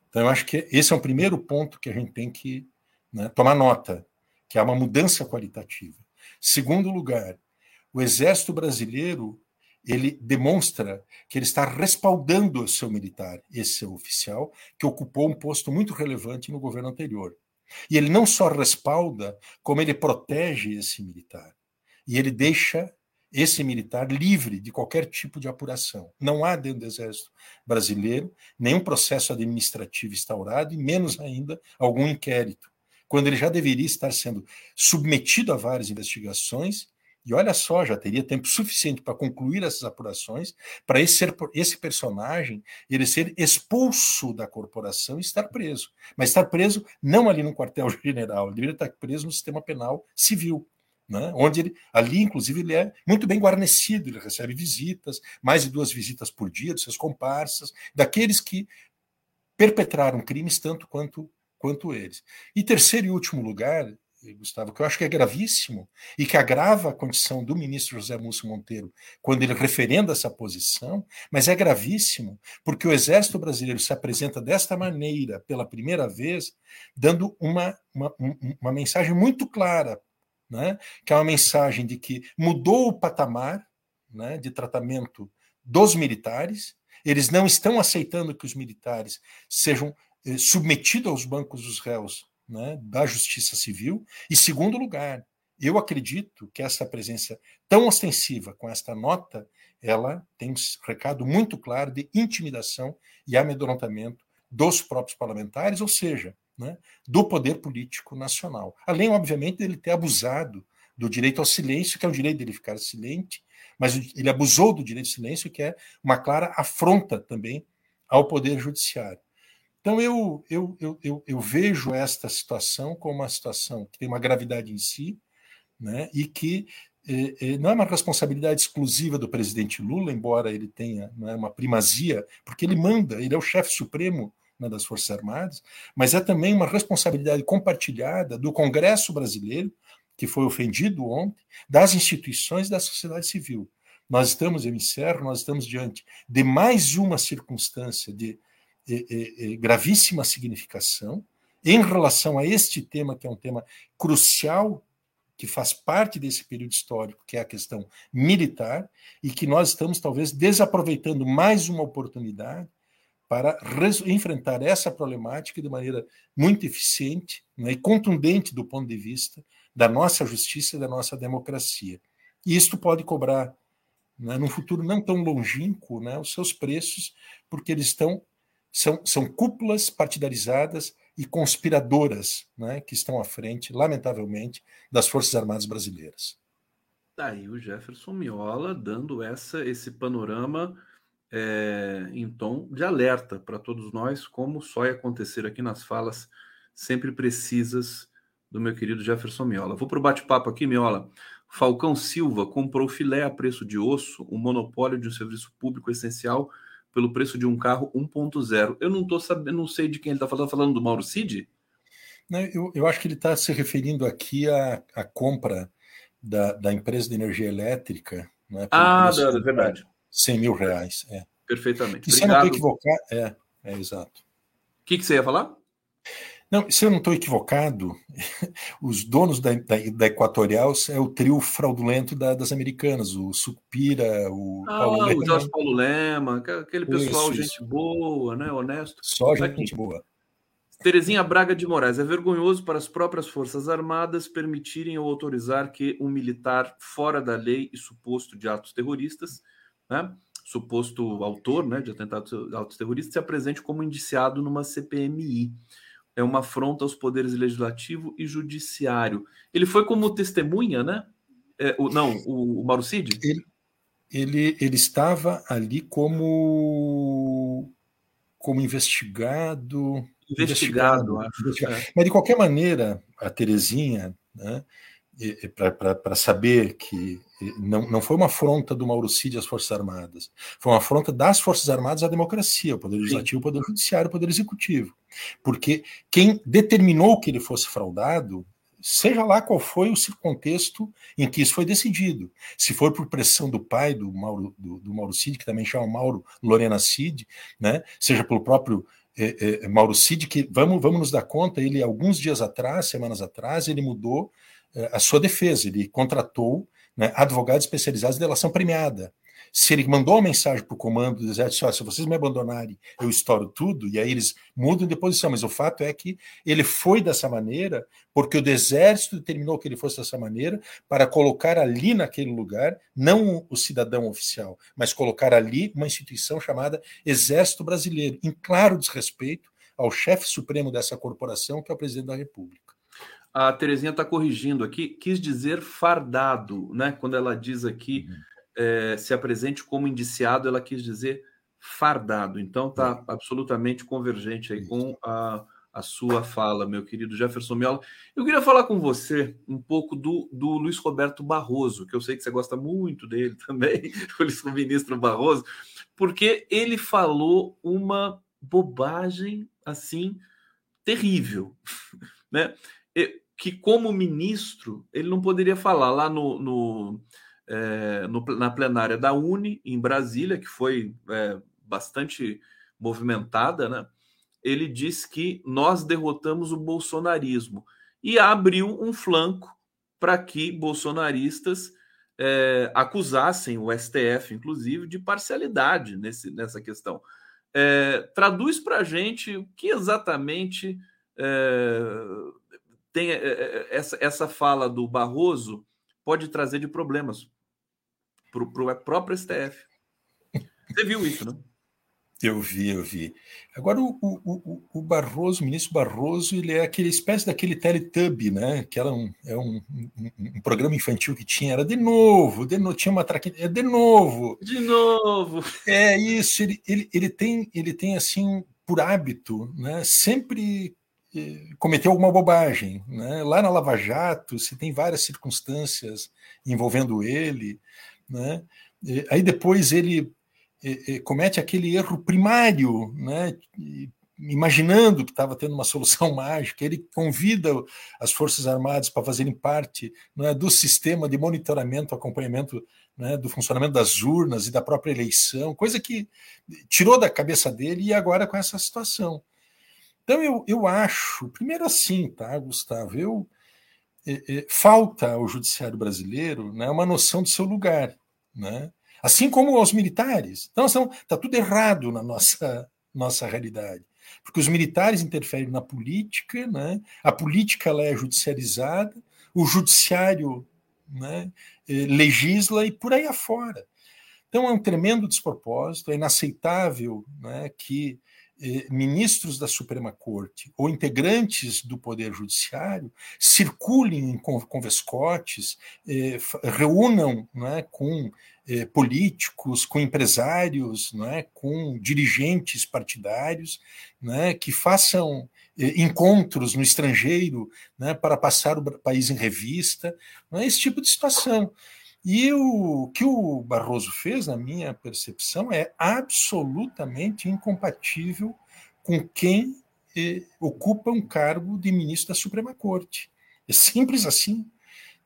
Então, eu acho que esse é um primeiro ponto que a gente tem que né, tomar nota que há uma mudança qualitativa. Segundo lugar, o Exército Brasileiro ele demonstra que ele está respaldando o seu militar, esse seu oficial, que ocupou um posto muito relevante no governo anterior. E ele não só respalda, como ele protege esse militar. E ele deixa esse militar livre de qualquer tipo de apuração. Não há dentro do Exército Brasileiro nenhum processo administrativo instaurado e menos ainda algum inquérito quando ele já deveria estar sendo submetido a várias investigações. E olha só, já teria tempo suficiente para concluir essas apurações, para esse, esse personagem ele ser expulso da corporação e estar preso. Mas estar preso não ali no quartel-general, ele deveria estar preso no sistema penal civil. Né? onde ele, ali, inclusive, ele é muito bem guarnecido, ele recebe visitas, mais de duas visitas por dia dos seus comparsas, daqueles que perpetraram crimes tanto quanto quanto eles. E terceiro e último lugar, Gustavo, que eu acho que é gravíssimo e que agrava a condição do ministro José Múcio Monteiro quando ele referenda essa posição, mas é gravíssimo porque o Exército Brasileiro se apresenta desta maneira pela primeira vez, dando uma, uma, uma mensagem muito clara, né? que é uma mensagem de que mudou o patamar né, de tratamento dos militares, eles não estão aceitando que os militares sejam eh, submetido aos bancos dos réus né, da justiça civil. E, segundo lugar, eu acredito que essa presença tão ostensiva com esta nota, ela tem um recado muito claro de intimidação e amedrontamento dos próprios parlamentares, ou seja, né, do poder político nacional. Além, obviamente, dele ter abusado do direito ao silêncio, que é o direito dele ficar silente, mas ele abusou do direito ao silêncio, que é uma clara afronta também ao poder judiciário. Então, eu, eu, eu, eu, eu vejo esta situação como uma situação que tem uma gravidade em si, né, e que eh, eh, não é uma responsabilidade exclusiva do presidente Lula, embora ele tenha é, uma primazia, porque ele manda, ele é o chefe supremo né, das Forças Armadas, mas é também uma responsabilidade compartilhada do Congresso brasileiro, que foi ofendido ontem, das instituições da sociedade civil. Nós estamos, eu encerro, nós estamos diante de mais uma circunstância de gravíssima significação em relação a este tema, que é um tema crucial, que faz parte desse período histórico, que é a questão militar, e que nós estamos talvez desaproveitando mais uma oportunidade para enfrentar essa problemática de maneira muito eficiente né, e contundente do ponto de vista da nossa justiça e da nossa democracia. E isto pode cobrar, né, num futuro não tão longínquo, né, os seus preços, porque eles estão são, são cúpulas partidarizadas e conspiradoras né, que estão à frente, lamentavelmente, das Forças Armadas brasileiras. Daí o Jefferson Miola dando essa, esse panorama é, em tom de alerta para todos nós, como só ia acontecer aqui nas falas sempre precisas do meu querido Jefferson Miola. Vou para o bate-papo aqui, Miola. Falcão Silva comprou filé a preço de osso, o monopólio de um serviço público essencial pelo preço de um carro 1.0. Eu não estou sabendo, não sei de quem ele está falando, falando do Mauro Cid? Não, eu, eu acho que ele está se referindo aqui à, à compra da, da empresa de energia elétrica. Né, ah, é verdade. 100 mil reais. É. Perfeitamente. E se eu não estou equivocado, é, é exato. O que, que você ia falar? Não, se eu não estou equivocado, os donos da, da, da, Equatorial é o trio fraudulento da, das americanas, o Sucupira, o ah, Paulo Lema. o Jorge Paulo Lema, aquele pessoal, isso, gente isso. boa, né, honesto. Só gente Aqui. boa. Terezinha Braga de Moraes, é vergonhoso para as próprias Forças Armadas permitirem ou autorizar que um militar fora da lei e suposto de atos terroristas, né, suposto autor né, de atentados atos terroristas, se apresente como indiciado numa CPMI é uma afronta aos poderes legislativo e judiciário. Ele foi como testemunha, né? É, o, não, o, o Mauro Cid? Ele, ele, ele estava ali como, como investigado. Investigado, investigado. É. Mas, de qualquer maneira, a Terezinha, né, para saber que não, não foi uma afronta do Mauro Cid às Forças Armadas, foi uma afronta das Forças Armadas à democracia, o Poder Legislativo, o Poder Judiciário, o Poder Executivo. Porque quem determinou que ele fosse fraudado, seja lá qual foi o contexto em que isso foi decidido. Se for por pressão do pai do Mauro, do, do Mauro Cid, que também chama Mauro Lorena Cid, né, seja pelo próprio é, é, Mauro Cid, que vamos, vamos nos dar conta, ele alguns dias atrás, semanas atrás, ele mudou a sua defesa, ele contratou né, advogados especializados em delação premiada. Se ele mandou uma mensagem para o comando do exército, se vocês me abandonarem, eu estouro tudo, e aí eles mudam de posição, mas o fato é que ele foi dessa maneira, porque o exército determinou que ele fosse dessa maneira, para colocar ali naquele lugar, não o cidadão oficial, mas colocar ali uma instituição chamada Exército Brasileiro, em claro desrespeito ao chefe supremo dessa corporação, que é o presidente da República. A Terezinha está corrigindo aqui, quis dizer fardado, né? Quando ela diz aqui uhum. é, se apresente como indiciado, ela quis dizer fardado. Então está uhum. absolutamente convergente aí com a, a sua fala, meu querido Jefferson Miola. Eu queria falar com você um pouco do, do Luiz Roberto Barroso, que eu sei que você gosta muito dele também, o ministro Barroso, porque ele falou uma bobagem assim terrível, né? Que, como ministro, ele não poderia falar lá no, no, é, no na plenária da Uni, em Brasília, que foi é, bastante movimentada, né? Ele disse que nós derrotamos o bolsonarismo e abriu um flanco para que bolsonaristas é, acusassem o STF, inclusive, de parcialidade nesse, nessa questão. É, traduz para a gente o que exatamente é, tem eh, eh, essa, essa fala do Barroso pode trazer de problemas para o próprio STF. Você viu isso, né? Eu vi, eu vi. Agora, o, o, o, Barroso, o ministro Barroso, ele é aquele espécie daquele Teletubby, né? Que era um, é um, um, um, programa infantil que tinha, era de novo, de novo tinha uma traquinha, é de novo. De novo. É isso, ele, ele, ele, tem, ele tem, assim, por hábito, né? Sempre cometeu alguma bobagem. Né? Lá na Lava Jato, se tem várias circunstâncias envolvendo ele. Né? Aí depois ele comete aquele erro primário, né? imaginando que estava tendo uma solução mágica, ele convida as Forças Armadas para fazerem parte né, do sistema de monitoramento, acompanhamento né, do funcionamento das urnas e da própria eleição, coisa que tirou da cabeça dele e agora com essa situação. Então, eu, eu acho, primeiro assim, tá, Gustavo? Eu, é, é, falta ao judiciário brasileiro né, uma noção do seu lugar, né? assim como aos militares. Então, está tudo errado na nossa, nossa realidade. Porque os militares interferem na política, né? a política ela é judicializada, o judiciário né, é, legisla e por aí afora. Então é um tremendo despropósito, é inaceitável né, que ministros da Suprema Corte ou integrantes do Poder Judiciário circulem com, com vescotes, eh, reúnam é, com eh, políticos, com empresários, é, com dirigentes partidários, é, que façam eh, encontros no estrangeiro né, para passar o país em revista, é, esse tipo de situação. E o que o Barroso fez, na minha percepção, é absolutamente incompatível com quem eh, ocupa um cargo de ministro da Suprema Corte. É simples assim.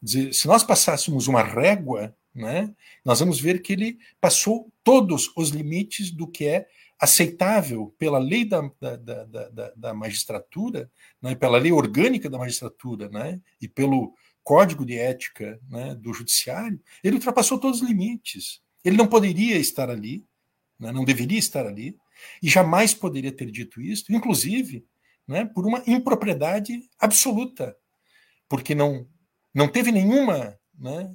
Se nós passássemos uma régua, né, nós vamos ver que ele passou todos os limites do que é aceitável pela lei da, da, da, da, da magistratura, né, pela lei orgânica da magistratura né, e pelo código de ética né, do judiciário, ele ultrapassou todos os limites. Ele não poderia estar ali, né, não deveria estar ali, e jamais poderia ter dito isso, inclusive né, por uma impropriedade absoluta, porque não, não teve nenhuma né,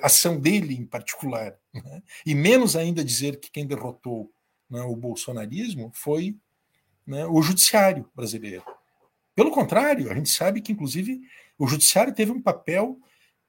ação dele em particular, né, e menos ainda dizer que quem derrotou né, o bolsonarismo foi né, o judiciário brasileiro. Pelo contrário, a gente sabe que, inclusive, o judiciário teve um papel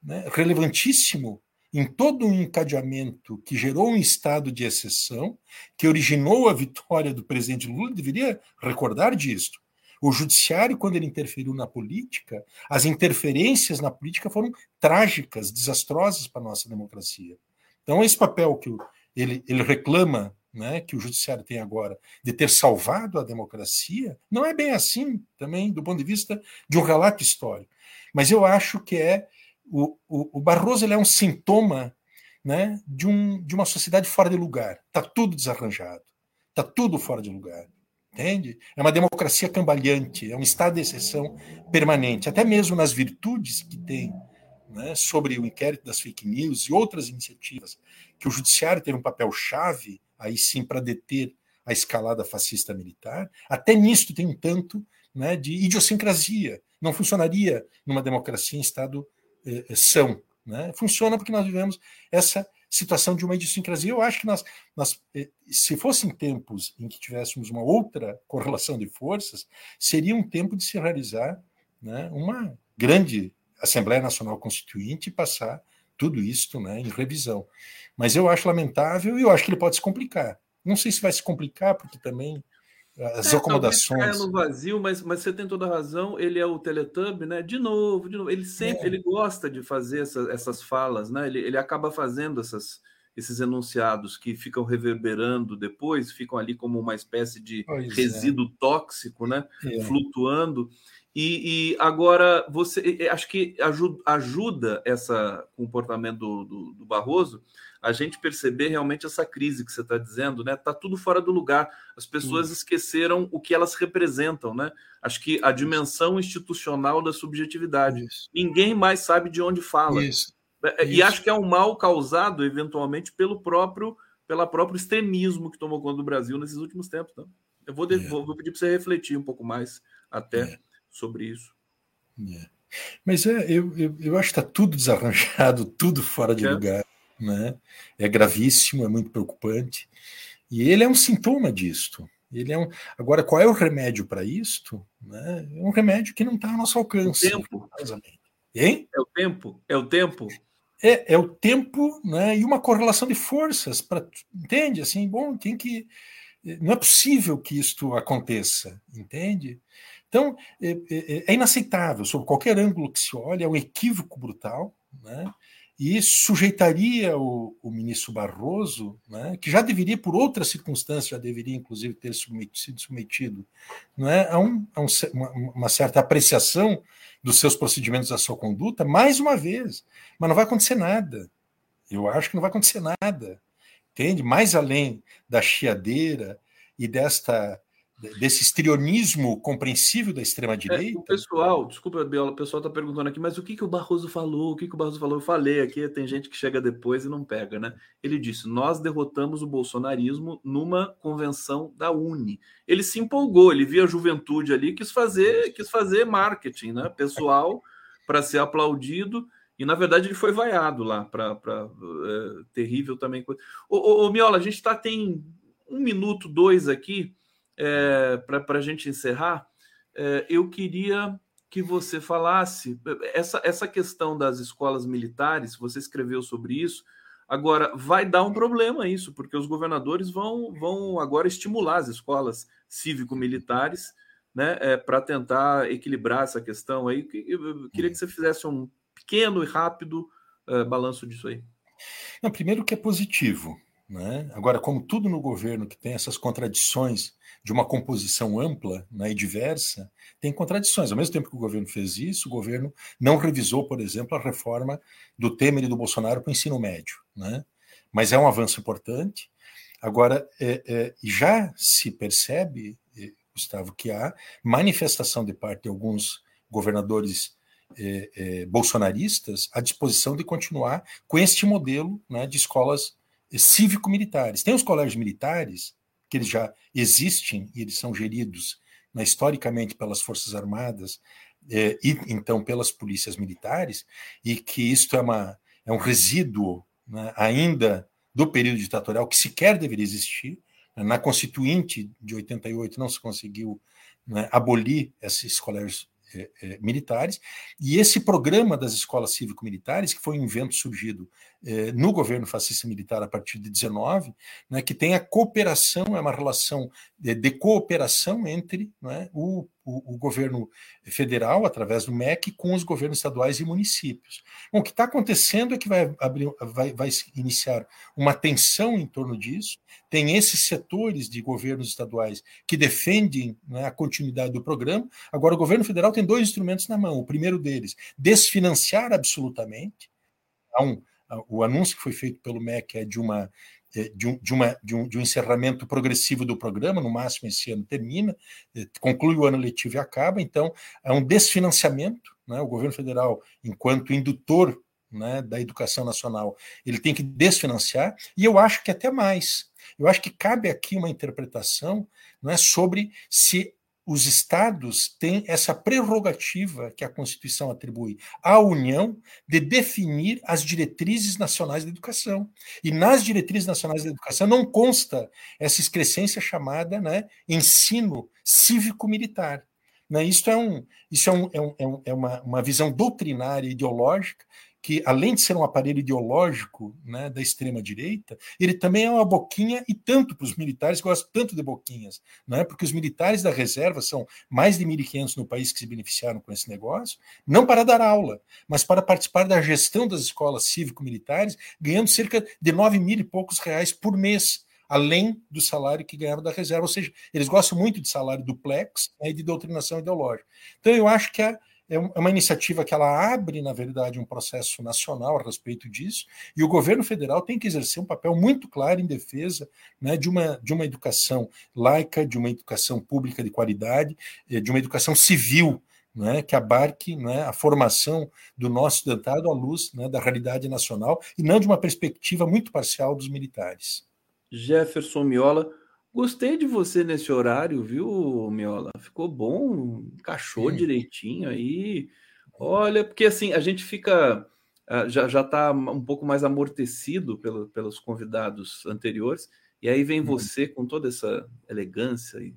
né, relevantíssimo em todo um encadeamento que gerou um estado de exceção, que originou a vitória do presidente Lula, deveria recordar disso. O judiciário, quando ele interferiu na política, as interferências na política foram trágicas, desastrosas para a nossa democracia. Então, esse papel que ele, ele reclama né, que o judiciário tem agora de ter salvado a democracia, não é bem assim também do ponto de vista de um relato histórico. Mas eu acho que é o, o, o Barroso ele é um sintoma né, de, um, de uma sociedade fora de lugar. Está tudo desarranjado, está tudo fora de lugar. Entende? É uma democracia cambaleante, é um estado de exceção permanente, até mesmo nas virtudes que tem né, sobre o inquérito das fake news e outras iniciativas, que o judiciário teve um papel chave, aí sim, para deter a escalada fascista militar, até nisto tem um tanto né, de idiosincrasia não funcionaria numa democracia em estado eh, eh, são. Né? Funciona porque nós vivemos essa situação de uma idiosincrasia. Eu acho que nós, nós, eh, se fossem tempos em que tivéssemos uma outra correlação de forças, seria um tempo de se realizar né, uma grande Assembleia Nacional Constituinte e passar tudo isso né, em revisão. Mas eu acho lamentável e eu acho que ele pode se complicar. Não sei se vai se complicar, porque também as é, acomodações. no vazio, mas, mas você tem toda a razão. Ele é o Teletubb, né? De novo, de novo. Ele sempre é. ele gosta de fazer essa, essas falas, né? Ele, ele acaba fazendo essas, esses enunciados que ficam reverberando depois, ficam ali como uma espécie de pois é. resíduo é. tóxico, né? É. Flutuando. E, e, agora você acho que ajuda, ajuda esse comportamento do, do, do Barroso a gente perceber realmente essa crise que você está dizendo, né? Está tudo fora do lugar. As pessoas esqueceram o que elas representam, né? Acho que a dimensão institucional da subjetividade. Isso. Ninguém mais sabe de onde fala. Isso. É, e acho que é um mal causado, eventualmente, pelo próprio, pela próprio extremismo que tomou conta do Brasil nesses últimos tempos. Tá? Eu vou, de, é. vou, vou, pedir para você refletir um pouco mais até é. sobre isso. É. Mas é, eu, eu, eu acho que está tudo desarranjado, tudo fora de é. lugar né? É gravíssimo, é muito preocupante. E ele é um sintoma disto. Ele é um... Agora, qual é o remédio para isto? Né? É um remédio que não está ao nosso alcance. O tempo. Hein? É o tempo. É o tempo. É, é o tempo né, e uma correlação de forças. Pra, entende? Assim, bom, tem que. Não é possível que isto aconteça, entende? Então, é, é, é inaceitável, sob qualquer ângulo que se olhe, é um equívoco brutal. Né? e sujeitaria o, o ministro Barroso, né, que já deveria, por outras circunstâncias, já deveria inclusive ter submetido, sido submetido não é, a, um, a um, uma, uma, certa apreciação dos seus procedimentos, da sua conduta, mais uma vez. Mas não vai acontecer nada. Eu acho que não vai acontecer nada. Entende? Mais além da chiadeira e desta desse estrionismo compreensível da extrema-direita. É, o pessoal, desculpa, Biola, o pessoal está perguntando aqui, mas o que, que o Barroso falou? O que, que o Barroso falou? Eu falei aqui, tem gente que chega depois e não pega, né? Ele disse: nós derrotamos o bolsonarismo numa convenção da Uni. Ele se empolgou, ele via a juventude ali, quis fazer, quis fazer marketing, né? Pessoal, para ser aplaudido. E na verdade ele foi vaiado lá para é, terrível também. Ô, ô, ô, Miola, a gente tá, tem um minuto, dois aqui. É, para a gente encerrar, é, eu queria que você falasse essa, essa questão das escolas militares, você escreveu sobre isso. Agora, vai dar um problema isso, porque os governadores vão, vão agora estimular as escolas cívico-militares né, é, para tentar equilibrar essa questão aí. Eu queria que você fizesse um pequeno e rápido uh, balanço disso aí. Não, primeiro que é positivo. Né? Agora, como tudo no governo que tem essas contradições de uma composição ampla né, e diversa, tem contradições. Ao mesmo tempo que o governo fez isso, o governo não revisou, por exemplo, a reforma do Temer e do Bolsonaro para o ensino médio. Né? Mas é um avanço importante. Agora, é, é, já se percebe, é, Gustavo, que há manifestação de parte de alguns governadores é, é, bolsonaristas à disposição de continuar com este modelo né, de escolas cívico-militares. Tem os colégios militares, que eles já existem e eles são geridos né, historicamente pelas Forças Armadas é, e então pelas polícias militares, e que isto é, uma, é um resíduo né, ainda do período ditatorial que sequer deveria existir. Na Constituinte de 88 não se conseguiu né, abolir esses colégios é, é, militares, e esse programa das escolas cívico-militares, que foi um invento surgido é, no governo fascista militar a partir de 19, né, que tem a cooperação, é uma relação de, de cooperação entre né, o o, o, governo federal, através do MEC, com os governos estaduais e municípios. Bom, o que está acontecendo é que vai, abrir, vai, vai iniciar uma tensão em torno disso. Tem esses setores de governos estaduais que defendem né, a continuidade do programa. Agora, o governo federal tem dois instrumentos na mão. O primeiro deles, desfinanciar absolutamente. um, o anúncio que foi feito pelo MEC é de uma é, de um, de, uma, de, um, de um encerramento progressivo do programa, no máximo esse ano termina, é, conclui o ano letivo e acaba, então é um desfinanciamento, né? o governo federal, enquanto indutor né, da educação nacional, ele tem que desfinanciar, e eu acho que até mais. Eu acho que cabe aqui uma interpretação não é, sobre se os estados têm essa prerrogativa que a Constituição atribui à União de definir as diretrizes nacionais da educação. E nas diretrizes nacionais da educação não consta essa excrescência chamada né, ensino cívico-militar. Né, isso é, um, isso é, um, é, um, é, é uma, uma visão doutrinária ideológica que, além de ser um aparelho ideológico né, da extrema-direita, ele também é uma boquinha, e tanto para os militares, que gostam tanto de boquinhas, né, porque os militares da reserva são mais de 1.500 no país que se beneficiaram com esse negócio, não para dar aula, mas para participar da gestão das escolas cívico-militares, ganhando cerca de 9 mil e poucos reais por mês além do salário que ganharam da reserva. Ou seja, eles gostam muito de salário duplex né, e de doutrinação ideológica. Então, eu acho que a, é, é uma iniciativa que ela abre, na verdade, um processo nacional a respeito disso, e o governo federal tem que exercer um papel muito claro em defesa né, de, uma, de uma educação laica, de uma educação pública de qualidade, eh, de uma educação civil, né, que abarque né, a formação do nosso estudantado à luz né, da realidade nacional e não de uma perspectiva muito parcial dos militares. Jefferson Miola, Gostei de você nesse horário, viu, Miola? Ficou bom, encaixou Sim. direitinho aí. Olha, porque assim, a gente fica. Ah, já já está um pouco mais amortecido pelo, pelos convidados anteriores, e aí vem uhum. você com toda essa elegância e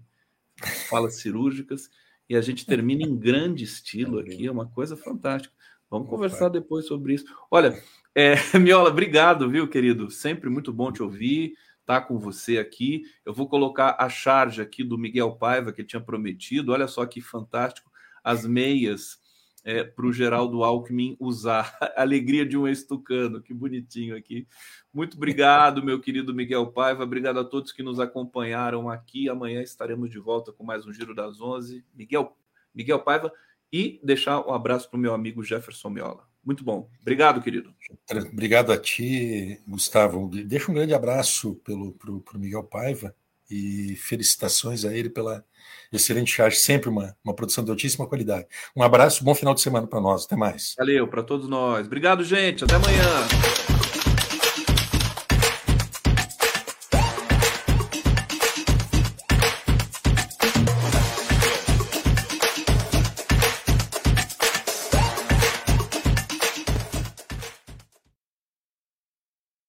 falas cirúrgicas, e a gente termina em grande estilo aqui, é uma coisa fantástica. Vamos conversar depois sobre isso. Olha, é, Miola, obrigado, viu, querido? Sempre muito bom te ouvir tá com você aqui. Eu vou colocar a charge aqui do Miguel Paiva, que tinha prometido. Olha só que fantástico. As meias é, para o Geraldo Alckmin usar. Alegria de um estucano, que bonitinho aqui. Muito obrigado, meu querido Miguel Paiva. Obrigado a todos que nos acompanharam aqui. Amanhã estaremos de volta com mais um Giro das Onze. Miguel, Miguel Paiva. E deixar um abraço para o meu amigo Jefferson Miola. Muito bom. Obrigado, querido. Obrigado a ti, Gustavo. Deixa um grande abraço pelo pro, pro Miguel Paiva e felicitações a ele pela excelente charge, sempre uma, uma produção de altíssima qualidade. Um abraço, bom final de semana para nós. Até mais. Valeu, para todos nós. Obrigado, gente. Até amanhã.